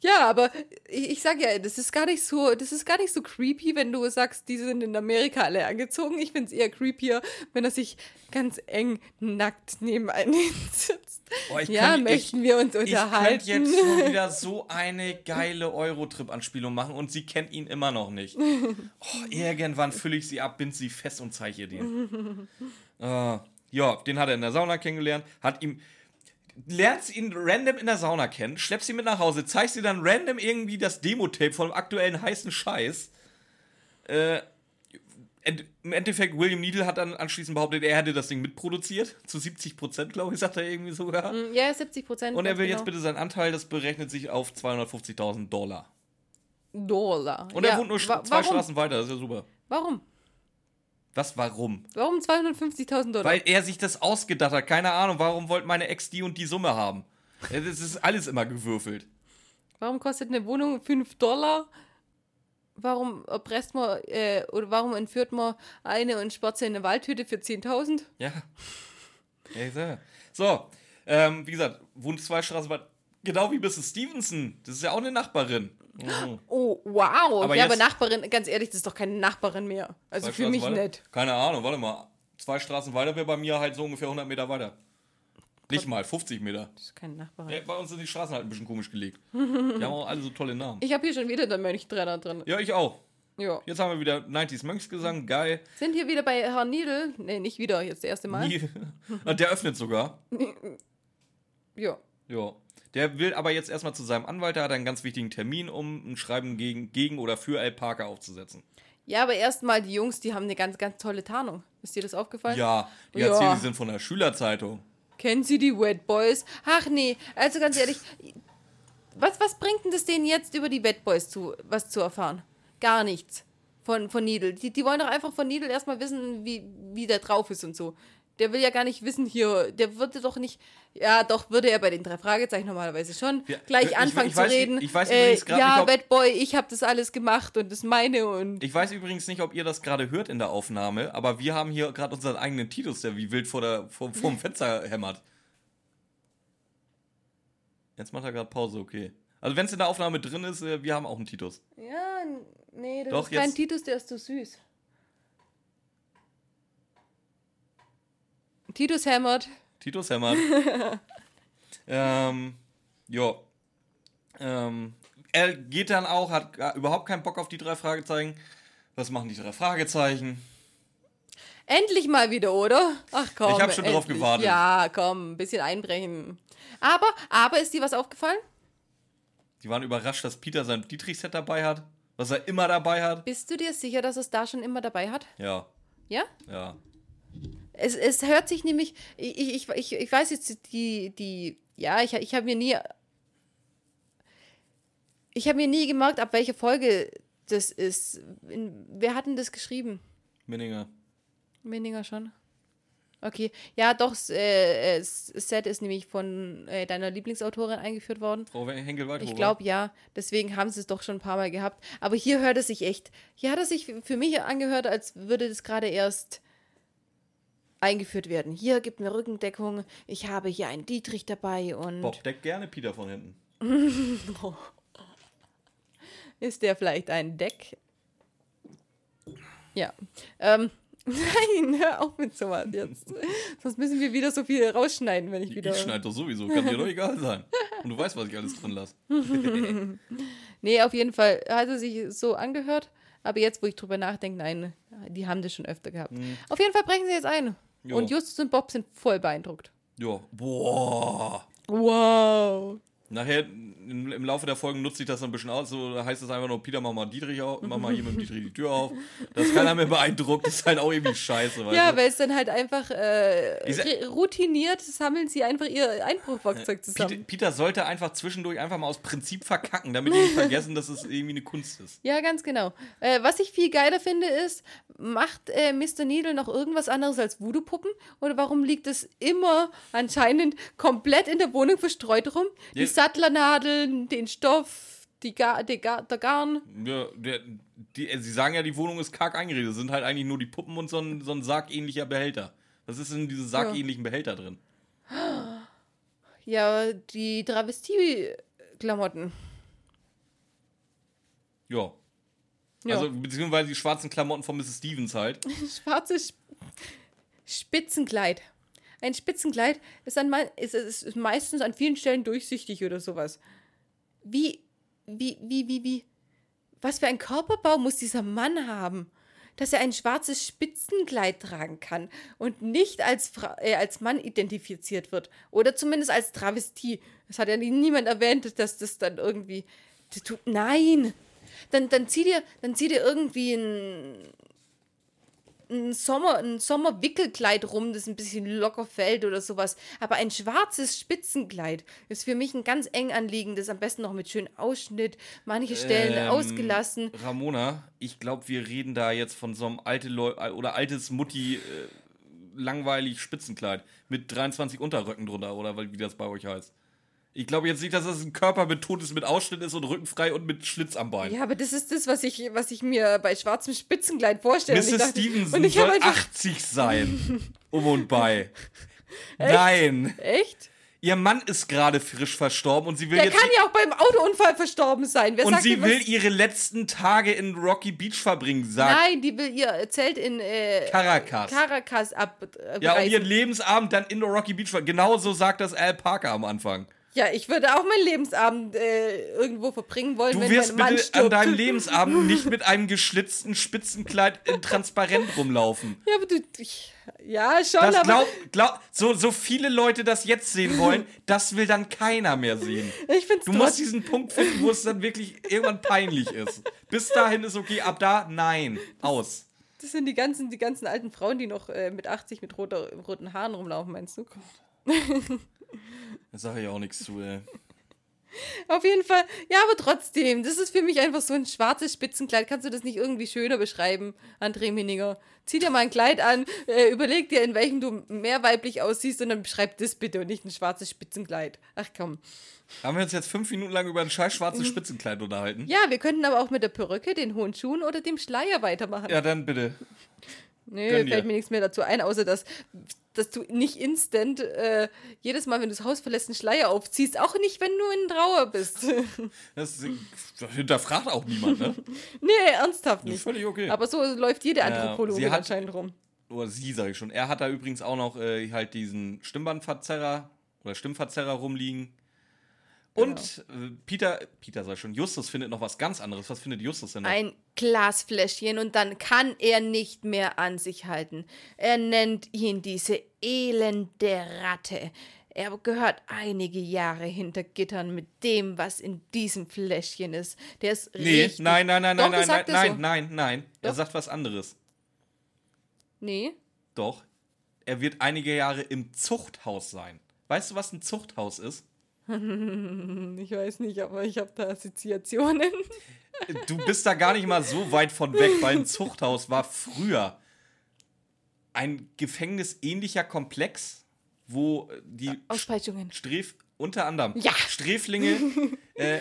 Ja, aber ich, ich sag ja, das ist gar nicht so, das ist gar nicht so creepy, wenn du sagst, die sind in Amerika alle angezogen. Ich finde es eher creepier, wenn er sich ganz eng nackt neben einen sitzt. Oh, ich ja, könnt- möchten ich- wir uns Ich unterhalten. könnte jetzt schon wieder so eine geile Eurotrip-Anspielung machen und sie kennt ihn immer noch nicht. Oh, irgendwann fülle ich sie ab, bind sie fest und zeige ihr den. Ah, ja, den hat er in der Sauna kennengelernt, hat ihm. Lernst ihn random in der Sauna kennen, schleppst ihn mit nach Hause, zeigst ihr dann random irgendwie das Demo-Tape von dem aktuellen heißen Scheiß. Äh, Im Endeffekt, William Needle hat dann anschließend behauptet, er hätte das Ding mitproduziert. Zu 70 Prozent, glaube ich, sagt er irgendwie sogar. Ja, 70 Prozent. Und er will genau. jetzt bitte seinen Anteil, das berechnet sich auf 250.000 Dollar. Dollar. Und ja. er wohnt nur wa zwei warum? Straßen weiter, das ist ja super. Warum? Was, warum? Warum 250.000 Dollar? Weil er sich das ausgedacht hat. Keine Ahnung, warum wollte meine Ex die und die Summe haben? Das ist alles immer gewürfelt. Warum kostet eine Wohnung 5 Dollar? Warum erpresst man äh, oder warum entführt man eine und sperrt sie in eine Waldhütte für 10.000? Ja. ja so, ähm, wie gesagt, wohnt zwei Straßen weiter. Genau wie Mrs. Stevenson. Das ist ja auch eine Nachbarin. Mhm. Oh, wow. Aber ja, aber jetzt- Nachbarin, ganz ehrlich, das ist doch keine Nachbarin mehr. Also für mich weiter? nicht. Keine Ahnung, warte mal. Zwei Straßen weiter wäre bei mir halt so ungefähr 100 Meter weiter. Nicht mal, 50 Meter. Das ist keine Nachbarin. Ja, bei uns sind die Straßen halt ein bisschen komisch gelegt. Die haben auch alle so tolle Namen. Ich habe hier schon wieder den Mönchtrenner drin. Ja, ich auch. Ja. Jetzt haben wir wieder 90s Mönchsgesang, geil. Sind hier wieder bei Herrn Niedel. Nee, nicht wieder, jetzt das erste Mal. Und der öffnet sogar. Ja. Ja. Der will aber jetzt erstmal zu seinem Anwalt, der hat einen ganz wichtigen Termin, um ein Schreiben gegen, gegen oder für Al Parker aufzusetzen. Ja, aber erstmal die Jungs, die haben eine ganz, ganz tolle Tarnung. Ist dir das aufgefallen? Ja, die Ja. erzählen, die sind von der Schülerzeitung. Kennen Sie die Wet Boys? Ach nee, also ganz ehrlich, was, was bringt denn das denen jetzt über die Wet Boys zu, was zu erfahren? Gar nichts von, von Needle. Die, die wollen doch einfach von Needle erstmal wissen, wie, wie der drauf ist und so. Der will ja gar nicht wissen hier, der würde doch nicht, ja doch, würde er bei den drei Fragezeichen normalerweise schon Ja, gleich ich- anfangen ich zu weiß- reden. ich weiß äh, übrigens grad ja, nicht, ob- Wet Boy, ich habe das alles gemacht und das meine und Ich weiß übrigens nicht, ob ihr das gerade hört in der Aufnahme, aber wir haben hier gerade unseren eigenen Titus, der wie wild vor, der, vor, vor dem Fenster hämmert. Jetzt macht er gerade Pause, okay. Also wenn es in der Aufnahme drin ist, äh, wir haben auch einen Titus. Ja, nee, das Doch, ist kein jetzt- Titus, der ist zu süß. Titus hämmert. Titus hämmert. ähm, ja. Ähm, er geht dann auch, hat überhaupt keinen Bock auf die drei Fragezeichen. Was machen die drei Fragezeichen? Endlich mal wieder, oder? Ach komm. Ich hab schon drauf endlich. gewartet. Ja, komm, ein bisschen einbrechen. Aber, aber ist dir was aufgefallen? Die waren überrascht, dass Peter sein Dietrich-Set dabei hat, was er immer dabei hat. Bist du dir sicher, dass es da schon immer dabei hat? Ja, Ja? ja. Es, es hört sich nämlich, ich, ich, ich, ich weiß jetzt die, die, ja, ich, ich habe mir nie, ich habe mir nie gemerkt, ab welcher Folge das ist. In, wer hat denn das geschrieben? Minninger. Weniger schon. Okay, ja, doch, äh, äh, Set ist nämlich von äh, deiner Lieblingsautorin eingeführt worden. Frau henkel weiter Ich glaube ja, deswegen haben sie es doch schon ein paar Mal gehabt. Aber hier hört es sich echt, hier hat es sich für mich angehört, als würde das gerade erst eingeführt werden. Hier gibt mir Rückendeckung, ich habe hier einen Dietrich dabei und Bob deckt gerne Peter von hinten. ist der vielleicht ein Deck? Ja. Ähm, nein, hör auf mit sowas jetzt. Sonst müssen wir wieder so viel rausschneiden, wenn ich Ich, wieder. ich schneide doch sowieso, kann dir doch egal sein. Und du weißt, was ich alles drin lasse. Nee, auf jeden Fall hat es sich so angehört. Aber jetzt, wo ich drüber nachdenke, nein, die haben das schon öfter gehabt. Auf jeden Fall brechen sie jetzt ein. Jo. Und Justus und Bob sind voll beeindruckt. Ja, boah. Wow. Nachher im, im Laufe der Folgen nutze ich das ein bisschen aus. So heißt es einfach nur, Peter, mach mal Dietrich auf, mach mal hier mit dem Dietrich die Tür auf. Dass keiner mehr beeindruckt, ist halt auch irgendwie scheiße, Ja, du? weil es dann halt einfach äh, routiniert sammeln sie einfach ihr Einbruchwerkzeug Peter, zusammen. Peter sollte einfach zwischendurch einfach mal aus Prinzip verkacken, damit die nicht vergessen, dass es irgendwie eine Kunst ist. Ja, ganz genau. Äh, was ich viel geiler finde, ist, macht äh, Mr. Needle noch irgendwas anderes als Voodoo-Puppen? Oder warum liegt es immer anscheinend komplett in der Wohnung verstreut rum? Ja. Sattlernadeln, den Stoff, die, Gar, die Gar, der Garn. Ja, der, die, sie sagen ja, die Wohnung ist karg eingerichtet. Das sind halt eigentlich nur die Puppen und so ein, so ein sargähnlicher Behälter. Was ist in diesem sargähnlichen Behälter drin? Ja, die Travestie-Klamotten. Ja. Ja. Also, beziehungsweise die schwarzen Klamotten von Mrs. Stevens halt. Schwarzes Sp- Spitzenkleid. Ein Spitzenkleid ist, an, ist, ist, ist meistens an vielen Stellen durchsichtig oder sowas. Wie, wie, wie, wie, wie, was für ein Körperbau muss dieser Mann haben, dass er ein schwarzes Spitzenkleid tragen kann und nicht als, Fra äh, als Mann identifiziert wird oder zumindest als Travestie. Das hat ja nie- niemand erwähnt, dass das dann irgendwie. Das tut, nein! Dann, dann, zieh dir, dann zieh dir irgendwie ein, ein Sommer, ein Sommerwickelkleid rum, das ein bisschen locker fällt oder sowas. Aber ein schwarzes Spitzenkleid ist für mich ein ganz eng anliegendes, am besten noch mit schönem Ausschnitt, manche Stellen Ähm, ausgelassen. Ramona, ich glaube, wir reden da jetzt von so einem alte Leu oder altes Mutti äh, langweilig Spitzenkleid mit 23 Unterröcken drunter oder wie das bei euch heißt. Ich glaube jetzt nicht, dass das ein Körperbetont ist mit Ausschnitt ist und rückenfrei und mit Schlitz am Bein. Ja, aber das ist das, was ich, was ich mir bei schwarzem Spitzenkleid vorstelle. Und Mrs. dachte- Stevenson und ich soll habe einfach, 80 sein. um und bei. Nein. echt? Ihr Mann ist gerade frisch verstorben und sie will Der jetzt kann ja auch beim Autounfall verstorben sein. Wer und sie will ihre letzten Tage in Rocky Beach verbringen, sagt Nein, die will ihr Zelt in äh, Caracas. Caracas ab. Ja, und ihren Lebensabend dann in Rocky Beach. ver- Genau so sagt das Al Parker am Anfang. Ja, ich würde auch meinen Lebensabend äh, irgendwo verbringen wollen, Du wenn wirst mein Mann bitte stirbt. an deinem Lebensabend nicht mit einem geschlitzten Spitzenkleid in transparent rumlaufen. Ja, aber du. Ich, ja, schon, Das glaub, glaub, so, so viele Leute das jetzt sehen wollen, das will dann keiner mehr sehen. ich find's Du musst trotzdem. diesen Punkt finden, wo es dann wirklich irgendwann peinlich ist. Bis dahin ist okay, ab da, nein, aus. Das sind die ganzen, die ganzen alten Frauen, die noch äh, mit 80 mit roter, roten Haaren rumlaufen, meinst du? Da sage ich auch nichts zu, ey. Auf jeden Fall. Ja, aber trotzdem, das ist für mich einfach so ein schwarzes Spitzenkleid. Kannst du das nicht irgendwie schöner beschreiben, André Mininger? Zieh dir mal ein Kleid an, äh, überleg dir, in welchem du mehr weiblich aussiehst und dann beschreib das bitte und nicht ein schwarzes Spitzenkleid. Ach komm. Haben wir uns jetzt fünf Minuten lang über ein scheiß schwarzes Spitzenkleid unterhalten? Ja, wir könnten aber auch mit der Perücke, den hohen Schuhen oder dem Schleier weitermachen. Ja, dann bitte. Nö, fällt mir nichts mehr dazu ein, außer dass, dass du nicht instant äh, jedes Mal, wenn du das Haus verlässt, einen Schleier aufziehst. Auch nicht, wenn du in Trauer bist. Das, das hinterfragt auch niemand, ne? nee, ernsthaft nicht. völlig okay. Aber so läuft jede Ja, Anthropologin sie hat- anscheinend rum. Oder sie, sage ich schon. Er hat da übrigens auch noch äh, halt diesen Stimmbandverzerrer oder Stimmverzerrer rumliegen. Und äh, Peter, Peter ich schon, Justus findet noch was ganz anderes. Was findet Justus denn noch? Ein Glasfläschchen und dann kann er nicht mehr an sich halten. Er nennt ihn diese elende Ratte. Er gehört einige Jahre hinter Gittern mit dem, was in diesem Fläschchen ist. Der ist nee, richtig. nein, nein, nein, Doch, nein, nein, nein, er so. nein, nein. Er Doch. sagt was anderes. Nee. Doch. Er wird einige Jahre im Zuchthaus sein. Weißt du, was ein Zuchthaus ist? Ich weiß nicht, aber ich habe da Assoziationen. Du bist da gar nicht mal so weit von weg, weil ein Zuchthaus war früher ein gefängnisähnlicher Komplex, wo die Auspeitschungen. Stref unter anderem Ja. Sträflinge äh,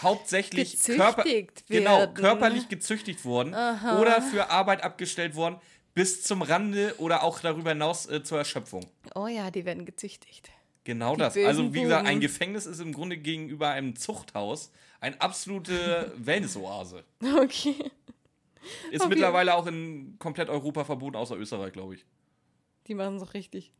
hauptsächlich körper genau, körperlich gezüchtigt wurden oder für Arbeit abgestellt worden bis zum Rande oder auch darüber hinaus äh, zur Erschöpfung. Oh ja, die werden gezüchtigt. Genau Die das. Also wie gesagt, ein. Gefängnis ist im Grunde gegenüber einem Zuchthaus eine absolute Wellnessoase. Okay. Ist Auf mittlerweile auch in komplett Europa verboten, außer Österreich, glaube ich. Die machen es auch richtig.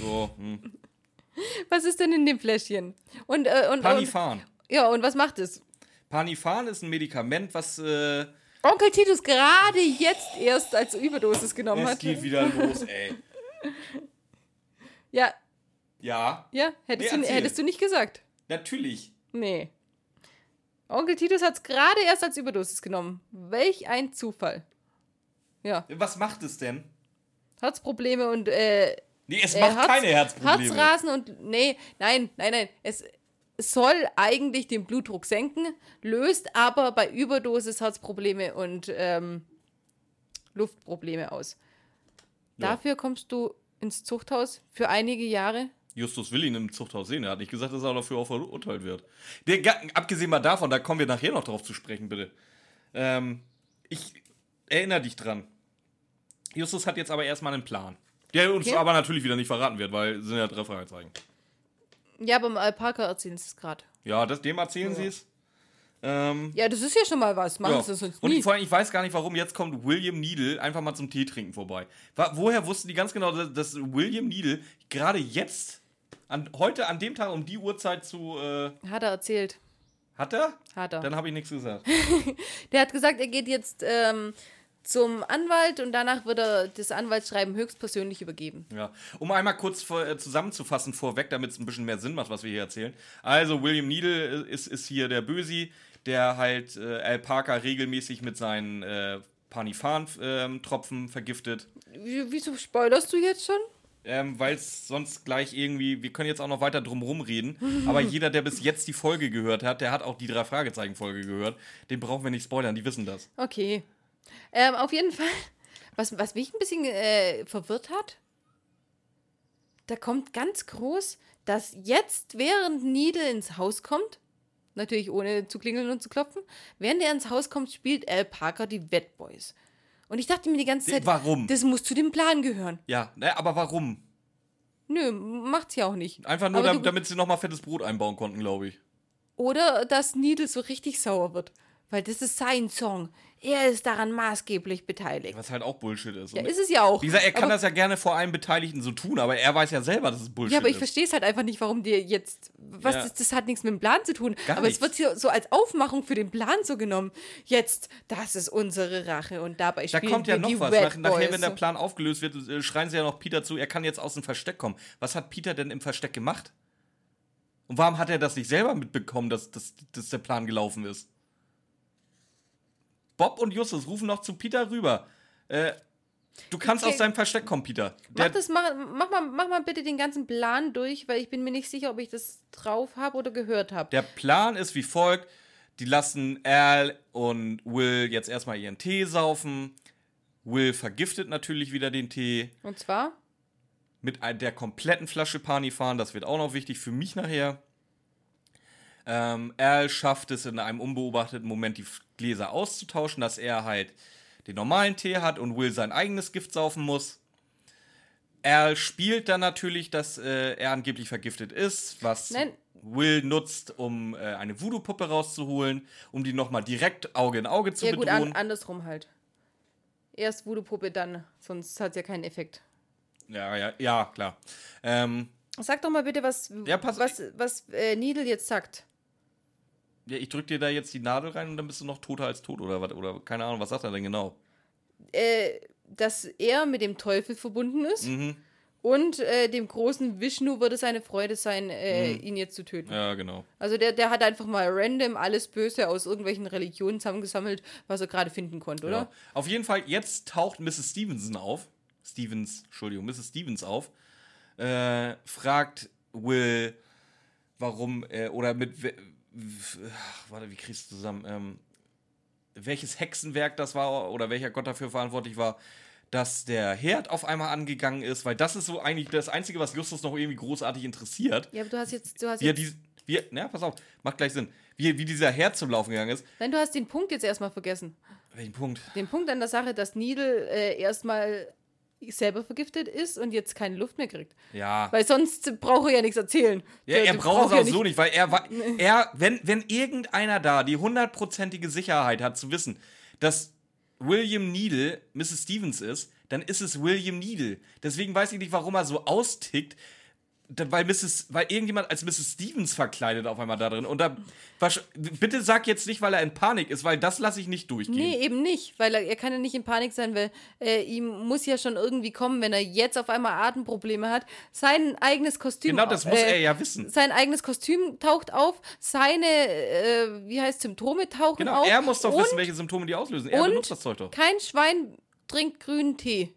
So, hm. Was ist denn in dem Fläschchen? Und, äh, und, und, Panifan. ja, und was macht es? Panifan ist ein Medikament, was äh, Onkel Titus gerade jetzt erst als Überdosis genommen es hat. geht wieder los, ey. Ja, Ja, ja, hättest, Nee, du, hättest du nicht gesagt. natürlich. Nee. Onkel Titus hat es gerade erst als Überdosis genommen. Welch ein Zufall. Ja, Was macht es denn? Herzprobleme und äh, Nee, es macht Herz- keine Herzprobleme. Herzrasen und nee, nein, nein, nein. Es soll eigentlich den Blutdruck senken, löst aber bei Überdosis Herzprobleme und ähm, Luftprobleme aus. Ja. Dafür kommst du ins Zuchthaus für einige Jahre. Justus will ihn im Zuchthaus sehen. Er hat nicht gesagt, dass er dafür auch verurteilt wird. Der, abgesehen mal davon, da kommen wir nachher noch drauf zu sprechen, bitte. Ähm, ich erinnere dich dran. Justus hat jetzt aber erstmal einen Plan. Der uns Okay. aber natürlich wieder nicht verraten wird, weil es sind ja drei Fragezeichen. Ja, beim Alpaka erzählen sie es gerade. Ja, das, dem erzählen sie es. Ähm, Ja, das ist ja schon mal was. Machen ja. sie sonst Und nie. vor allem, ich weiß gar nicht, warum jetzt kommt William Needle einfach mal zum Tee trinken vorbei. Woher wussten die ganz genau, dass William Needle gerade jetzt, an, heute an dem Tag um die Uhrzeit zu. Äh, Hat er erzählt. hat er? Hat er. Dann habe ich nichts gesagt. Der hat gesagt, er geht jetzt ähm, zum Anwalt und danach wird er das Anwaltsschreiben höchstpersönlich übergeben. Ja. Um einmal kurz vor, äh, zusammenzufassen vorweg, damit es ein bisschen mehr Sinn macht, was wir hier erzählen. Also, William Needle ist, ist hier der Bösi, der halt äh, Al Parker regelmäßig mit seinen äh, Panifan-Tropfen vergiftet. W wieso spoilerst du jetzt schon? Ähm, Weil es sonst gleich irgendwie, wir können jetzt auch noch weiter drum rumreden, aber jeder, der bis jetzt die Folge gehört hat, der hat auch die drei Fragezeichen-Folge gehört. Den brauchen wir nicht spoilern, die wissen das. Okay. Ähm, auf jeden Fall, was, was mich ein bisschen äh, verwirrt hat, da kommt ganz groß, dass jetzt, während Needle ins Haus kommt, natürlich ohne zu klingeln und zu klopfen, während er ins Haus kommt, spielt Al Parker die Wet Boys. Und ich dachte mir die ganze Zeit, Warum? das muss zu dem Plan gehören. Ja, ne, aber warum? Nö, macht's ja auch nicht. Einfach nur, Aber dam- du- damit sie nochmal fettes Brot einbauen konnten, glaube ich. Oder dass Needle so richtig sauer wird. Weil das ist sein Song. Er ist daran maßgeblich beteiligt. Was halt auch Bullshit ist. Ja, ist es ja auch. Wie gesagt, er kann aber, das ja gerne vor allen Beteiligten so tun, aber er weiß ja selber, dass es Bullshit Ja, aber ich ist. verstehe es halt einfach nicht, warum dir jetzt. Was, Ja. das, das hat nichts mit dem Plan zu tun. Gar aber nichts. es wird hier so als Aufmachung für den Plan so genommen. Jetzt, das ist unsere Rache und dabei Da spielen kommt ja noch was. Nach, nachher, wenn der Plan aufgelöst wird, äh, schreien sie ja noch Peter zu, er kann jetzt aus dem Versteck kommen. Was hat Peter denn im Versteck gemacht? Und warum hat er das nicht selber mitbekommen, dass, dass, dass der Plan gelaufen ist? Bob und Justus rufen noch zu Peter rüber. Äh, du kannst Okay. aus deinem Versteck kommen, Peter. Der, Mach, das, mach, mach, mal, mach mal bitte den ganzen Plan durch, weil ich bin mir nicht sicher, ob ich das drauf habe oder gehört habe. Der Plan ist wie folgt: Die lassen Al und Will jetzt erstmal ihren Tee saufen. Will vergiftet natürlich wieder den Tee Und zwar, mit der kompletten Flasche Panifan. Das wird auch noch wichtig für mich nachher. Ähm, Al schafft es in einem unbeobachteten Moment, die Gläser auszutauschen, dass er halt den normalen Tee hat und Will sein eigenes Gift saufen muss. Al spielt dann natürlich, dass äh, er angeblich vergiftet ist, was Nein. Will nutzt, um äh, eine Voodoo-Puppe rauszuholen, um die nochmal direkt Auge in Auge zu ja gut, bedrohen. an, andersrum halt. Erst Voodoo-Puppe, dann, sonst hat es ja keinen Effekt. ja, ja, ja, klar. Ähm, Sag doch mal bitte, was, Ja, was, was äh, Needle jetzt sagt. Ja, ich drück dir da jetzt die Nadel rein und dann bist du noch toter als tot oder was? Oder keine Ahnung, was sagt er denn genau? Äh, dass er mit dem Teufel verbunden ist Mhm. und äh, dem großen Vishnu würde seine Freude sein, äh, ihn jetzt zu töten. Ja, genau. Also der, der hat einfach mal random alles Böse aus irgendwelchen Religionen zusammengesammelt, was er gerade finden konnte, oder? Ja. Auf jeden Fall, jetzt taucht Mrs. Stevenson auf. Stevens, Entschuldigung, Mrs. Stevens auf. Äh, fragt Will, warum, äh, oder mit, ach, warte, wie kriegst du zusammen, ähm, welches Hexenwerk das war oder welcher Gott dafür verantwortlich war, dass der Herd auf einmal angegangen ist, weil das ist so eigentlich das Einzige, was Justus noch irgendwie großartig interessiert. Ja, aber du hast jetzt, du hast jetzt, die, wie, na, pass auf, macht gleich Sinn. Wie, wie dieser Herd zum Laufen gegangen ist. nein, du hast den Punkt jetzt erstmal vergessen. Welchen Punkt? Den Punkt an der Sache, dass Needle äh, erstmal selber vergiftet ist und jetzt keine Luft mehr kriegt. Ja. Weil sonst braucht er ja nichts erzählen. Ja, er braucht es ja auch so nicht, weil er, er wenn, wenn irgendeiner da die hundertprozentige Sicherheit hat zu wissen, dass William Needle Mrs. Stevens ist, dann ist es William Needle. Deswegen weiß ich nicht, warum er so austickt, weil, Mrs., weil irgendjemand als Mrs. Stevens verkleidet auf einmal da drin. Und da, bitte sag jetzt nicht, weil er in Panik ist, weil das lasse ich nicht durchgehen. Nee, eben nicht, weil er, er kann ja nicht in Panik sein, weil äh, ihm muss ja schon irgendwie kommen, wenn er jetzt auf einmal Atemprobleme hat, sein eigenes Kostüm. Genau, das muss äh, er ja wissen. Sein eigenes Kostüm taucht auf, seine, äh, wie heißt Symptome tauchen Genau, auf. er muss doch wissen, welche Symptome die auslösen. Er und benutzt das Zeug doch. Kein Schwein trinkt grünen Tee.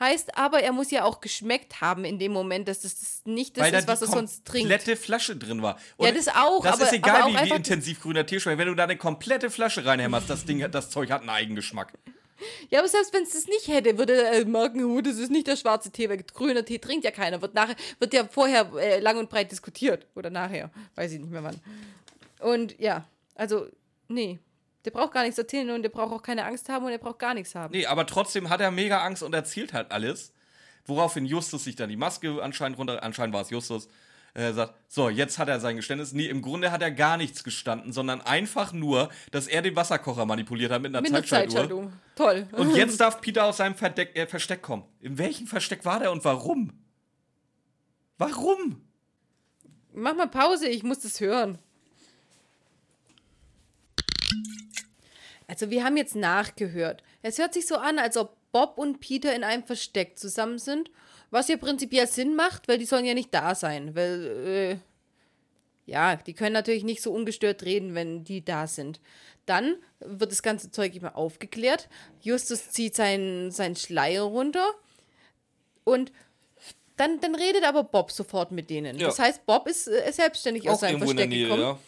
Heißt aber, er muss ja auch geschmeckt haben in dem Moment, dass das, das nicht das weil ist, da was er sonst trinkt. komplette Flasche drin war. Ja, das auch, Das aber- ist egal, aber wie, wie intensiv grüner Tee schmeckt. Wenn du da eine komplette Flasche reinhämmerst, das Ding, das Zeug hat einen Eigengeschmack. Ja, aber selbst wenn es das nicht hätte, würde er äh, merken, oh, das ist nicht der schwarze Tee, weil grüner Tee trinkt ja keiner. Wird, nachher, wird ja vorher äh, lang und breit diskutiert. Oder nachher. Weiß ich nicht mehr wann. Und ja, also, nee. Der braucht gar nichts erzählen und der braucht auch keine Angst haben und er braucht gar nichts haben. Nee, aber trotzdem hat er mega Angst und erzählt halt alles. Woraufhin Justus sich dann die Maske anscheinend runter, anscheinend war es Justus, äh, sagt, so, jetzt hat er sein Geständnis. Nee, im Grunde hat er gar nichts gestanden, sondern einfach nur, dass er den Wasserkocher manipuliert hat mit einer Mit einer Zeitschaltuhr. Zeitschaltung. Toll. Und jetzt darf Peter aus seinem Verdeck, äh, Versteck kommen. In welchem Versteck war der und warum? Warum? Mach mal Pause, ich muss das hören. Also wir haben jetzt nachgehört. Es hört sich so an, als ob Bob und Peter in einem Versteck zusammen sind, was ja prinzipiell Sinn macht, weil die sollen ja nicht da sein, weil äh, ja, die können natürlich nicht so ungestört reden, wenn die da sind. Dann wird das ganze Zeug immer aufgeklärt. Justus zieht seinen, seinen Schleier runter und dann, dann redet aber Bob sofort mit denen. Ja. Das heißt, Bob ist äh, selbstständig aus seinem Versteck gekommen. ja.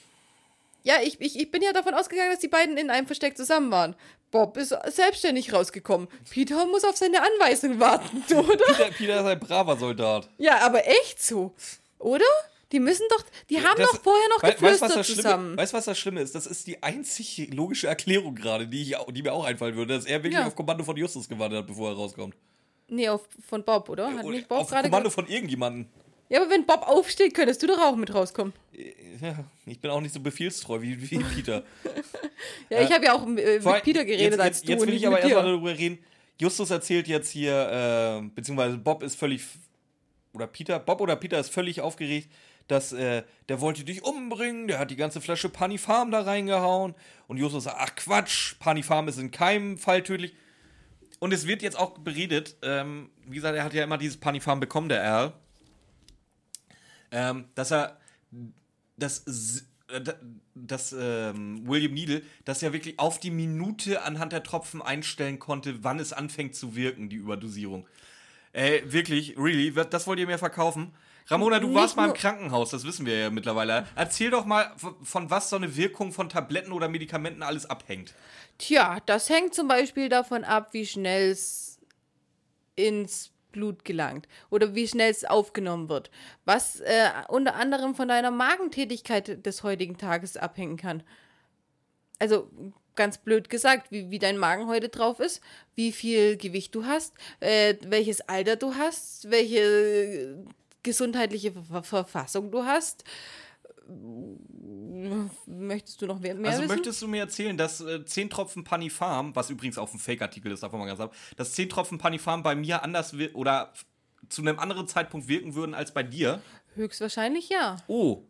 Ja, ich, ich, ich bin ja davon ausgegangen, dass die beiden in einem Versteck zusammen waren. Bob ist selbstständig rausgekommen. Peter muss auf seine Anweisung warten, oder? Peter, Peter ist ein braver Soldat. Ja, aber echt so. Oder? Die müssen doch, die haben Das- doch vorher noch Wei- geflüstert weißt, zusammen. Schlimme, weißt du, was das Schlimme ist? Das ist die einzig logische Erklärung gerade, die, ich, die mir auch einfallen würde, dass er wirklich Ja. auf Kommando von Justus gewartet hat, bevor er rauskommt. Nee, auf, von Bob, oder? Hat Oder nicht Bob auf gerade Kommando von irgendjemandem. Ja, aber wenn Bob aufsteht, könntest du doch auch mit rauskommen. Ja, ich bin auch nicht so befehlstreu wie, wie Peter. Ja, ich habe ja auch äh, allem- mit Peter geredet jetzt, als jetzt, du Jetzt will ich aber erstmal darüber reden. Justus erzählt jetzt hier, äh, beziehungsweise Bob ist völlig, oder Peter, Bob oder Peter ist völlig aufgeregt, dass äh, der wollte dich umbringen, der hat die ganze Flasche Panifarm da reingehauen. Und Justus sagt, ach Quatsch, Panifarm ist in keinem Fall tödlich. Und es wird jetzt auch beredet, ähm, wie gesagt, er hat ja immer dieses Panifarm bekommen, der Al, ähm, dass er das, äh, da- dass ähm, William Needle das ja wirklich auf die Minute anhand der Tropfen einstellen konnte, wann es anfängt zu wirken, die Überdosierung. Ey, wirklich, really, das wollt ihr mir verkaufen? Ramona, du Nicht warst mal im Krankenhaus, das wissen wir ja mittlerweile. Erzähl doch mal, von was so eine Wirkung von Tabletten oder Medikamenten alles abhängt. Tja, das hängt zum Beispiel davon ab, wie schnell es ins Blut gelangt oder wie schnell es aufgenommen wird. Was äh, unter anderem von deiner Magentätigkeit des heutigen Tages abhängen kann. Also ganz blöd gesagt, wie, wie dein Magen heute drauf ist, wie viel Gewicht du hast, äh, welches Alter du hast, welche äh, gesundheitliche Ver Verfassung du hast. Möchtest du noch mehr, mehr Also wissen? möchtest du mir erzählen, dass äh, 10 Tropfen Panifarm, was übrigens auch ein Fake-Artikel ist, davon mal ganz ab, dass 10 Tropfen Panifarm bei mir anders oder zu einem anderen Zeitpunkt wirken würden als bei dir? Höchstwahrscheinlich ja. Oh.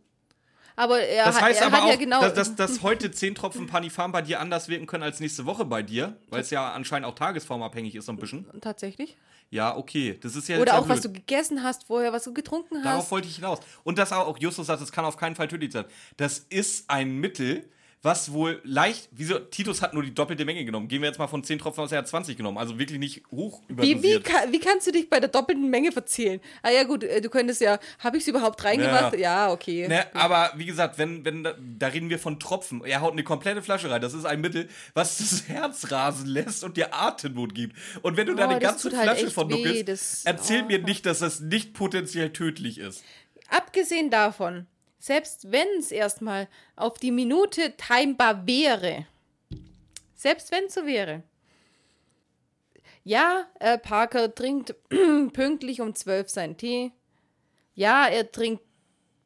Aber er, Das hat- heißt er aber hat auch, ja genau. dass, dass, dass heute 10 Tropfen Panifarm bei dir anders wirken können als nächste Woche bei dir, weil es ja anscheinend auch tagesformabhängig ist so ein bisschen. tatsächlich. Ja, okay. Das ist ja Oder auch, ja was blöd. du gegessen hast vorher, was du getrunken hast. Darauf wollte ich hinaus. Und das auch, auch Justus sagt, es kann auf keinen Fall tödlich sein. Das ist ein Mittel, was wohl leicht. Wieso? Titus hat nur die doppelte Menge genommen. Gehen wir jetzt mal von 10 Tropfen aus, er hat 20 genommen. Also wirklich nicht hoch wie, wie, überdosiert. ka- wie kannst du dich bei der doppelten Menge verzählen? Ah ja, gut, äh, du könntest ja, habe ich es überhaupt reingemacht? Ja. Ja, okay. Ne, aber wie gesagt, wenn, wenn da, da reden wir von Tropfen. Er haut eine komplette Flasche rein. Das ist ein Mittel, was das Herz rasen lässt und dir Atemnot gibt. Und wenn du da Oh, eine das ganze halt Flasche echt von weh, das- erzähl oh. mir nicht, dass das nicht potenziell tödlich ist. Abgesehen davon, selbst wenn es erstmal auf die Minute timebar wäre, selbst wenn es so wäre, ja, äh, Parker trinkt pünktlich um 12 seinen Tee. Ja, er trinkt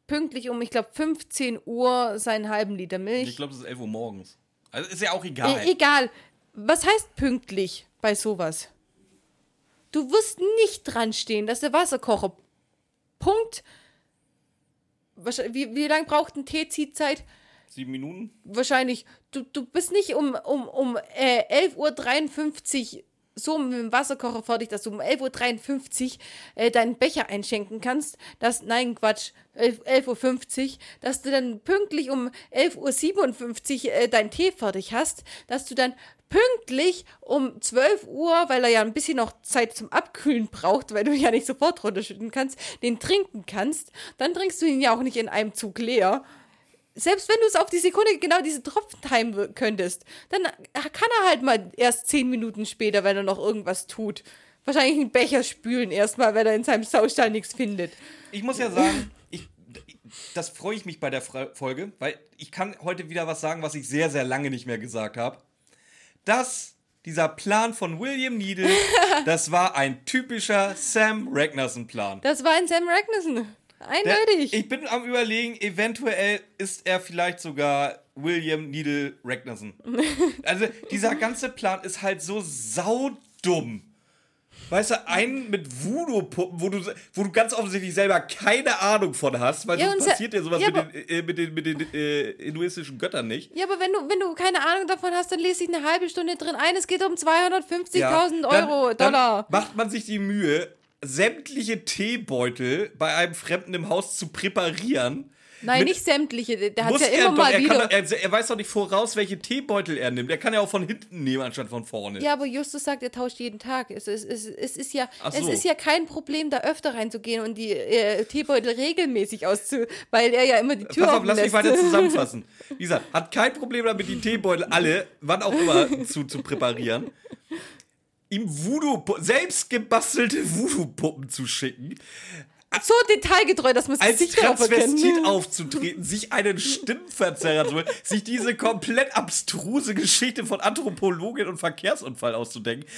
pünktlich um, ich glaube, 15 Uhr seinen halben Liter Milch. Ich glaube, es ist 11 Uhr morgens. Also ist ja auch egal. E egal. Was heißt pünktlich bei sowas? Du wirst nicht dran stehen, dass der Wasserkocher Punkt. Wie, wie lange braucht ein Teeziehzeit? Sieben Minuten? Wahrscheinlich. Du, du bist nicht um, um, um äh, 11.53 Uhr so mit dem Wasserkocher fertig, dass du um 11.53 Uhr äh, deinen Becher einschenken kannst. Das, nein, Quatsch, 11 11.50 Uhr, dass du dann pünktlich um 11.57 Uhr äh, deinen Tee fertig hast, dass du dann pünktlich um 12 Uhr, weil er ja ein bisschen noch Zeit zum Abkühlen braucht, weil du ihn ja nicht sofort runterschütten kannst, den trinken kannst. Dann trinkst du ihn ja auch nicht in einem Zug leer selbst wenn du es auf die Sekunde genau diesen Tropfen timen könntest, dann kann er halt mal erst zehn Minuten später, wenn er noch irgendwas tut. Wahrscheinlich einen Becher spülen erstmal, wenn er in seinem Saustall nichts findet. Ich muss ja sagen, das freue ich mich bei der Folge, weil ich kann heute wieder was sagen, was ich sehr, sehr lange nicht mehr gesagt habe. Dass dieser Plan von William Needle, das war ein typischer Sam Ragnarsson-Plan. Das war ein Sam Ragnarsson. Eindeutig. Der, ich bin am überlegen, eventuell ist er vielleicht sogar William Needle Ragnarsson. also dieser ganze Plan ist halt so saudumm. Weißt du, einen mit Voodoo-Puppen, wo du, wo du ganz offensichtlich selber keine Ahnung von hast, weil ja, sonst passiert ja sowas ja, mit, den, äh, mit den, mit den äh, hinduistischen Göttern nicht. Ja, aber wenn du, wenn du keine Ahnung davon hast, dann lese ich eine halbe Stunde drin ein. Es geht um 250.000 ja, Euro, dann, Dollar. Dann macht man sich die Mühe, sämtliche Teebeutel bei einem Fremden im Haus zu präparieren Nein, nicht sämtliche. Der hat ja immer mal er wieder. Kann, er, er, weiß doch nicht voraus, welche Teebeutel er nimmt. Er kann ja auch von hinten nehmen, anstatt von vorne. Ja, aber Justus sagt, er tauscht jeden Tag. Es, es, es, es, ist, ja, so. es ist ja kein Problem, da öfter reinzugehen und die äh, Teebeutel regelmäßig auszu... Weil er ja immer die Tür Pass auf, lass mich weiter zusammenfassen. Wie gesagt, hat kein Problem damit, die Teebeutel alle, wann auch immer, zu, zu präparieren ihm Voodoo, selbst gebastelte Voodoo-Puppen zu schicken so detailgetreu, dass man es nicht Transvestit aufzutreten, sich einen Stimmverzerrer zu holen, sich diese komplett abstruse Geschichte von Anthropologin und Verkehrsunfall auszudenken.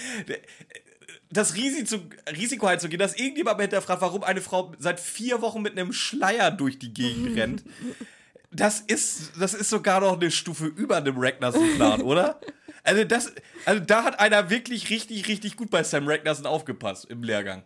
Das Risiko, Risiko halt zu gehen, dass irgendjemand hinterfragt, warum eine Frau seit vier Wochen mit einem Schleier durch die Gegend rennt. Das ist, das ist sogar noch eine Stufe über einem Ragnarsson-Plan, oder? Also, das, also da hat einer wirklich richtig, richtig gut bei Sam Ragnarsson aufgepasst im Lehrgang.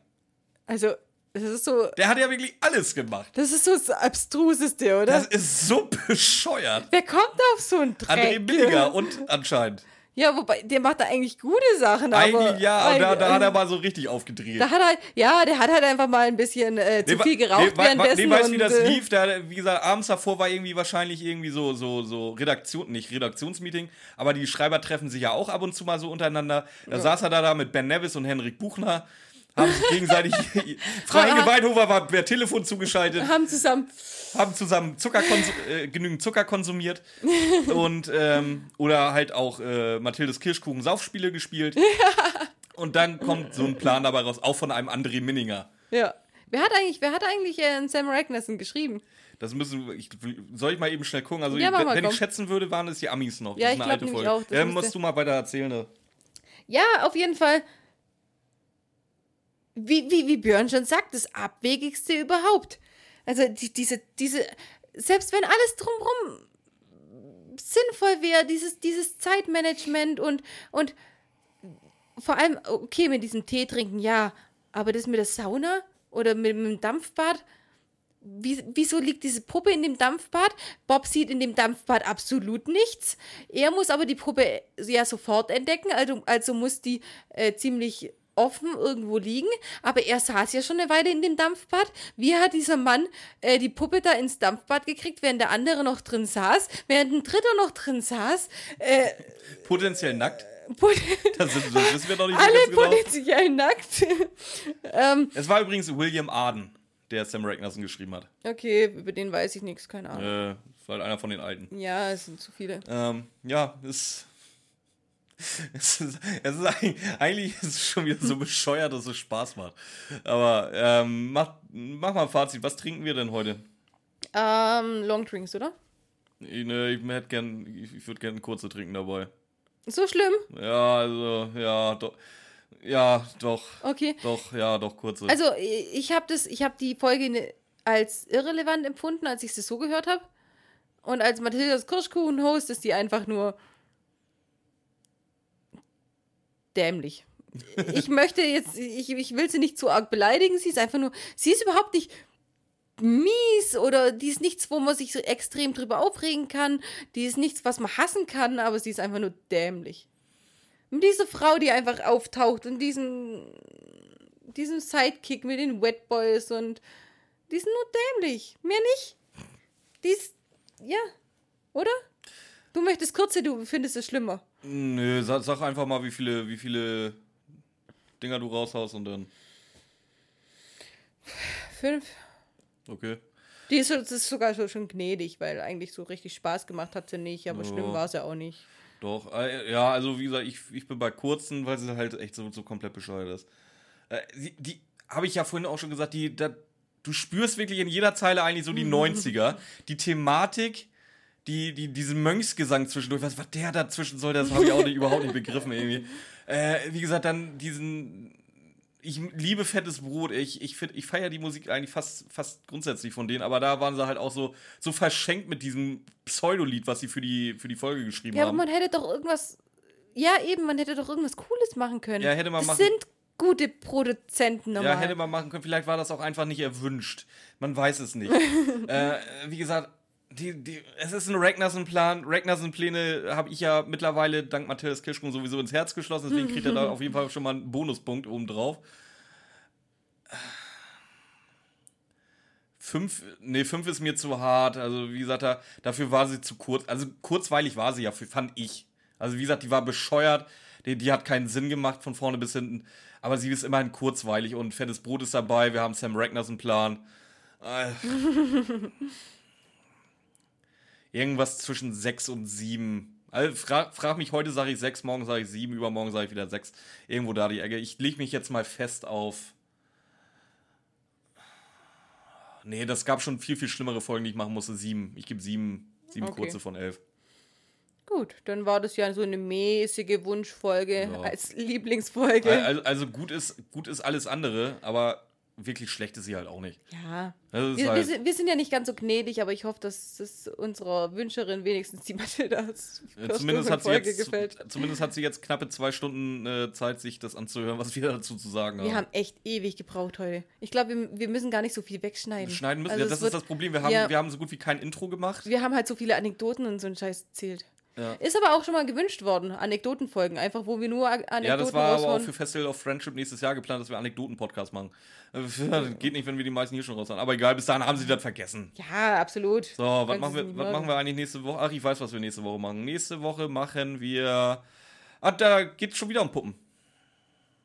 Also, das ist so. Der hat ja wirklich alles gemacht. Das ist so das Abstruseste, oder? Das ist so bescheuert. Wer kommt auf so einen Dreck? André Milliger und anscheinend. Ja, wobei, der macht da eigentlich gute Sachen. Eigentlich ja, und da, da hat er mal so richtig aufgedreht. Da hat er, ja, der hat halt einfach mal ein bisschen äh, zu nee, viel geraucht nee, währenddessen. Nee, weißt du, wie das äh, lief? Der, wie gesagt, abends davor war irgendwie wahrscheinlich irgendwie so, so, so Redaktion, nicht Redaktionsmeeting, aber die Schreiber treffen sich ja auch ab und zu mal so untereinander. Da ja. saß er da, da mit Ben Nevis und Henrik Buchner haben sich gegenseitig. Frau Weidhofer war per Telefon zugeschaltet. Haben zusammen. Haben zusammen Zucker äh, genügend Zucker konsumiert. und, ähm, oder halt auch äh, Mathildes Kirschkuchen-Saufspiele gespielt. Ja. Und dann kommt so ein Plan dabei raus, auch von einem André Minninger. Ja. Wer hat eigentlich, wer hat eigentlich äh, Sam Ragnarsson geschrieben? Das müssen ich, soll ich mal eben schnell gucken? Also, ja, wenn, wenn ich schätzen würde, waren es die Amis noch. Ja, das ist ich eine alte Folge. Auch, ja, musst du mal weiter erzählen. Ne? Ja, auf jeden Fall wie, wie, wie Björn schon sagt, das Abwegigste überhaupt. Also die, diese, diese, selbst wenn alles drumherum sinnvoll wäre, dieses, dieses Zeitmanagement und, und vor allem, okay, mit diesem Tee trinken, ja, aber das mit der Sauna oder mit, mit dem Dampfbad, wie, wieso liegt diese Puppe in dem Dampfbad? Bob sieht in dem Dampfbad absolut nichts. Er muss aber die Puppe ja sofort entdecken, also, also muss die äh, ziemlich offen irgendwo liegen, aber er saß ja schon eine Weile in dem Dampfbad. Wie hat dieser Mann äh, die Puppe da ins Dampfbad gekriegt, während der andere noch drin saß, während ein dritter noch drin saß? Äh, Potenziell nackt. Pot das, ist, das wissen wir noch nicht Alle genau. potenziell nackt. ähm, es war übrigens William Arden, der Sam Ragnarsson geschrieben hat. Okay, über den weiß ich nichts, keine Ahnung. Äh, war halt einer von den alten. Ja, es sind zu viele. Ähm, ja, ist es ist, es ist eigentlich, eigentlich ist es schon wieder so bescheuert, dass es Spaß macht. Aber ähm, mach, mach mal ein Fazit. Was trinken wir denn heute? Ähm, Long Drinks, oder? Ich, ne, ich hätte gern, ich, ich würde gerne kurze trinken dabei. So schlimm? Ja, also, ja, doch. Ja, doch. Okay. Doch, ja, doch, kurze. Also, ich habe das, ich habe die Folge ne, als irrelevant empfunden, als ich es so gehört habe. Und als Mathildas Kirschkuchen-Host ist die einfach nur dämlich. Ich möchte jetzt, ich, ich will sie nicht zu arg beleidigen, sie ist einfach nur, sie ist überhaupt nicht mies oder die ist nichts, wo man sich so extrem drüber aufregen kann. Die ist nichts, was man hassen kann, aber sie ist einfach nur dämlich. Und diese Frau, die einfach auftaucht und diesen, diesen Sidekick mit den Wet Boys und die sind nur dämlich. Mehr nicht. Die ist, ja, oder? Du möchtest kürzer, du findest es schlimmer. Nö, sag, sag, einfach mal, wie viele, wie viele Dinger du raushaust und dann. Fünf. Okay. Die ist, ist sogar so schon gnädig, weil eigentlich so richtig Spaß gemacht hat sie nicht, aber schlimm Ja. war es ja auch nicht. Doch, äh, ja, also wie gesagt, ich, ich bin bei kurzen, weil sie halt echt so, so komplett bescheuert ist. Äh, die die habe ich ja vorhin auch schon gesagt, die, da, du spürst wirklich in jeder Zeile eigentlich so die 90er. Die Thematik, die, die, diesen Mönchsgesang zwischendurch, was, was der dazwischen soll, das habe ich auch nicht, überhaupt nicht begriffen irgendwie. Äh, wie gesagt, dann diesen. Ich liebe fettes Brot. Ich, ich, find- ich feiere die Musik eigentlich fast, fast grundsätzlich von denen, aber da waren sie halt auch so, so verschenkt mit diesem Pseudolied, was sie für die, für die Folge geschrieben Ja, aber haben. man hätte doch irgendwas. Ja, eben, man hätte doch irgendwas Cooles machen können. Ja, hätte man das machen- sind gute Produzenten Ja, normal. hätte man machen können. Vielleicht war das auch einfach nicht erwünscht. Man weiß es nicht. äh, wie gesagt, die, die, es ist ein Ragnarsson-Plan. Ragnarsson-Pläne habe ich ja mittlerweile dank Matthias Kirschkuhn sowieso ins Herz geschlossen. Deswegen kriegt er da auf jeden Fall schon mal einen Bonuspunkt oben drauf. Fünf, nee, fünf ist mir zu hart. Also, wie gesagt, da, dafür war sie zu kurz. Also, kurzweilig war sie ja, fand ich. Also, wie gesagt, die war bescheuert. Die, die hat keinen Sinn gemacht von vorne bis hinten. Aber sie ist immerhin kurzweilig und fettes Brot ist dabei. Wir haben Sam Ragnarsson Plan. Äh. Irgendwas zwischen sechs und sieben. Also frag, frag mich, heute sage ich sechs, morgen sage ich sieben, übermorgen sage ich wieder sechs. Irgendwo da die Ecke. Ich lege mich jetzt mal fest auf. Nee, das gab schon viel, viel schlimmere Folgen, die ich machen musste. Sieben. Ich gebe sieben, sieben Okay. kurze von elf. Gut, dann war das ja so eine mäßige Wunschfolge Ja. als Lieblingsfolge. Also, also gut, ist, gut ist alles andere, aber wirklich schlecht ist sie halt auch nicht. ja. Ist Wir, wir, halt, sind, wir sind ja nicht ganz so gnädig, aber ich hoffe, dass es unserer Wünscherin wenigstens die Mathildas äh, zumindest, hat sie Folge jetzt, gefällt. zumindest hat sie jetzt knappe zwei Stunden äh, Zeit, sich das anzuhören, was wir dazu zu sagen haben. Wir haben echt ewig gebraucht heute. Ich glaube, wir, wir müssen gar nicht so viel wegschneiden. schneiden müssen. Also ja, das wird- ist das Problem. Wir haben, ja. wir haben so gut wie kein Intro gemacht. Wir haben halt so viele Anekdoten und so einen Scheiß erzählt. Ja. Ist aber auch schon mal gewünscht worden, Anekdotenfolgen, einfach wo wir nur Anekdoten Ja, das war aber auch für Festival of Friendship nächstes Jahr geplant, dass wir Anekdoten-Podcast machen. Das geht nicht, wenn wir die meisten hier schon raus haben. Aber egal, bis dahin haben sie das vergessen. Ja, absolut. So, was machen, wir, was machen wir eigentlich nächste Woche? Ach, ich weiß, was wir nächste Woche machen. Nächste Woche machen wir. Ah, da geht schon wieder um Puppen.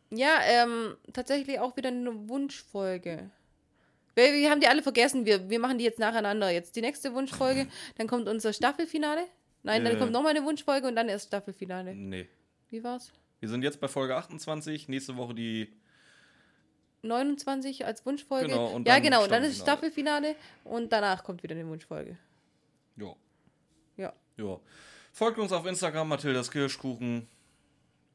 Ja, ähm, tatsächlich auch wieder eine Wunschfolge. Wir, wir haben die alle vergessen. Wir, wir machen die jetzt nacheinander. Jetzt die nächste Wunschfolge, dann kommt unser Staffelfinale. Nein, dann Äh. kommt nochmal eine Wunschfolge und dann erst Staffelfinale. Nee. Wie war's? Wir sind jetzt bei Folge 28. Nächste Woche die. 29 als Wunschfolge. Genau, und ja, genau. Und dann ist Staffelfinale. Und danach kommt wieder eine Wunschfolge. Ja. Ja. Ja. Folgt uns auf Instagram, Mathildas Kirschkuchen.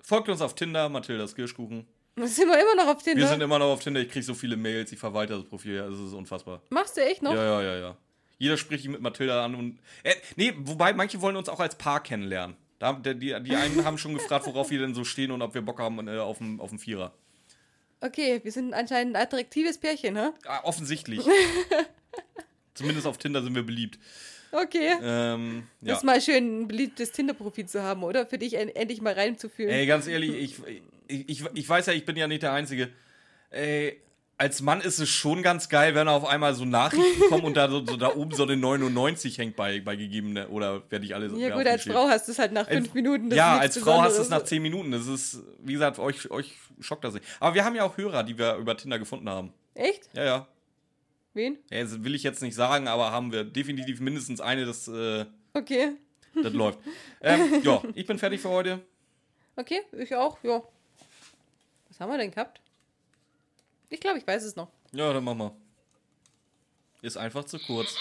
Folgt uns auf Tinder, Mathildas Kirschkuchen. Sind wir immer noch auf Tinder. Wir sind immer noch auf Tinder. Ich kriege so viele Mails. Ich verwalte das Profil. Ja, das ist unfassbar. Machst du echt noch? Ja, ja, ja, ja. Jeder spricht mit Mathilda an und. Äh, nee, wobei manche wollen uns auch als Paar kennenlernen. Da, die, die einen haben schon gefragt, worauf wir denn so stehen und ob wir Bock haben äh, auf dem auf dem Vierer. Okay, wir sind anscheinend ein attraktives Pärchen, hä? Ah, offensichtlich. Zumindest auf Tinder sind wir beliebt. Okay. Ähm, Das ja. ist mal schön, ein beliebtes Tinder-Profil zu haben, oder? Für dich en endlich mal reinzufühlen. Ey, ganz ehrlich, ich, ich, ich, ich weiß ja, ich bin ja nicht der Einzige. Ey, als Mann ist es schon ganz geil, wenn auf einmal so Nachrichten kommen und da, so, so da oben so eine 99 hängt bei, bei gegebene oder werde ich alles. ja, wer gut, als. Frau hast du es halt nach Als- fünf Minuten. das ja, ist als Frau hast du es Besonderes. nach 10 Minuten. Das ist, wie gesagt, euch, euch schockt das nicht. Aber wir haben ja auch Hörer, die wir über Tinder gefunden haben. Echt? Ja, ja. Wen? ja das will ich jetzt nicht sagen, aber haben wir definitiv mindestens eine, das, äh, Okay. das läuft. Ähm, ja, ich bin fertig für heute. Okay, ich auch, ja. Was haben wir denn gehabt? Ich glaube, ich weiß es noch. Ja, dann machen wir. Ist einfach zu kurz.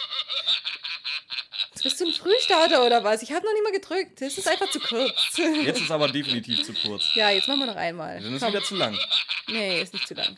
Bist du ein Frühstarter oder was? Ich habe noch nicht mal gedrückt. Das ist einfach zu kurz. Jetzt ist aber definitiv zu kurz. ja, jetzt machen wir noch einmal. Dann ist Komm. wieder zu lang. Nee, ist nicht zu lang.